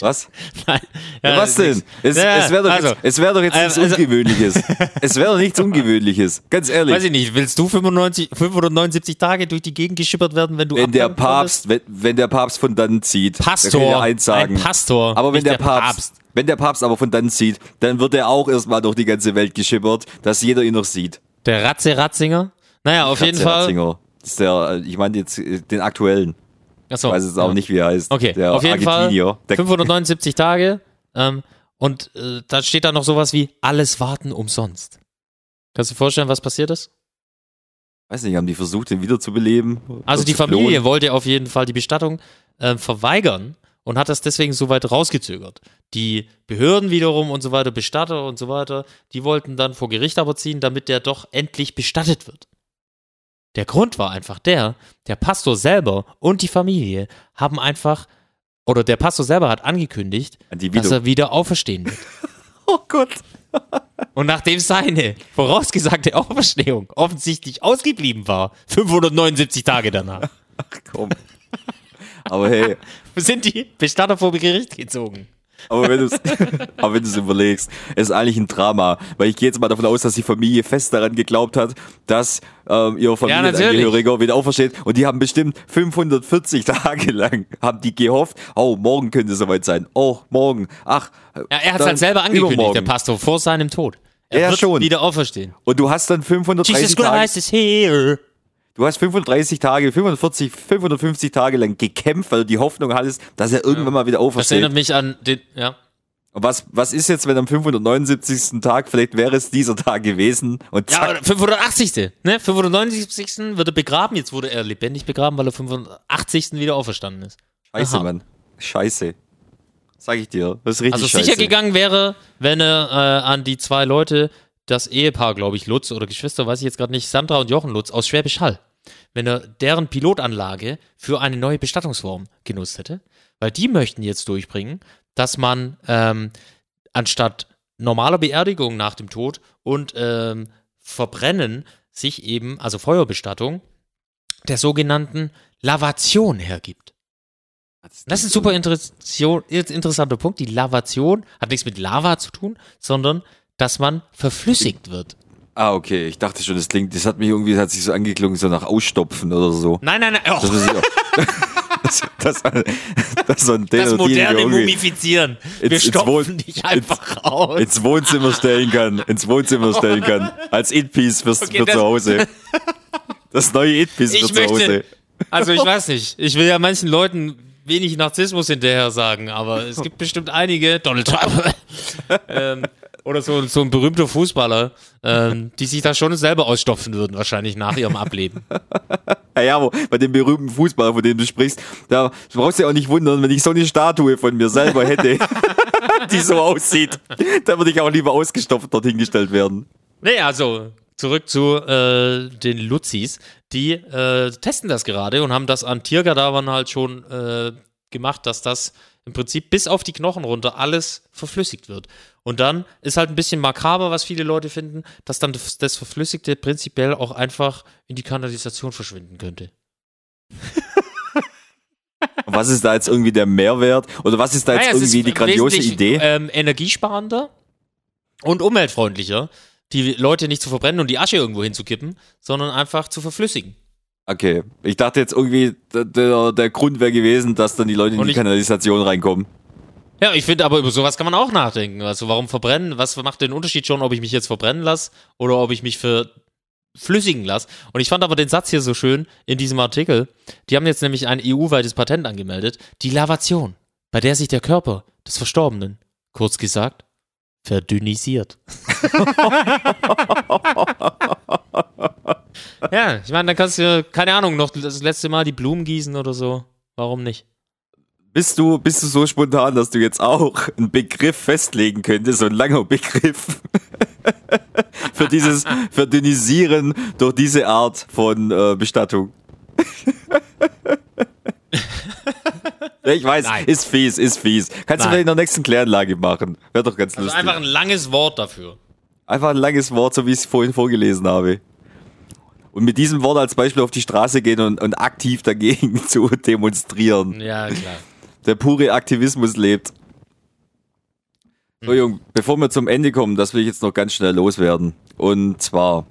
[SPEAKER 5] Was?
[SPEAKER 6] Nein.
[SPEAKER 5] Ja, was denn? Es,
[SPEAKER 6] Ja,
[SPEAKER 5] es wäre doch,
[SPEAKER 6] also,
[SPEAKER 5] wär doch jetzt nichts
[SPEAKER 6] also-
[SPEAKER 5] Ungewöhnliches. [LAUGHS] es wäre doch nichts Ungewöhnliches. Ganz ehrlich.
[SPEAKER 6] Weiß ich nicht, willst du 95, 579 Tage durch die Gegend geschippert werden, wenn du
[SPEAKER 5] wenn der Papst, wenn, wenn der Papst von dann zieht,
[SPEAKER 6] Pastor,
[SPEAKER 5] eins sagen.
[SPEAKER 6] ein Pastor,
[SPEAKER 5] aber wenn der,
[SPEAKER 6] der
[SPEAKER 5] Papst,
[SPEAKER 6] Papst.
[SPEAKER 5] wenn der Papst aber von dann zieht, dann wird er auch erstmal durch die ganze Welt geschippert, dass jeder ihn noch sieht.
[SPEAKER 6] Der Ratze Ratzinger? Naja, auf jeden
[SPEAKER 5] Ratze
[SPEAKER 6] Fall.
[SPEAKER 5] Ratzinger. Das ist der, ich meine jetzt äh, den aktuellen.
[SPEAKER 6] Achso,
[SPEAKER 5] Ich weiß jetzt auch
[SPEAKER 6] ja.
[SPEAKER 5] nicht, wie er heißt.
[SPEAKER 6] Okay,
[SPEAKER 5] der
[SPEAKER 6] auf jeden
[SPEAKER 5] Argentinier.
[SPEAKER 6] Fall
[SPEAKER 5] Der,
[SPEAKER 6] 579 Tage ähm, und äh, da steht da noch sowas wie alles warten umsonst. Kannst du dir vorstellen, was passiert ist?
[SPEAKER 5] weiß nicht, haben die versucht, ihn wiederzubeleben?
[SPEAKER 6] Also die Familie
[SPEAKER 5] klonen?
[SPEAKER 6] wollte auf jeden Fall die Bestattung äh, verweigern und hat das deswegen so weit rausgezögert. Die Behörden wiederum und so weiter, Bestatter und so weiter, die wollten dann vor Gericht aber ziehen, damit der doch endlich bestattet wird. Der Grund war einfach der, der Pastor selber und die Familie haben einfach, oder der Pastor selber hat angekündigt, dass er wieder auferstehen wird. [LAUGHS]
[SPEAKER 5] Oh Gott. [LAUGHS]
[SPEAKER 6] Und nachdem seine vorausgesagte Auferstehung offensichtlich ausgeblieben war, 579 Tage danach,
[SPEAKER 5] Komm. Aber hey, [LAUGHS]
[SPEAKER 6] sind die Bestatter vor Gericht gezogen.
[SPEAKER 5] Aber wenn du es [LAUGHS] aber wenn überlegst, es ist eigentlich ein Drama, weil ich gehe jetzt mal davon aus, dass die Familie fest daran geglaubt hat, dass ähm, ihr Familienangehöriger wieder aufersteht und die haben bestimmt 540 [LAUGHS] Tage lang haben die gehofft, oh, morgen könnte es soweit sein. Oh, morgen. Ach,
[SPEAKER 6] Ja, er hat es
[SPEAKER 5] dann
[SPEAKER 6] halt selber angekündigt,
[SPEAKER 5] übermorgen.
[SPEAKER 6] der Pastor, vor seinem Tod. Er
[SPEAKER 5] Ja,
[SPEAKER 6] wird
[SPEAKER 5] schon.
[SPEAKER 6] wieder auferstehen.
[SPEAKER 5] Und du hast dann 530
[SPEAKER 6] Jesus
[SPEAKER 5] Tage,
[SPEAKER 6] Christ is here.
[SPEAKER 5] Du hast 35 Tage, 45, 550 Tage lang gekämpft, weil du die Hoffnung hattest, dass er irgendwann mal wieder
[SPEAKER 6] Das
[SPEAKER 5] aufersteht.
[SPEAKER 6] erinnert mich an den, ja.
[SPEAKER 5] Und was, was ist jetzt, wenn am 579. Tag, vielleicht wäre es dieser Tag gewesen und
[SPEAKER 6] Ja,
[SPEAKER 5] zack,
[SPEAKER 6] aber 580. Ne? 590. wird er begraben. Jetzt wurde er lebendig begraben, weil er 580. wieder auferstanden ist.
[SPEAKER 5] Scheiße,
[SPEAKER 6] Aha.
[SPEAKER 5] Mann. Scheiße. Sag ich dir. Das ist richtig
[SPEAKER 6] Also
[SPEAKER 5] scheiße.
[SPEAKER 6] sicher gegangen wäre, wenn er äh, an die zwei Leute, das Ehepaar, glaube ich, Lutz oder Geschwister, weiß ich jetzt gerade nicht, Sandra und Jochen Lutz aus Schwäbisch Hall, wenn er deren Pilotanlage für eine neue Bestattungsform genutzt hätte. Weil die möchten jetzt durchbringen, dass man ähm, anstatt normaler Beerdigung nach dem Tod und ähm, Verbrennen sich eben, also Feuerbestattung, der sogenannten Lavation hergibt. Das ist ein super interessanter Punkt. Die Lavation hat nichts mit Lava zu tun, sondern dass man verflüssigt wird.
[SPEAKER 5] Ah, okay. Ich dachte schon, das klingt, das hat mich irgendwie, das hat sich so angeklungen, so nach Ausstopfen oder so.
[SPEAKER 6] Nein, nein, nein. Oh,
[SPEAKER 5] Das, ist [LAUGHS] das, das, das, so ein
[SPEAKER 6] das moderne Mumifizieren. Wir
[SPEAKER 5] ins- ins
[SPEAKER 6] stopfen dich einfach raus.
[SPEAKER 5] ins Wohnzimmer stellen kann. Ins Wohnzimmer stellen kann. Als It-Piece fürs,
[SPEAKER 6] Okay,
[SPEAKER 5] für zu Hause. Das neue It-Piece für zu Hause.
[SPEAKER 6] also ich weiß nicht, ich will ja manchen Leuten wenig Narzissmus hinterher sagen, aber es gibt bestimmt einige, Donald Trump, [LAUGHS] ähm, oder so, so ein berühmter Fußballer, ähm, die sich da schon selber ausstopfen würden, wahrscheinlich nach ihrem Ableben. [LAUGHS]
[SPEAKER 5] Ja, ja, bei dem berühmten Fußballer, von dem du sprichst, da brauchst du ja auch nicht wundern, wenn ich so eine Statue von mir selber hätte, [LAUGHS] [LAUGHS] die so aussieht, dann würde ich auch lieber ausgestopft dorthin gestellt werden.
[SPEAKER 6] Nee, also zurück zu äh, den Luzis. Die äh, testen das gerade und haben das an Tierkadavern halt schon äh, gemacht, dass das im Prinzip bis auf die Knochen runter alles verflüssigt wird. Und dann ist halt ein bisschen makaber, was viele Leute finden, dass dann das, das Verflüssigte prinzipiell auch einfach in die Kanalisation verschwinden könnte. [LAUGHS]
[SPEAKER 5] Was ist da jetzt irgendwie der Mehrwert? Oder was ist da jetzt
[SPEAKER 6] Naja,
[SPEAKER 5] irgendwie die grandiose Idee?
[SPEAKER 6] Ähm, energiesparender und umweltfreundlicher, die Leute nicht zu verbrennen und die Asche irgendwo hinzukippen, sondern einfach zu verflüssigen.
[SPEAKER 5] Okay, ich dachte jetzt irgendwie, der, der, der Grund wäre gewesen, dass dann die Leute in
[SPEAKER 6] Und
[SPEAKER 5] die
[SPEAKER 6] ich-
[SPEAKER 5] Kanalisation reinkommen.
[SPEAKER 6] Ja, ich finde aber über sowas kann man auch nachdenken. Also warum verbrennen? Was macht den Unterschied schon, ob ich mich jetzt verbrennen lasse oder ob ich mich verflüssigen lasse? Und ich fand aber den Satz hier so schön in diesem Artikel. Die haben jetzt nämlich ein EU-weites Patent angemeldet. Die Lavation, bei der sich der Körper des Verstorbenen, kurz gesagt, verdünnisiert. [LAUGHS] ja, ich meine, dann kannst du, keine Ahnung, noch das letzte Mal die Blumen gießen oder so. Warum nicht?
[SPEAKER 5] Bist du, bist du so spontan, dass du jetzt auch einen Begriff festlegen könntest, so ein langer Begriff [LAUGHS] für dieses Verdünnisieren durch diese Art von äh, Bestattung? [LAUGHS] Ich weiß,
[SPEAKER 6] Nein.
[SPEAKER 5] ist fies, ist fies. Kannst du
[SPEAKER 6] Nein.
[SPEAKER 5] vielleicht in der nächsten Kläranlage machen. Wäre doch ganz
[SPEAKER 6] Also
[SPEAKER 5] lustig.
[SPEAKER 6] einfach ein langes Wort dafür.
[SPEAKER 5] Einfach ein langes Wort, so wie ich es vorhin vorgelesen habe. Und mit diesem Wort als Beispiel auf die Straße gehen und, und aktiv dagegen [LAUGHS] zu demonstrieren.
[SPEAKER 6] Ja, klar.
[SPEAKER 5] Der pure Aktivismus lebt. So, Jung, bevor wir zum Ende kommen, das will ich jetzt noch ganz schnell loswerden. Und zwar,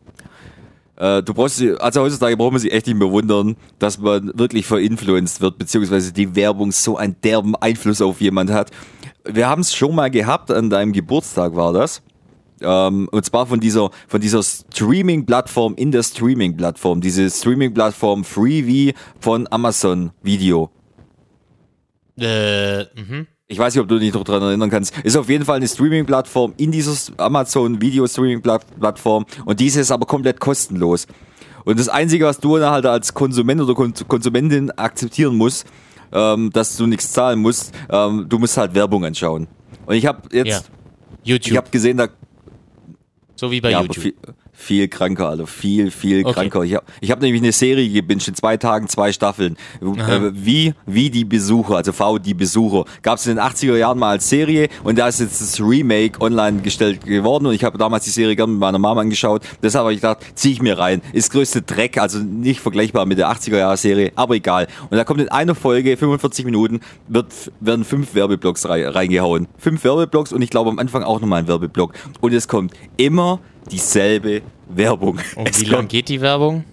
[SPEAKER 5] äh, du brauchst, also heutzutage braucht man sich echt nicht mehr wundern, dass man wirklich verinfluenced wird, beziehungsweise die Werbung so einen derben Einfluss auf jemand hat. Wir haben es schon mal gehabt, an deinem Geburtstag war das. Ähm, und zwar von dieser, von dieser Streaming-Plattform in der Streaming-Plattform. Diese Streaming-Plattform Freevee von Amazon Video.
[SPEAKER 6] Äh, mhm.
[SPEAKER 5] Ich weiß nicht, ob du dich noch daran erinnern kannst. Ist auf jeden Fall eine Streaming-Plattform in dieser Amazon Video Streaming-Plattform und diese ist aber komplett kostenlos. Und das Einzige, was du halt als Konsument oder Kon- Konsumentin akzeptieren musst, ähm, dass du nichts zahlen musst, ähm, du musst halt Werbung anschauen. Und ich habe jetzt,
[SPEAKER 6] Ja.
[SPEAKER 5] ich
[SPEAKER 6] YouTube.
[SPEAKER 5] habe gesehen, da
[SPEAKER 6] so wie bei
[SPEAKER 5] ja,
[SPEAKER 6] YouTube.
[SPEAKER 5] viel, viel kranker, Alter. Viel, viel
[SPEAKER 6] Okay.
[SPEAKER 5] kranker. Ich habe ich hab nämlich eine Serie gebinged in zwei Tagen, zwei Staffeln. Äh, wie, wie die Besucher, also V, die Besucher. Gab es in den 80er Jahren mal als Serie und da ist jetzt das Remake online gestellt geworden und ich habe damals die Serie gerne mit meiner Mama angeschaut. Deshalb habe ich gedacht, zieh ich mir rein. Ist größte Dreck, also nicht vergleichbar mit der 80er Jahre Serie, aber egal. Und da kommt in einer Folge, 45 Minuten, wird, werden fünf Werbeblocks rei reingehauen. Fünf Werbeblocks und ich glaube am Anfang auch nochmal ein Werbeblock. Und es kommt immer dieselbe Werbung.
[SPEAKER 6] Und [LAUGHS]
[SPEAKER 5] es
[SPEAKER 6] wie lang
[SPEAKER 5] kommt
[SPEAKER 6] geht die Werbung?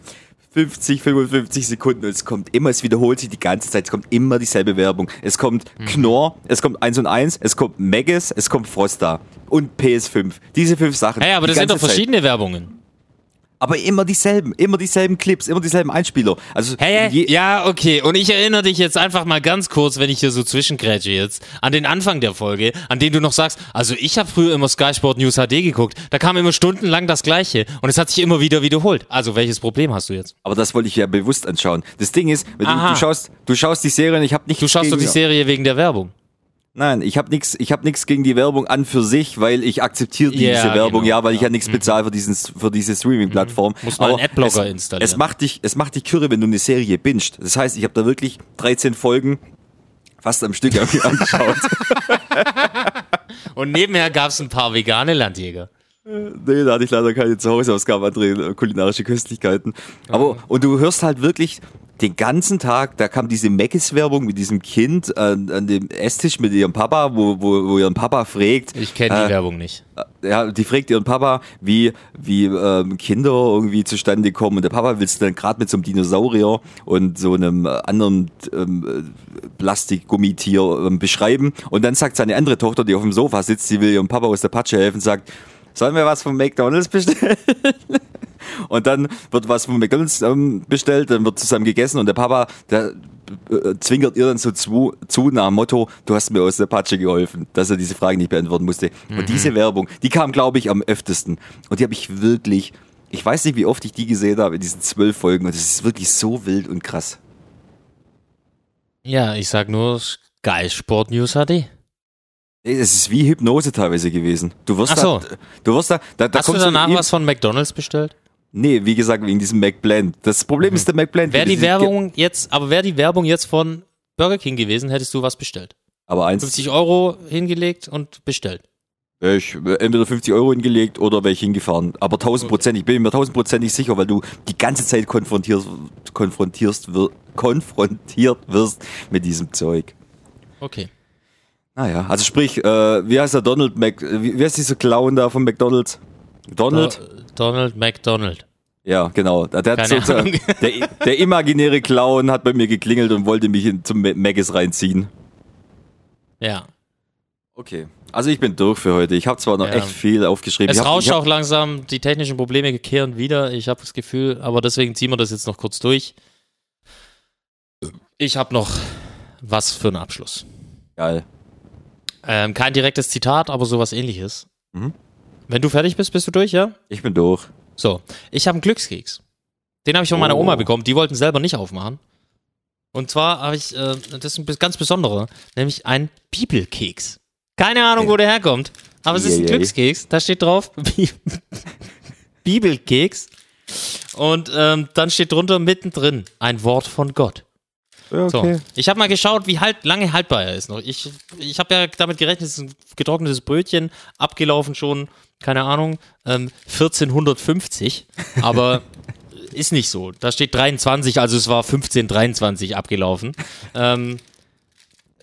[SPEAKER 5] 50, 55 Sekunden und es kommt immer, es wiederholt sich die ganze Zeit, es kommt immer dieselbe Werbung. Es kommt
[SPEAKER 6] Mhm.
[SPEAKER 5] Knorr, es kommt 1 und 1, es kommt Megas, es kommt Frosta und PS5. Diese fünf Sachen.
[SPEAKER 6] Hey, aber das sind doch
[SPEAKER 5] Zeit.
[SPEAKER 6] verschiedene Werbungen.
[SPEAKER 5] Aber immer dieselben, immer dieselben Clips, immer dieselben Einspieler. Also
[SPEAKER 6] Hey, ja, okay. Und ich erinnere dich jetzt einfach mal ganz kurz, wenn ich hier so zwischengrätsche jetzt, an den Anfang der Folge, an dem du noch sagst, also ich habe früher immer Sky Sport News HD geguckt, da kam immer stundenlang das Gleiche und es hat sich immer wieder wiederholt. Also welches Problem hast du jetzt?
[SPEAKER 5] aber das wollte ich ja bewusst anschauen. Das Ding ist, wenn du, du schaust, du schaust die Serie und ich habe nicht
[SPEAKER 6] Du schaust doch die Serie wegen der Werbung.
[SPEAKER 5] Nein, ich habe nichts ich hab nix gegen die Werbung an für sich, weil ich akzeptiere
[SPEAKER 6] Ja,
[SPEAKER 5] diese Werbung,
[SPEAKER 6] genau,
[SPEAKER 5] ja, weil ich
[SPEAKER 6] ja.
[SPEAKER 5] ja nichts bezahle für, diesen, für diese Streaming-Plattform.
[SPEAKER 6] Muss mal einen Adblocker
[SPEAKER 5] es,
[SPEAKER 6] installieren.
[SPEAKER 5] Es macht, dich, es macht dich kürre, wenn du eine Serie bingst. Das heißt, ich habe da wirklich 13 Folgen fast am Stück [LAUGHS] angeschaut.
[SPEAKER 6] Und nebenher gab es ein paar vegane Landjäger.
[SPEAKER 5] Nee, da hatte ich leider keine Zuhauseausgabe, andere äh, kulinarische Köstlichkeiten. Aber, und du hörst halt wirklich den ganzen Tag, da kam diese Meckes-Werbung mit diesem Kind an, an dem Esstisch mit ihrem Papa, wo, wo, wo ihren Papa fragt.
[SPEAKER 6] Ich kenne die
[SPEAKER 5] äh,
[SPEAKER 6] Werbung nicht.
[SPEAKER 5] ja, die fragt ihren Papa, wie, wie ähm, Kinder irgendwie zustande kommen. Und der Papa will es dann gerade mit so einem Dinosaurier und so einem äh, anderen ähm, äh, Plastikgummitier ähm, beschreiben. Und dann sagt seine andere Tochter, die auf dem Sofa sitzt, sie will ihrem Papa aus der Patsche helfen, sagt, sollen wir was von McDonalds bestellen? [LAUGHS] Und dann wird was von McDonalds ähm, bestellt, dann wird zusammen gegessen und der Papa, der äh, zwinkert ihr dann so zu, zu nach dem Motto, du hast mir aus der Patsche geholfen, dass er diese Frage nicht beantworten musste. Und diese Werbung, die kam, glaube ich, am öftesten. Und die habe ich wirklich, ich weiß nicht, wie oft ich die gesehen habe in diesen zwölf Folgen. Und das ist wirklich so wild und krass.
[SPEAKER 6] Ja, ich sag nur Sky Sport News HD.
[SPEAKER 5] Es ist wie Hypnose teilweise gewesen. Du wirst
[SPEAKER 6] Ach so.
[SPEAKER 5] da, du wirst da, da, da
[SPEAKER 6] Hast du danach was von McDonalds bestellt?
[SPEAKER 5] Nee, wie gesagt, wegen diesem McBlend. Das Problem ist der McBlend.
[SPEAKER 6] Wäre die Werbung jetzt, aber wäre die Werbung jetzt von Burger King gewesen, hättest du was bestellt.
[SPEAKER 5] Aber eins,
[SPEAKER 6] 50 Euro hingelegt und bestellt.
[SPEAKER 5] Ich entweder 50 Euro hingelegt oder wäre ich hingefahren. Aber 1000 Prozent, ich bin mir tausendprozentig sicher, weil du die ganze Zeit konfrontierst, konfrontierst, wir, konfrontiert wirst mit diesem Zeug.
[SPEAKER 6] Okay.
[SPEAKER 5] Naja, also sprich, äh, wie heißt der Donald Mac, wie, wie heißt dieser Clown da von McDonalds? Donald?
[SPEAKER 6] Do- Donald McDonald.
[SPEAKER 5] Ja, genau. Der, der, [LAUGHS] der imaginäre Clown hat bei mir geklingelt und wollte mich in, zum Maggis reinziehen.
[SPEAKER 6] Ja.
[SPEAKER 5] Okay. Also ich bin durch für heute. Ich habe zwar noch
[SPEAKER 6] Ja.
[SPEAKER 5] echt viel aufgeschrieben.
[SPEAKER 6] Es
[SPEAKER 5] hab,
[SPEAKER 6] rauscht auch langsam, die technischen Probleme kehren wieder. Ich habe das Gefühl, aber deswegen ziehen wir das jetzt noch kurz durch. Ich habe noch was für einen Abschluss.
[SPEAKER 5] Geil.
[SPEAKER 6] Ähm, kein direktes Zitat, aber sowas ähnliches.
[SPEAKER 5] Mhm.
[SPEAKER 6] Wenn du fertig bist, bist du durch, ja?
[SPEAKER 5] Ich bin durch.
[SPEAKER 6] So, ich habe einen Glückskeks. Den habe ich von meiner
[SPEAKER 5] Oh.
[SPEAKER 6] Oma bekommen. Die wollten selber nicht aufmachen. Und zwar habe ich, äh, das ist ein ganz besonderer, nämlich ein Bibelkeks. Keine Ahnung, wo der herkommt. Aber es ist ein
[SPEAKER 5] Eieiei.
[SPEAKER 6] Glückskeks. Da steht drauf Bi- Bibelkeks. Und ähm, dann steht drunter mittendrin ein Wort von Gott.
[SPEAKER 5] Okay.
[SPEAKER 6] So, ich habe mal geschaut, wie halt, lange haltbar er ist noch. Ich, ich habe ja damit gerechnet, es ist ein getrocknetes Brötchen, abgelaufen schon, keine Ahnung, ähm, 1450, aber [LAUGHS] ist nicht so. Da steht 23, also es war 1523 abgelaufen. Ähm,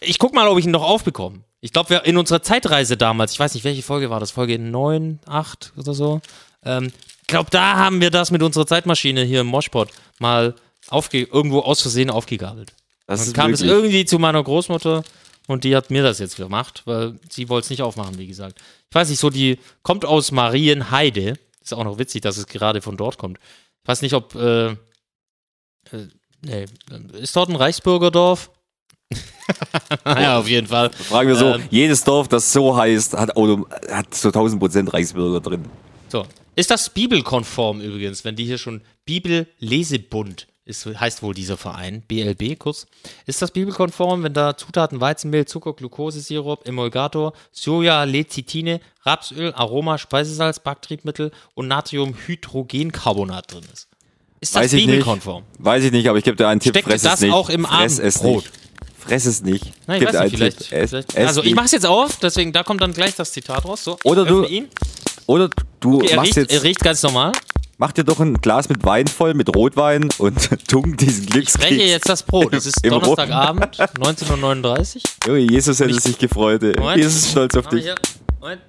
[SPEAKER 6] ich guck mal, ob ich ihn noch aufbekomme. Ich glaube, wir in unserer Zeitreise damals, ich weiß nicht, welche Folge war das, Folge 9, 8 oder so. Ähm, ich glaube, da haben wir das mit unserer Zeitmaschine hier im Moshpot mal aufge irgendwo aus Versehen aufgegabelt.
[SPEAKER 5] Das
[SPEAKER 6] Dann kam es irgendwie zu meiner Großmutter und die hat mir das jetzt gemacht, weil sie wollte es nicht aufmachen, wie gesagt. Ich weiß nicht, so die kommt aus Marienheide. Ist auch noch witzig, dass es gerade von dort kommt. Ich weiß nicht, ob äh, äh, nee, ist dort ein Reichsbürgerdorf? [LAUGHS] naja, auf jeden Fall.
[SPEAKER 5] Fragen wir so,
[SPEAKER 6] Ähm,
[SPEAKER 5] jedes Dorf, das so heißt, hat, Auto, hat so 1000 Prozent Reichsbürger drin.
[SPEAKER 6] So. Ist das bibelkonform übrigens, wenn die hier schon Bibellesebund ist, heißt wohl dieser Verein, BLB kurz. Ist das bibelkonform, wenn da Zutaten Weizenmehl, Zucker, Glukosesirup, Emulgator, Soja, Lecithine, Rapsöl, Aroma, Speisesalz, Backtriebmittel und Natriumhydrogencarbonat drin ist? Ist das
[SPEAKER 5] Weiß ich nicht.
[SPEAKER 6] bibelkonform?
[SPEAKER 5] Weiß ich nicht, aber ich gebe dir einen Tipp,
[SPEAKER 6] Steckt
[SPEAKER 5] fress
[SPEAKER 6] das
[SPEAKER 5] es nicht.
[SPEAKER 6] auch im
[SPEAKER 5] fress es
[SPEAKER 6] Abendbrot?
[SPEAKER 5] nicht. Fress es nicht.
[SPEAKER 6] Nein, ich weiß nicht, vielleicht.
[SPEAKER 5] Tipp. Es,
[SPEAKER 6] vielleicht
[SPEAKER 5] es
[SPEAKER 6] also ich
[SPEAKER 5] nicht.
[SPEAKER 6] mach's jetzt auf, deswegen da kommt dann gleich das Zitat raus. So,
[SPEAKER 5] Oder du-
[SPEAKER 6] ihn.
[SPEAKER 5] Oder du
[SPEAKER 6] Er
[SPEAKER 5] machst
[SPEAKER 6] riecht,
[SPEAKER 5] jetzt,
[SPEAKER 6] er riecht ganz normal.
[SPEAKER 5] Mach dir doch ein Glas mit Wein voll, mit Rotwein und [LAUGHS] tunk diesen
[SPEAKER 6] Ich
[SPEAKER 5] Glückskeks.
[SPEAKER 6] breche jetzt das Brot. Es ist [LAUGHS] Donnerstagabend, 19.39 Uhr.
[SPEAKER 5] Jesus hätte sich gefreut. ey.
[SPEAKER 6] Moment.
[SPEAKER 5] Jesus ist stolz auf dich.
[SPEAKER 6] Moment.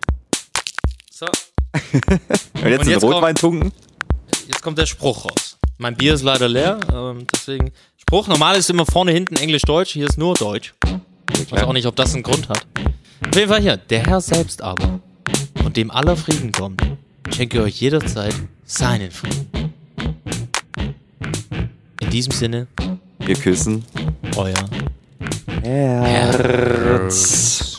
[SPEAKER 6] So, [LAUGHS]
[SPEAKER 5] Und jetzt
[SPEAKER 6] Und jetzt
[SPEAKER 5] Rotwein tunken?
[SPEAKER 6] jetzt kommt der Spruch raus. Mein Bier ist leider leer, ähm, deswegen Spruch. Normal ist immer vorne, hinten Englisch-Deutsch, hier ist nur Deutsch. Ich weiß auch nicht, ob das einen Grund hat. Auf jeden Fall hier. Der Herr selbst aber, von dem aller Frieden kommt, schenke euch jederzeit seinen Frieden. In diesem Sinne,
[SPEAKER 5] wir küssen
[SPEAKER 6] euer Herz.
[SPEAKER 5] Herz.